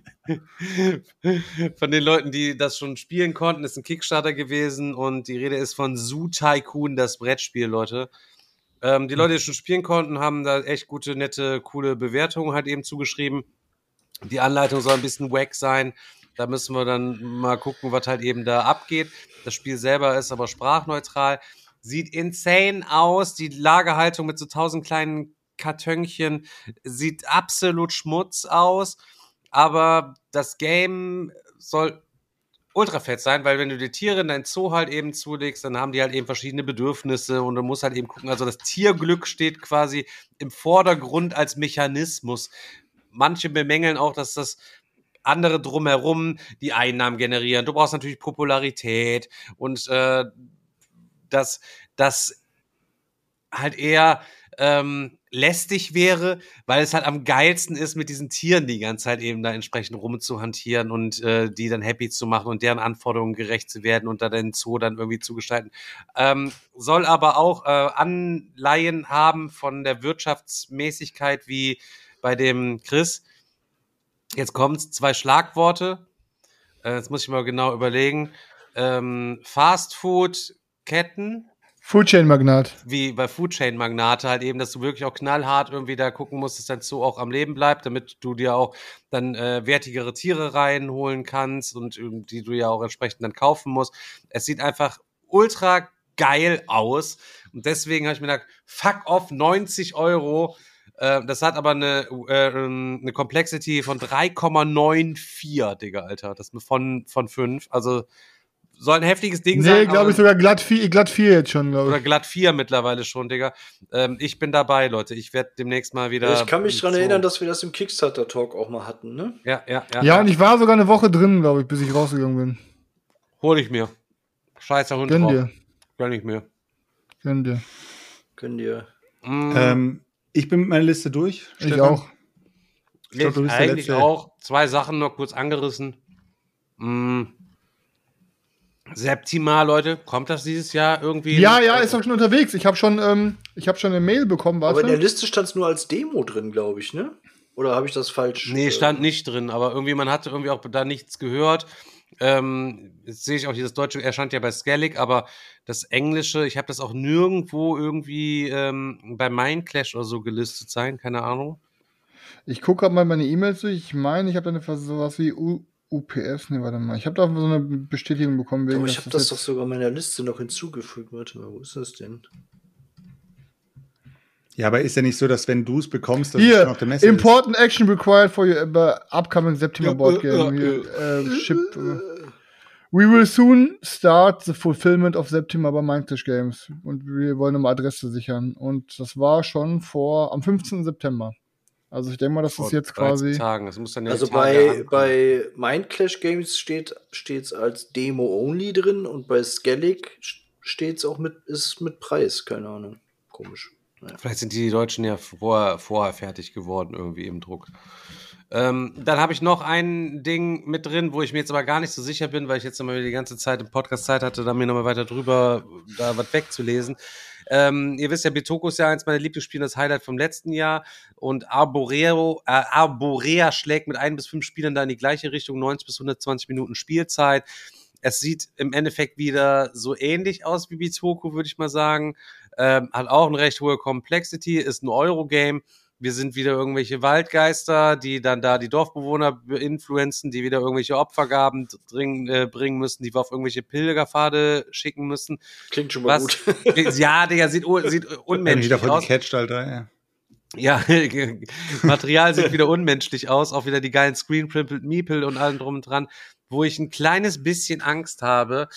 E: von den Leuten, die das schon spielen konnten, ist ein Kickstarter gewesen und die Rede ist von Zoo Tycoon, das Brettspiel, Leute. Ähm, die Leute, die schon spielen konnten, haben da echt gute, nette, coole Bewertungen halt eben zugeschrieben. Die Anleitung soll ein bisschen wack sein. Da müssen wir dann mal gucken, was halt eben da abgeht. Das Spiel selber ist aber sprachneutral. Sieht insane aus. Die Lagerhaltung mit so tausend kleinen Kartönchen sieht absolut Schmutz aus. Aber das Game soll ultra fett sein, weil wenn du die Tiere in dein Zoo halt eben zulegst, dann haben die halt eben verschiedene Bedürfnisse und du musst halt eben gucken, also das Tierglück steht quasi im Vordergrund als Mechanismus. Manche bemängeln auch, dass das andere drumherum die Einnahmen generieren. Du brauchst natürlich Popularität und äh, dass das halt eher ähm, lästig wäre, weil es halt am geilsten ist, mit diesen Tieren die ganze Zeit eben da entsprechend rumzuhantieren und äh, die dann happy zu machen und deren Anforderungen gerecht zu werden und da den Zoo dann irgendwie zu gestalten. Ähm, soll aber auch äh, Anleihen haben von der Wirtschaftsmäßigkeit wie bei dem Chris. Jetzt kommt's, zwei Schlagworte. Äh, jetzt muss ich mal genau überlegen. Ähm, Fast Food Ketten,
F: Foodchain Magnat.
E: wie bei Foodchain Magnate halt eben, dass du wirklich auch knallhart irgendwie da gucken musst, dass dein Zoo auch am Leben bleibt, damit du dir auch dann äh, wertigere Tiere reinholen kannst und ähm, die du ja auch entsprechend dann kaufen musst. Es sieht einfach ultra geil aus und deswegen habe ich mir gedacht, fuck off, 90 Euro. Äh, das hat aber eine, äh, ähm, eine Complexity von 3,94, Digga, Alter. Das ist von, von 5. Also soll ein heftiges Ding sein.
F: Nee, glaube ich sogar glatt vier, glatt vier jetzt schon, glaube
E: oder
F: ich.
E: glatt vier mittlerweile schon, Digga. Ähm, ich bin dabei, Leute. Ich werde demnächst mal wieder.
A: ich kann mich daran
E: so-
A: erinnern, dass wir das im Kickstarter-Talk auch mal hatten, ne?
E: Ja, ja, ja.
F: Ja, und ich war sogar eine Woche drin, glaube ich, bis ich rausgegangen bin.
E: Hol ich mir. Scheißer Hund
F: Gönn
E: drauf.
F: dir.
E: Gönn ich mir.
F: Gönn dir.
A: Können dir.
E: Mm,
G: Ähm, ich bin mit meiner Liste durch.
F: Ich
G: Stefan.
F: auch.
G: Ich glaub, bist der
E: eigentlich auch zwei Sachen noch kurz angerissen. Mm. Septima, Leute, kommt das dieses Jahr irgendwie?
F: Ja, ja, ist doch schon unterwegs. Ich habe schon, ähm, ich habe schon eine Mail bekommen,
A: Aber in der
F: warte.
A: Liste stand es nur als Demo drin, glaube ich, ne? Oder habe ich das falsch?
E: Nee,
A: äh,
E: stand nicht drin, aber irgendwie, man hatte irgendwie auch da nichts gehört. Ähm, jetzt sehe ich auch dieses Deutsche, er stand ja bei Skellig, aber das Englische, ich habe das auch nirgendwo irgendwie ähm, bei Mindclash oder so gelistet sein, keine Ahnung.
F: Ich gucke gerade mal meine E-Mails durch. Ich meine, ich habe da eine sowas wie U UPS. Nee, warte mal. Ich habe da so eine Bestätigung bekommen. Wegen,
A: Aber ich habe das
F: jetzt-
A: doch sogar meiner Liste noch hinzugefügt. Warte mal, wo ist das denn?
G: Ja, aber ist ja nicht so, dass wenn du es bekommst, dass es schon
F: Hier,
G: auf der Messe
F: important action required for your uh, upcoming September board
E: äh,
F: game.
E: äh,
F: Hier, äh, ship, äh, we will soon start the fulfillment of September bei Mindclash Games. Und wir wollen eine Adresse sichern. Und das war schon vor, am 15. September. Also ich denke mal, dass das
E: Vor
F: jetzt
E: 13
F: quasi.
E: Tagen. Das muss dann
A: Also bei,
E: ankommen.
A: bei Mindclash Games steht es als Demo only drin und bei Skellig steht es auch mit, ist mit Preis, keine Ahnung. Komisch.
E: Vielleicht sind die Deutschen ja vorher, vorher fertig geworden, irgendwie im Druck. Ähm, dann habe ich noch ein Ding mit drin, wo ich mir jetzt aber gar nicht so sicher bin, weil ich jetzt nochmal die ganze Zeit im Podcast Zeit hatte, da mir nochmal weiter drüber da was wegzulesen. Ähm, ihr wisst ja, Bitoko ist ja eins meiner Lieblingsspiele, das Highlight vom letzten Jahr. Und Arboreo, äh, Arborea schlägt mit ein bis fünf Spielern da in die gleiche Richtung, 90 bis 120 Minuten Spielzeit. Es sieht im Endeffekt wieder so ähnlich aus wie Bitoko, würde ich mal sagen. Ähm, hat auch eine recht hohe Complexity, ist ein Eurogame. Wir sind wieder irgendwelche Waldgeister, die dann da die Dorfbewohner influenzen, die wieder irgendwelche Opfergaben dringen, äh, bringen müssen, die wir auf irgendwelche Pilgerpfade schicken müssen.
A: Klingt schon mal
E: Was?
A: gut.
E: ja, Digga, sieht, sieht unmenschlich
G: wieder von
E: aus.
G: gecatcht, Alter. Ja.
E: Ja, Material sieht wieder unmenschlich aus, auch wieder die geilen Screen Printed Meeple und allem drum und dran, wo ich ein kleines bisschen Angst habe,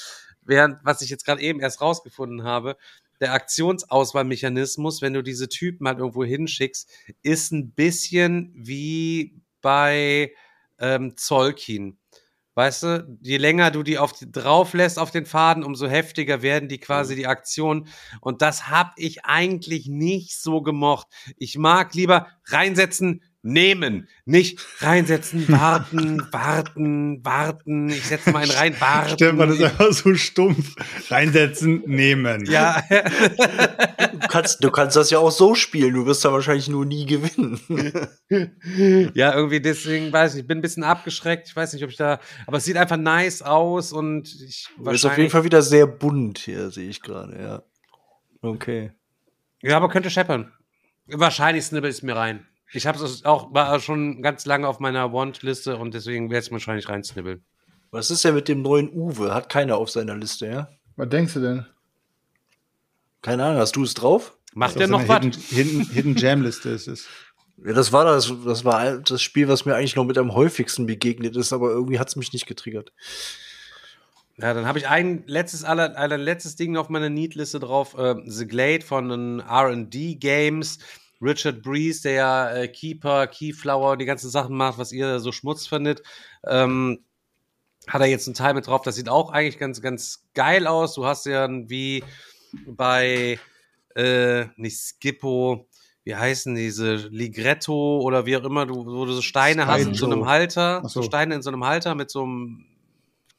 E: während, was ich jetzt gerade eben erst rausgefunden habe, der Aktionsauswahlmechanismus, wenn du diese Typen halt irgendwo hinschickst, ist ein bisschen wie bei ähm, Zolkin. Weißt du, je länger du die auf die, drauf lässt auf den Faden, umso heftiger werden die quasi die Aktionen. Und das hab ich eigentlich nicht so gemocht. Ich mag lieber reinsetzen, nehmen. Nicht reinsetzen, warten, warten, warten. Ich setze mal einen rein, warten.
G: Stefan ist einfach so stumpf. Reinsetzen, nehmen.
E: ja,
A: Du kannst, du kannst das ja auch so spielen, du wirst da wahrscheinlich nur nie gewinnen.
E: ja, irgendwie deswegen weiß ich, ich bin ein bisschen abgeschreckt. Ich weiß nicht, ob ich da, aber es sieht einfach nice aus und ich
A: Du bist auf jeden Fall wieder sehr bunt hier, sehe ich gerade, ja. Okay.
E: Ja, aber könnte scheppern. Wahrscheinlich snibbel ich es mir rein. Ich habe es auch war schon ganz lange auf meiner Want-Liste und deswegen werde ich es wahrscheinlich reinsnibbeln.
A: Was ist denn mit dem neuen Uwe? Hat keiner auf seiner Liste, ja?
F: Was denkst du denn?
A: Keine Ahnung, hast du es drauf?
E: Macht
G: Das
E: der
G: ist
E: noch
G: eine
E: was?
G: Hidden, Hidden, Hidden Jam-Liste ist es.
A: Ja, das war das, das war das Spiel, was mir eigentlich noch mit am häufigsten begegnet ist, aber irgendwie hat es mich nicht getriggert.
E: Ja, dann habe ich ein letztes, aller, aller letztes Ding auf meiner Need-Liste drauf. Äh, The Glade von den R&D Games. Richard Breeze, der ja äh, Keeper, Keyflower, die ganzen Sachen macht, was ihr so Schmutz findet. Ähm, hat er jetzt einen Teil mit drauf. Das sieht auch eigentlich ganz, ganz geil aus. Du hast ja wie bei, äh, nicht Skippo, wie heißen diese, Ligretto oder wie auch immer, du, wo du so Steine hast in so einem. Halter, so
G: so.
E: Steine in so einem Halter mit so einem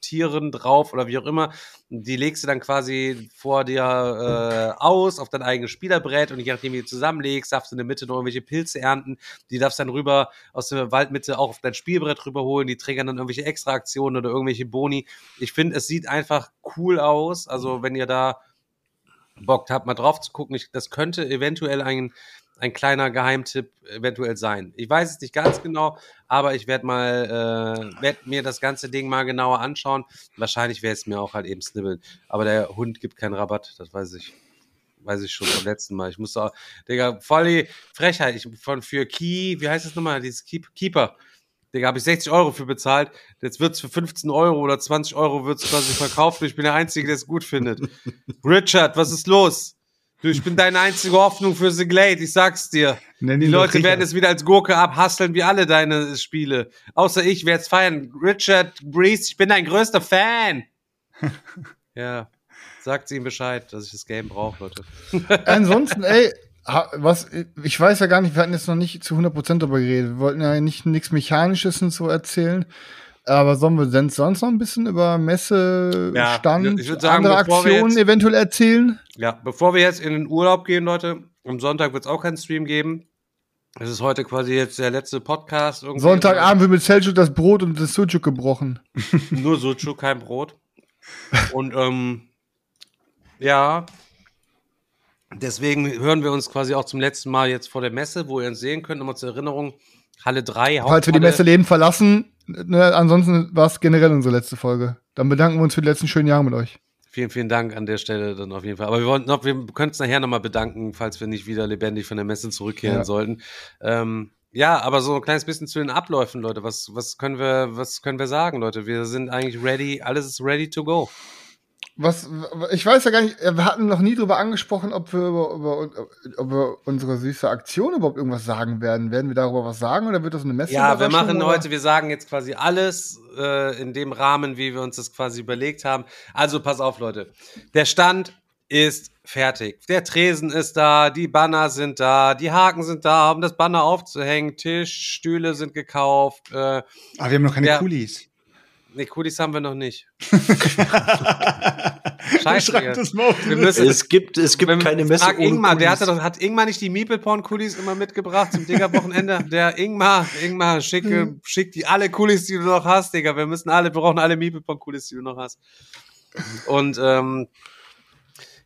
E: Tieren drauf oder wie auch immer. Die legst du dann quasi vor dir äh, aus auf dein eigenes Spielerbrett und je nachdem, wie du zusammenlegst, darfst du in der Mitte noch irgendwelche Pilze ernten. Die darfst dann rüber aus der Waldmitte auch auf dein Spielbrett rüberholen. Die triggern dann irgendwelche Extraaktionen oder irgendwelche Boni. Ich finde, es sieht einfach cool aus. Also, wenn ihr da Bock habt, mal drauf zu gucken, ich, das könnte eventuell ein, ein kleiner Geheimtipp eventuell sein. Ich weiß es nicht ganz genau, aber ich werde mal, äh, werde mir das ganze Ding mal genauer anschauen. Wahrscheinlich werde es mir auch halt eben snibbeln. Aber der Hund gibt keinen Rabatt, das weiß ich. Weiß ich schon vom letzten Mal. Ich musste auch, Digga, voll die Frechheit. Ich von für Key, wie heißt das nochmal? Dieses Keep, Keeper. Digga, habe ich 60 Euro für bezahlt. Jetzt wird's für 15 Euro oder 20 Euro wird's quasi verkauft. und Ich bin der Einzige, der es gut findet. Richard, was ist los? Du, ich bin deine einzige Hoffnung für The Glade, ich sag's dir.
G: Nenn
E: Die Leute werden es wieder als Gurke abhasseln, wie alle deine Spiele. Außer ich werde es feiern. Richard Breeze, ich bin dein größter Fan. ja, sagt ihm Bescheid, dass ich das Game brauche, Leute.
F: Ansonsten, ey, was, ich weiß ja gar nicht, wir hatten jetzt noch nicht zu 100% darüber geredet. Wir wollten ja nicht nichts Mechanisches und so erzählen. Aber sollen wir denn sonst noch ein bisschen über Messe,
E: Ja,
F: Stand,
E: sagen,
F: andere Aktionen
E: jetzt-
F: eventuell erzählen?
E: Ja, bevor wir jetzt in den Urlaub gehen, Leute, am Sonntag wird es auch keinen Stream geben. Es ist heute quasi jetzt der letzte Podcast. irgendwie.
F: Sonntagabend wird mit Seljuk das Brot und das Sujuk gebrochen.
E: Nur Suchu, kein Brot. Und ähm, ja, deswegen hören wir uns quasi auch zum letzten Mal jetzt vor der Messe, wo ihr uns sehen könnt. Nochmal zur Erinnerung, Halle 3.
F: Falls wir die. Messe Leben verlassen, ne, ansonsten war es generell unsere letzte Folge. Dann bedanken wir uns für die letzten schönen Jahre mit euch.
E: Vielen, vielen Dank an der Stelle dann auf jeden Fall. Aber wir wollen noch, wir können es nachher nochmal bedanken, falls wir nicht wieder lebendig von der Messe zurückkehren
F: Ja.
E: sollten. Ähm, ja, aber so ein kleines bisschen zu den Abläufen, Leute. Was, was können wir, was können wir sagen, Leute? Wir sind eigentlich ready, alles ist ready to go.
F: Was, ich weiß ja gar nicht, wir hatten noch nie drüber angesprochen, ob wir über, über, ob wir unsere süße Aktion überhaupt irgendwas sagen werden. Werden wir darüber was sagen oder wird das eine Messe?
E: Ja, wir machen heute, wir sagen jetzt quasi alles äh, in dem Rahmen, wie wir uns das quasi überlegt haben. Also pass auf, Leute. Der Stand ist fertig. Der Tresen ist da, die Banner sind da, die Haken sind da, um das Banner aufzuhängen, Tisch, Stühle sind gekauft. Äh,
G: Aber Ah, wir haben noch keine
E: Ja.
G: Kulis.
E: Nee, Kulis haben wir noch nicht.
G: Scheiße. Das.
E: Wir müssen,
A: Es gibt, es gibt
E: wenn-
A: keine Messe
E: Frag
A: ohne
E: Ingmar, der
A: Kulis.
E: hatte, doch- hat Ingmar nicht die Meeple-Porn-Kulis immer mitgebracht zum Digger-Wochenende? Der Ingmar, Ingmar, schicke, schick die alle Kulis, die du noch hast, Digga. Wir müssen alle, wir brauchen alle Meeple-Porn-Kulis, die du noch hast. Und, ähm,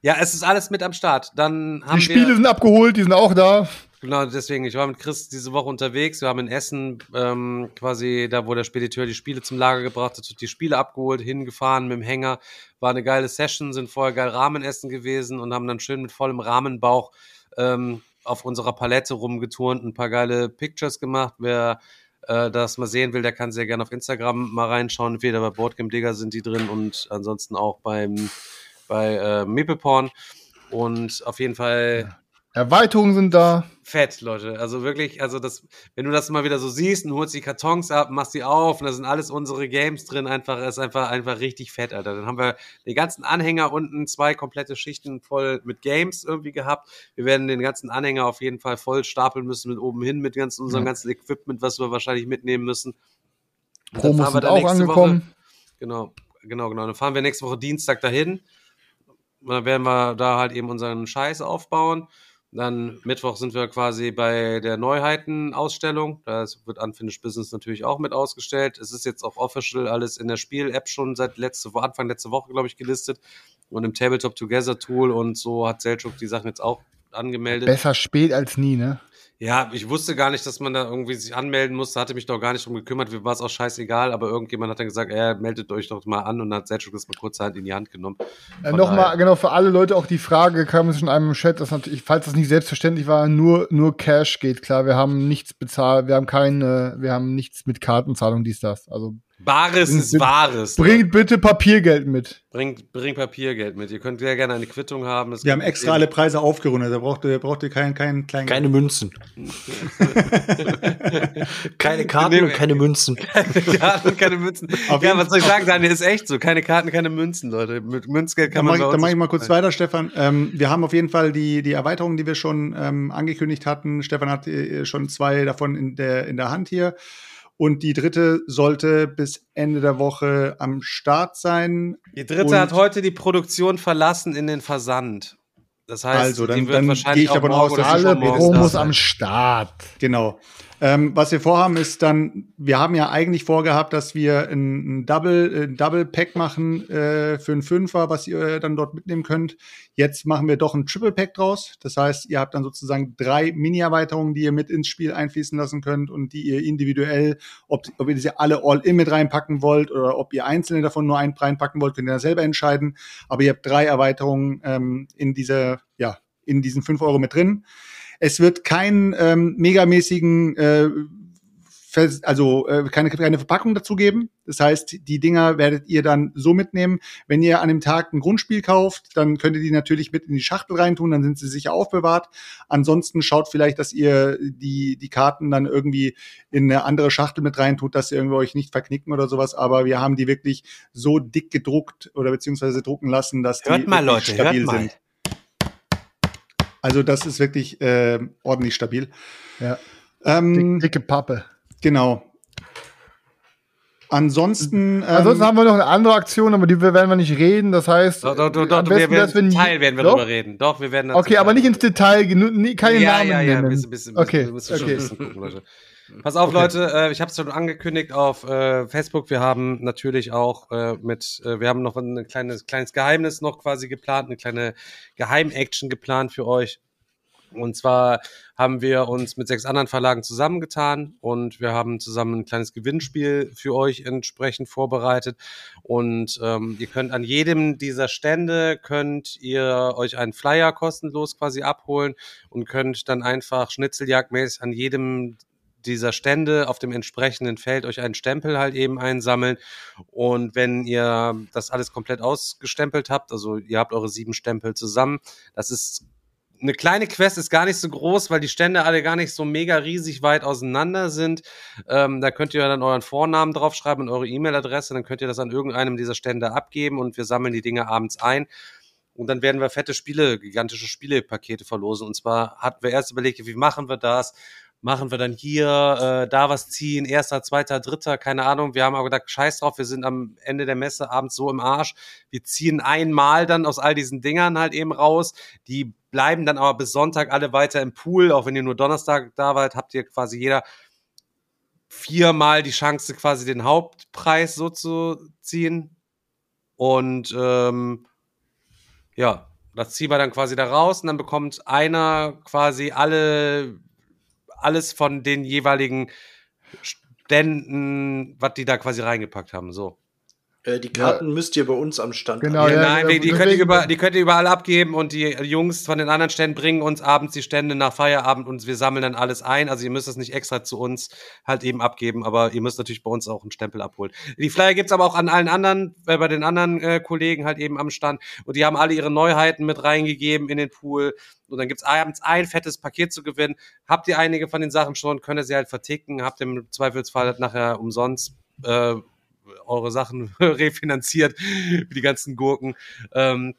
E: ja, es ist alles mit am Start. Dann haben
F: Die Spiele
E: wir,
F: sind abgeholt, die sind auch da.
E: Genau, deswegen, ich war mit Chris diese Woche unterwegs. Wir haben in Essen, ähm, quasi da, wo der Spediteur die Spiele zum Lager gebracht hat, die Spiele abgeholt, hingefahren mit dem Hänger. War eine geile Session, sind vorher geil Ramen essen gewesen und haben dann schön mit vollem Rahmenbauch ähm, auf unserer Palette rumgeturnt, ein paar geile Pictures gemacht. Wer äh, das mal sehen will, der kann sehr gerne auf Instagram mal reinschauen. Entweder bei Boardgame Digger sind die drin und ansonsten auch beim bei äh, Meeple Und auf jeden Fall
F: Erweiterungen sind da.
E: fett, Leute. Also wirklich, also das, wenn du das mal wieder so siehst und holst die Kartons ab, machst die auf und da sind alles unsere Games drin, einfach, ist einfach, einfach richtig fett, Alter. Dann haben wir den ganzen Anhänger unten, zwei komplette Schichten voll mit Games irgendwie gehabt. Wir werden den ganzen Anhänger auf jeden Fall voll stapeln müssen mit oben hin, mit ganz, unserem
F: Ja.
E: ganzen Equipment, was wir wahrscheinlich mitnehmen müssen. Und
F: Promos sind auch angekommen.
E: Woche, genau, genau, genau. Dann fahren wir nächste Woche Dienstag dahin. Und dann werden wir da halt eben unseren Scheiß aufbauen. Dann Mittwoch sind wir quasi bei der Neuheiten-Ausstellung. Da wird Unfinished Business natürlich auch mit ausgestellt. Es ist jetzt auch official alles in der Spiel-App schon seit letzte Anfang letzte Woche, glaube ich, gelistet. Und im Tabletop Together Tool und so hat Selchuk die Sachen jetzt auch angemeldet.
F: Besser spät als nie, ne?
E: Ja, ich wusste gar nicht, dass man da irgendwie sich anmelden musste, hatte mich doch gar nicht drum gekümmert, mir war es auch scheißegal, aber irgendjemand hat dann gesagt, ey, meldet euch doch mal an und hat Selchuk das mal kurzerhand in die Hand genommen.
F: Äh, Nochmal, genau, für alle Leute auch die Frage, kam es schon einem im Chat, dass natürlich, falls das nicht selbstverständlich war, nur, nur Cash geht, klar, wir haben nichts bezahlt, wir haben keine, wir haben nichts mit Kartenzahlung, dies, das. Also
E: Bares ist Wahres.
F: Bringt bitte Papiergeld mit.
E: Bringt, bringt Papiergeld mit. Ihr könnt sehr gerne eine Quittung haben. Es
G: Wir haben extra alle Preise aufgerundet. Da braucht ihr, braucht ihr keinen keinen kleinen.
A: Keine Münzen. keine Karten und keine Münzen.
E: keine Karten, keine Münzen.
G: Auf
E: ja,
G: jeden
E: was soll ich
G: Fall-
E: sagen, Daniel? Ist echt so. Keine Karten, keine Münzen, Leute. Mit Münzgeld kann
G: Dann
E: man
G: mache ich,
E: bei
G: dann
E: uns
G: mach ich mal kurz weiter, Stefan. Ähm, wir haben auf jeden Fall die, die Erweiterungen, die wir schon ähm, angekündigt hatten. Stefan hat äh, schon zwei davon in der, in der Hand hier. Und die dritte sollte bis Ende der Woche am Start sein.
E: Die dritte
G: Und-
E: hat heute die Produktion verlassen in den Versand. Das heißt,
G: Also, dann-
E: die wird
G: dann
E: wahrscheinlich
G: gehe ich
E: auch
G: davon aus, dass
F: Alle Promos am Start.
G: Genau. Ähm, was wir vorhaben, ist dann, wir haben ja eigentlich vorgehabt, dass wir ein, Double, ein Double Pack machen äh, für einen Fünfer, was ihr dann dort mitnehmen könnt. Jetzt machen wir doch ein Triple Pack draus. Das heißt, ihr habt dann sozusagen drei Mini-Erweiterungen, die ihr mit ins Spiel einfließen lassen könnt und die ihr individuell, ob, ob ihr sie alle All-In mit reinpacken wollt oder ob ihr einzelne davon nur ein reinpacken wollt, könnt ihr dann selber entscheiden. Aber ihr habt drei Erweiterungen ähm, in dieser, ja, in diesen fünf Euro mit drin. Es wird keinen ähm, megamäßigen, äh, also äh, keine, keine Verpackung dazu geben. Das heißt, die Dinger werdet ihr dann so mitnehmen. Wenn ihr an dem Tag ein Grundspiel kauft, dann könnt ihr die natürlich mit in die Schachtel reintun, dann sind sie sicher aufbewahrt. Ansonsten schaut vielleicht, dass ihr die, die Karten dann irgendwie in eine andere Schachtel mit reintut, dass ihr irgendwie euch nicht verknicken oder sowas. Aber wir haben die wirklich so dick gedruckt oder beziehungsweise drucken lassen, dass
E: Hört
G: die
E: mal, Leute, hört
G: stabil
E: mal.
G: sind. Also das ist wirklich äh, ordentlich stabil.
F: Ja.
G: Ähm,
F: Dick, dicke Pappe.
G: Genau. Ansonsten, ähm,
F: Ansonsten haben wir noch eine andere Aktion, aber die werden wir nicht reden. Das heißt,
E: Doch, doch, doch,
F: am besten
E: wir werden
F: wenn-
E: Teil werden wir
F: Doch?
E: drüber reden. Doch, wir werden
F: Okay, aber nicht ins Detail, keine
E: ja,
F: Namen
E: ja, ja,
F: nennen.
E: bisschen, bisschen,
F: okay,
E: bisschen, bisschen,
F: okay.
E: Leute. Pass auf, Leute, äh, ich habe es schon angekündigt auf äh, Facebook. Wir haben natürlich auch äh, mit, äh, wir haben noch ein kleines, kleines Geheimnis noch quasi geplant, eine kleine Geheim-Action geplant für euch. Und zwar haben wir uns mit sechs anderen Verlagen zusammengetan und wir haben zusammen ein kleines Gewinnspiel für euch entsprechend vorbereitet. Und ähm, ihr könnt an jedem dieser Stände könnt ihr euch einen Flyer kostenlos quasi abholen und könnt dann einfach schnitzeljagdmäßig an jedem dieser Stände auf dem entsprechenden Feld euch einen Stempel halt eben einsammeln. Und wenn ihr das alles komplett ausgestempelt habt, also ihr habt eure sieben Stempel zusammen, das ist eine kleine Quest ist gar nicht so groß, weil die Stände alle gar nicht so mega riesig weit auseinander sind. Ähm, da könnt ihr dann euren Vornamen draufschreiben und eure E-Mail-Adresse, dann könnt ihr das an irgendeinem dieser Stände abgeben und wir sammeln die Dinge abends ein. Und dann werden wir fette Spiele, gigantische Spielepakete verlosen. Und zwar hatten wir erst überlegt, wie machen wir das? Machen wir dann hier, äh, da was ziehen, erster, zweiter, dritter, keine Ahnung. Wir haben aber gedacht, scheiß drauf, wir sind am Ende der Messe abends so im Arsch. Wir ziehen einmal dann aus all diesen Dingern halt eben raus. Die bleiben dann aber bis Sonntag alle weiter im Pool. Auch wenn ihr nur Donnerstag da wart, habt ihr quasi jeder viermal die Chance, quasi den Hauptpreis so zu ziehen. Und ähm, ja, das ziehen wir dann quasi da raus und dann bekommt einer quasi alle alles von den jeweiligen Ständen, was die da quasi reingepackt haben. So.
A: Äh, die Karten müsst ihr bei uns am Stand
F: Genau,
A: abgeben.
F: ja,
E: Nein,
F: ja,
E: die, die, könnt ihr über, die könnt ihr überall abgeben und die Jungs von den anderen Ständen bringen uns abends die Stände nach Feierabend und wir sammeln dann alles ein. Also ihr müsst das nicht extra zu uns halt eben abgeben, aber ihr müsst natürlich bei uns auch einen Stempel abholen. Die Flyer gibt's aber auch an allen anderen, äh, bei den anderen äh, Kollegen halt eben am Stand und die haben alle ihre Neuheiten mit reingegeben in den Pool. Und dann gibt's abends ein fettes Paket zu gewinnen. Habt ihr einige von den Sachen schon, könnt ihr sie halt verticken, habt im Zweifelsfall halt nachher umsonst äh, eure Sachen refinanziert, wie die ganzen Gurken, ähm,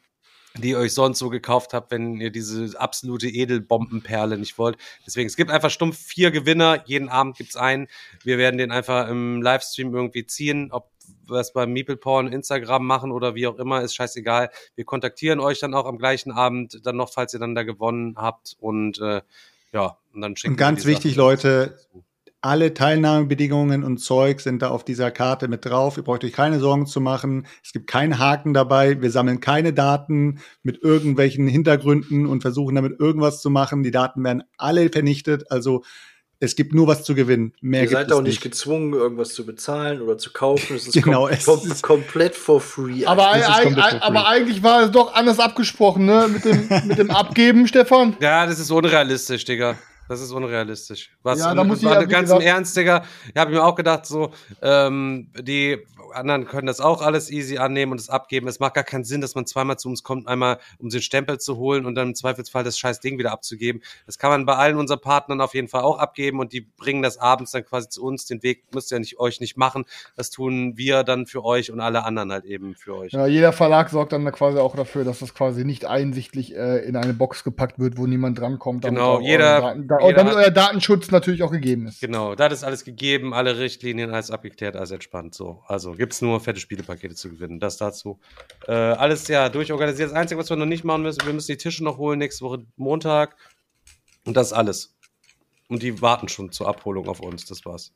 E: die ihr euch sonst so gekauft habt, wenn ihr diese absolute Edelbombenperle nicht wollt. Deswegen, es gibt einfach stumpf vier Gewinner, jeden Abend gibt's einen. Wir werden den einfach im Livestream irgendwie ziehen, ob wir es beim Meeple Porn Instagram machen oder wie auch immer, ist scheißegal. Wir kontaktieren euch dann auch am gleichen Abend dann noch, falls ihr dann da gewonnen habt und äh, ja, und dann schicken
G: Und ganz
E: wir
G: wichtig. Leute, alle Teilnahmebedingungen und Zeug sind da auf dieser Karte mit drauf. Ihr braucht euch keine Sorgen zu machen. Es gibt keinen Haken dabei. Wir sammeln keine Daten mit irgendwelchen Hintergründen und versuchen damit irgendwas zu machen. Die Daten werden alle vernichtet. Also es gibt nur was zu gewinnen. Mehr
A: Ihr
G: gibt
A: seid
G: es
A: auch nicht gezwungen, irgendwas zu bezahlen oder zu kaufen. Es ist
G: Genau,
A: kom
G: es
A: kom
G: ist-
A: komplett for free.
F: Aber,
G: Das ist
F: eig-
G: komplett
F: eig-
G: for free.
F: aber eigentlich war es doch anders abgesprochen, ne? Mit dem, mit dem Abgeben, Stefan.
E: Ja, das ist unrealistisch, Digga. Das ist unrealistisch. Was
F: Ja, da muss ich ja,
E: ganz im Ernst, Digga. Ich habe mir auch gedacht, so, ähm, die anderen können das auch alles easy annehmen und es abgeben. Es macht gar keinen Sinn, dass man zweimal zu uns kommt, einmal um den Stempel zu holen und dann im Zweifelsfall das scheiß Ding wieder abzugeben. Das kann man bei allen unseren Partnern auf jeden Fall auch abgeben und die bringen das abends dann quasi zu uns. Den Weg müsst ihr nicht, euch nicht machen. Das tun wir dann für euch und alle anderen halt eben für euch.
F: Ja, jeder Verlag sorgt dann quasi auch dafür, dass das quasi nicht einsichtlich äh, in eine Box gepackt wird, wo niemand drankommt.
E: Genau, jeder-
F: da,
E: jeder
F: damit
E: hat-
F: euer Datenschutz natürlich auch gegeben ist.
E: Genau, das ist alles gegeben, alle Richtlinien, alles abgeklärt, alles entspannt. So, also gibt's nur fette Spielepakete zu gewinnen. Das dazu. Äh, alles ja durchorganisiert. Das Einzige, was wir noch nicht machen müssen, wir müssen die Tische noch holen nächste Woche Montag. Und das ist alles. Und die warten schon zur Abholung auf uns. Das war's.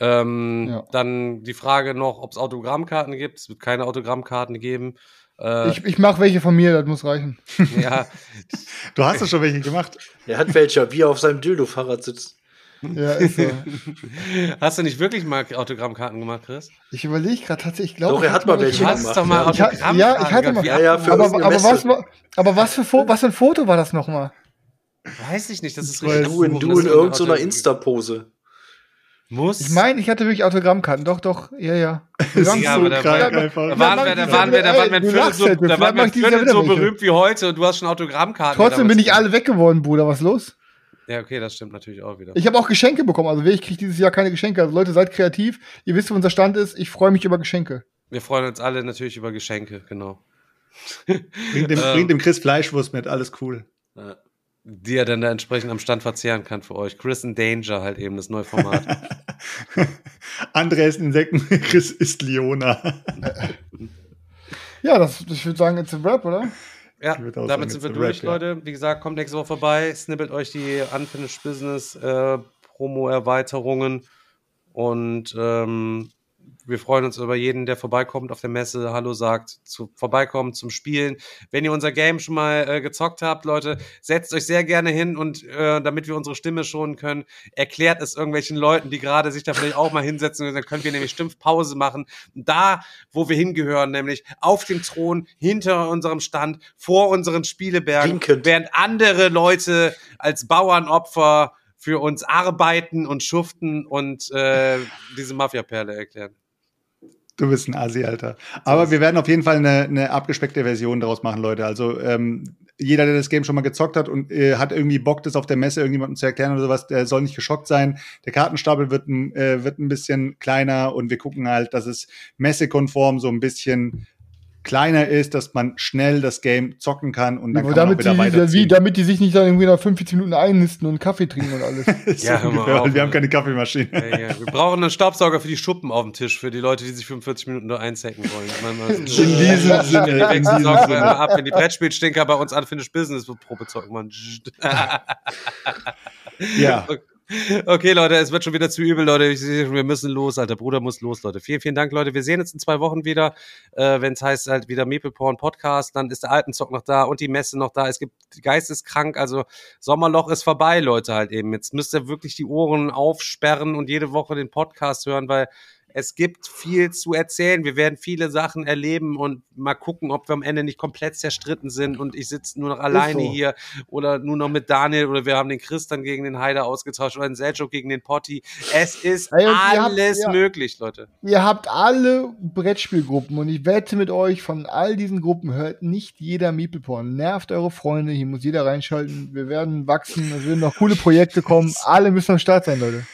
E: Ähm,
F: Ja.
E: Dann die Frage noch, ob es Autogrammkarten gibt. Es wird keine Autogrammkarten geben. Äh,
F: Ich, ich mache welche von mir, das muss reichen.
E: ja,
G: Du hast ja schon welche gemacht.
A: Er hat welcher, wie er auf seinem Dildo-Fahrrad sitzt.
F: Ja, ist so.
E: hast du nicht wirklich mal Autogrammkarten gemacht, Chris?
F: Ich überlege gerade tatsächlich, ich glaube,
A: Doch, er hat mal welche
E: Du
A: Ja,
E: hast
A: gemacht,
E: doch mal
F: ja. Ich ha-
E: Autogrammkarten
F: ja, ich hatte mal-
A: Ja, ja, für
F: aber, aber, was, aber was, für was für ein Foto war das nochmal?
E: Weiß ich nicht, das ist richtig.
A: Du in, du in
E: eine
A: irgendeiner Insta-Pose.
E: Muss.
F: Ich meine, ich hatte wirklich Autogrammkarten. Doch, doch, ja, ja.
E: Ja,
F: so
E: aber da,
G: krank
E: war, da
F: Ja,
E: waren wir,
F: ich
E: da waren wir, da waren wir
F: du
E: Viertel so, da waren wir
F: ich
E: Viertel so berühmt wie heute und du hast schon Autogrammkarten.
F: Trotzdem bin
E: gekriegt.
F: alle weg geworden, Bruder. Was ist los?
E: Ja, okay, das stimmt natürlich auch wieder.
F: Ich habe auch Geschenke bekommen. Also ich kriege dieses Jahr keine Geschenke. Also Leute, seid kreativ. Ihr wisst, wo unser Stand ist. Ich freue mich über Geschenke.
E: Wir freuen uns alle natürlich über Geschenke, genau.
G: Bring dem,
E: Ähm.
G: bring dem Chris Fleischwurst mit, alles cool.
A: Ja.
E: Die er dann da entsprechend am Stand verzehren kann für euch. Chris in Danger halt eben, das neue Format.
G: Andere essen Insekten, Chris isst Leona.
F: Ja, das, ich würde sagen, it's a wrap, oder?
E: Ja, damit
G: sagen,
E: sind wir durch,
G: wrap, ja.
E: Leute. Wie gesagt, kommt nächste Woche vorbei, snippelt euch die Unfinished Business äh, Promo-Erweiterungen und ähm, wir freuen uns über jeden, der vorbeikommt auf der Messe, Hallo sagt, zu vorbeikommen zum Spielen. Wenn ihr unser Game schon mal äh, gezockt habt, Leute, setzt euch sehr gerne hin und äh, damit wir unsere Stimme schonen können, erklärt es irgendwelchen Leuten, die gerade sich da vielleicht auch mal hinsetzen, dann können wir nämlich Stimmpause machen. Da, wo wir hingehören, nämlich auf dem Thron, hinter unserem Stand, vor unseren Spielebergen,
A: Winkend.
E: während andere Leute als Bauernopfer für uns arbeiten und schuften und äh, diese Mafia-Perle erklären.
G: Du bist ein Asi, Alter. Aber wir werden auf jeden Fall eine, eine abgespeckte Version daraus machen, Leute. Also ähm, jeder, der das Game schon mal gezockt hat und äh, hat irgendwie Bock, das auf der Messe irgendjemandem zu erklären oder sowas, der soll nicht geschockt sein. Der Kartenstapel wird äh, wird ein bisschen kleiner und wir gucken halt, dass es messekonform so ein bisschen kleiner ist, dass man schnell das Game zocken kann und dann
F: Aber
G: kann man auch
F: damit,
G: wieder
F: die, wie,
G: weiterziehen.
F: damit die sich nicht dann irgendwie nach 45 Minuten einnisten und Kaffee trinken und alles.
E: Ja, hör mal auf,
G: weil wir haben keine Kaffeemaschine.
E: Ja, ja. Wir brauchen einen Staubsauger für die Schuppen auf dem Tisch, für die Leute, die sich 45 Minuten nur einzecken wollen. Man,
G: In diesem Sinne, in Sinne.
E: ab, wenn die Brettspielstinker bei uns Unfinished Business Probe zocken, man.
G: Ja.
E: Okay, Leute, es wird schon wieder zu übel, Leute. Wir müssen los, Alter. Bruder muss los, Leute. Vielen, vielen Dank, Leute. Wir sehen uns in zwei Wochen wieder. Äh, Wenn es heißt halt wieder Maple Podcast, dann ist der Altenzock noch da und die Messe noch da. Es gibt Geisteskrank, also Sommerloch ist vorbei, Leute, halt eben. Jetzt müsst ihr wirklich die Ohren aufsperren und jede Woche den Podcast hören, weil es gibt viel zu erzählen. Wir werden viele Sachen erleben und mal gucken, ob wir am Ende nicht komplett zerstritten sind und ich sitze nur noch alleine
F: so.
E: hier oder nur noch mit Daniel oder wir haben den Chris dann gegen den Heider ausgetauscht oder den Selchuk gegen den Potti. Es ist
F: Ey, und ihr habt-
E: alles
F: ja.
E: möglich, Leute.
F: Ihr habt alle Brettspielgruppen und ich wette mit euch, von all diesen Gruppen hört nicht jeder Meeple Porn. Nervt eure Freunde, hier muss jeder reinschalten. Wir werden wachsen, es werden noch coole Projekte kommen. Alle müssen am Start sein, Leute.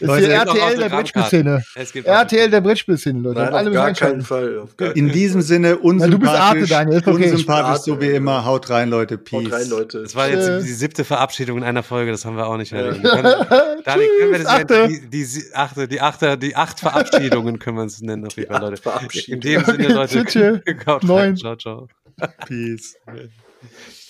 F: Das ist
G: Leute,
F: hier
E: es gibt auch
F: RTL der. Brettspielszene. RTL der Brettspielszene, Leute.
A: Nein,
F: alle
A: auf gar keinen Fall. Auf gar
G: In diesem. Sinne,
F: Na, du bist Arte,
G: unsympathisch,
F: Daniel, ist okay.
G: unsympathisch, so
A: Arte,
G: wie immer. Haut rein, Leute. Peace.
A: Haut rein, Leute.
E: Das war jetzt
F: Äh.
E: die, siebte Verabschiedung in einer Folge, das haben wir auch nicht. Können- wir das
F: Achte.
E: nennen? Die, die, achte, die, achte, die acht Verabschiedungen können wir uns nennen, auf jeden Fall, Leute. In dem Sinne, Leute,
F: Tschüss.
E: Ciao, ciao.
G: Peace.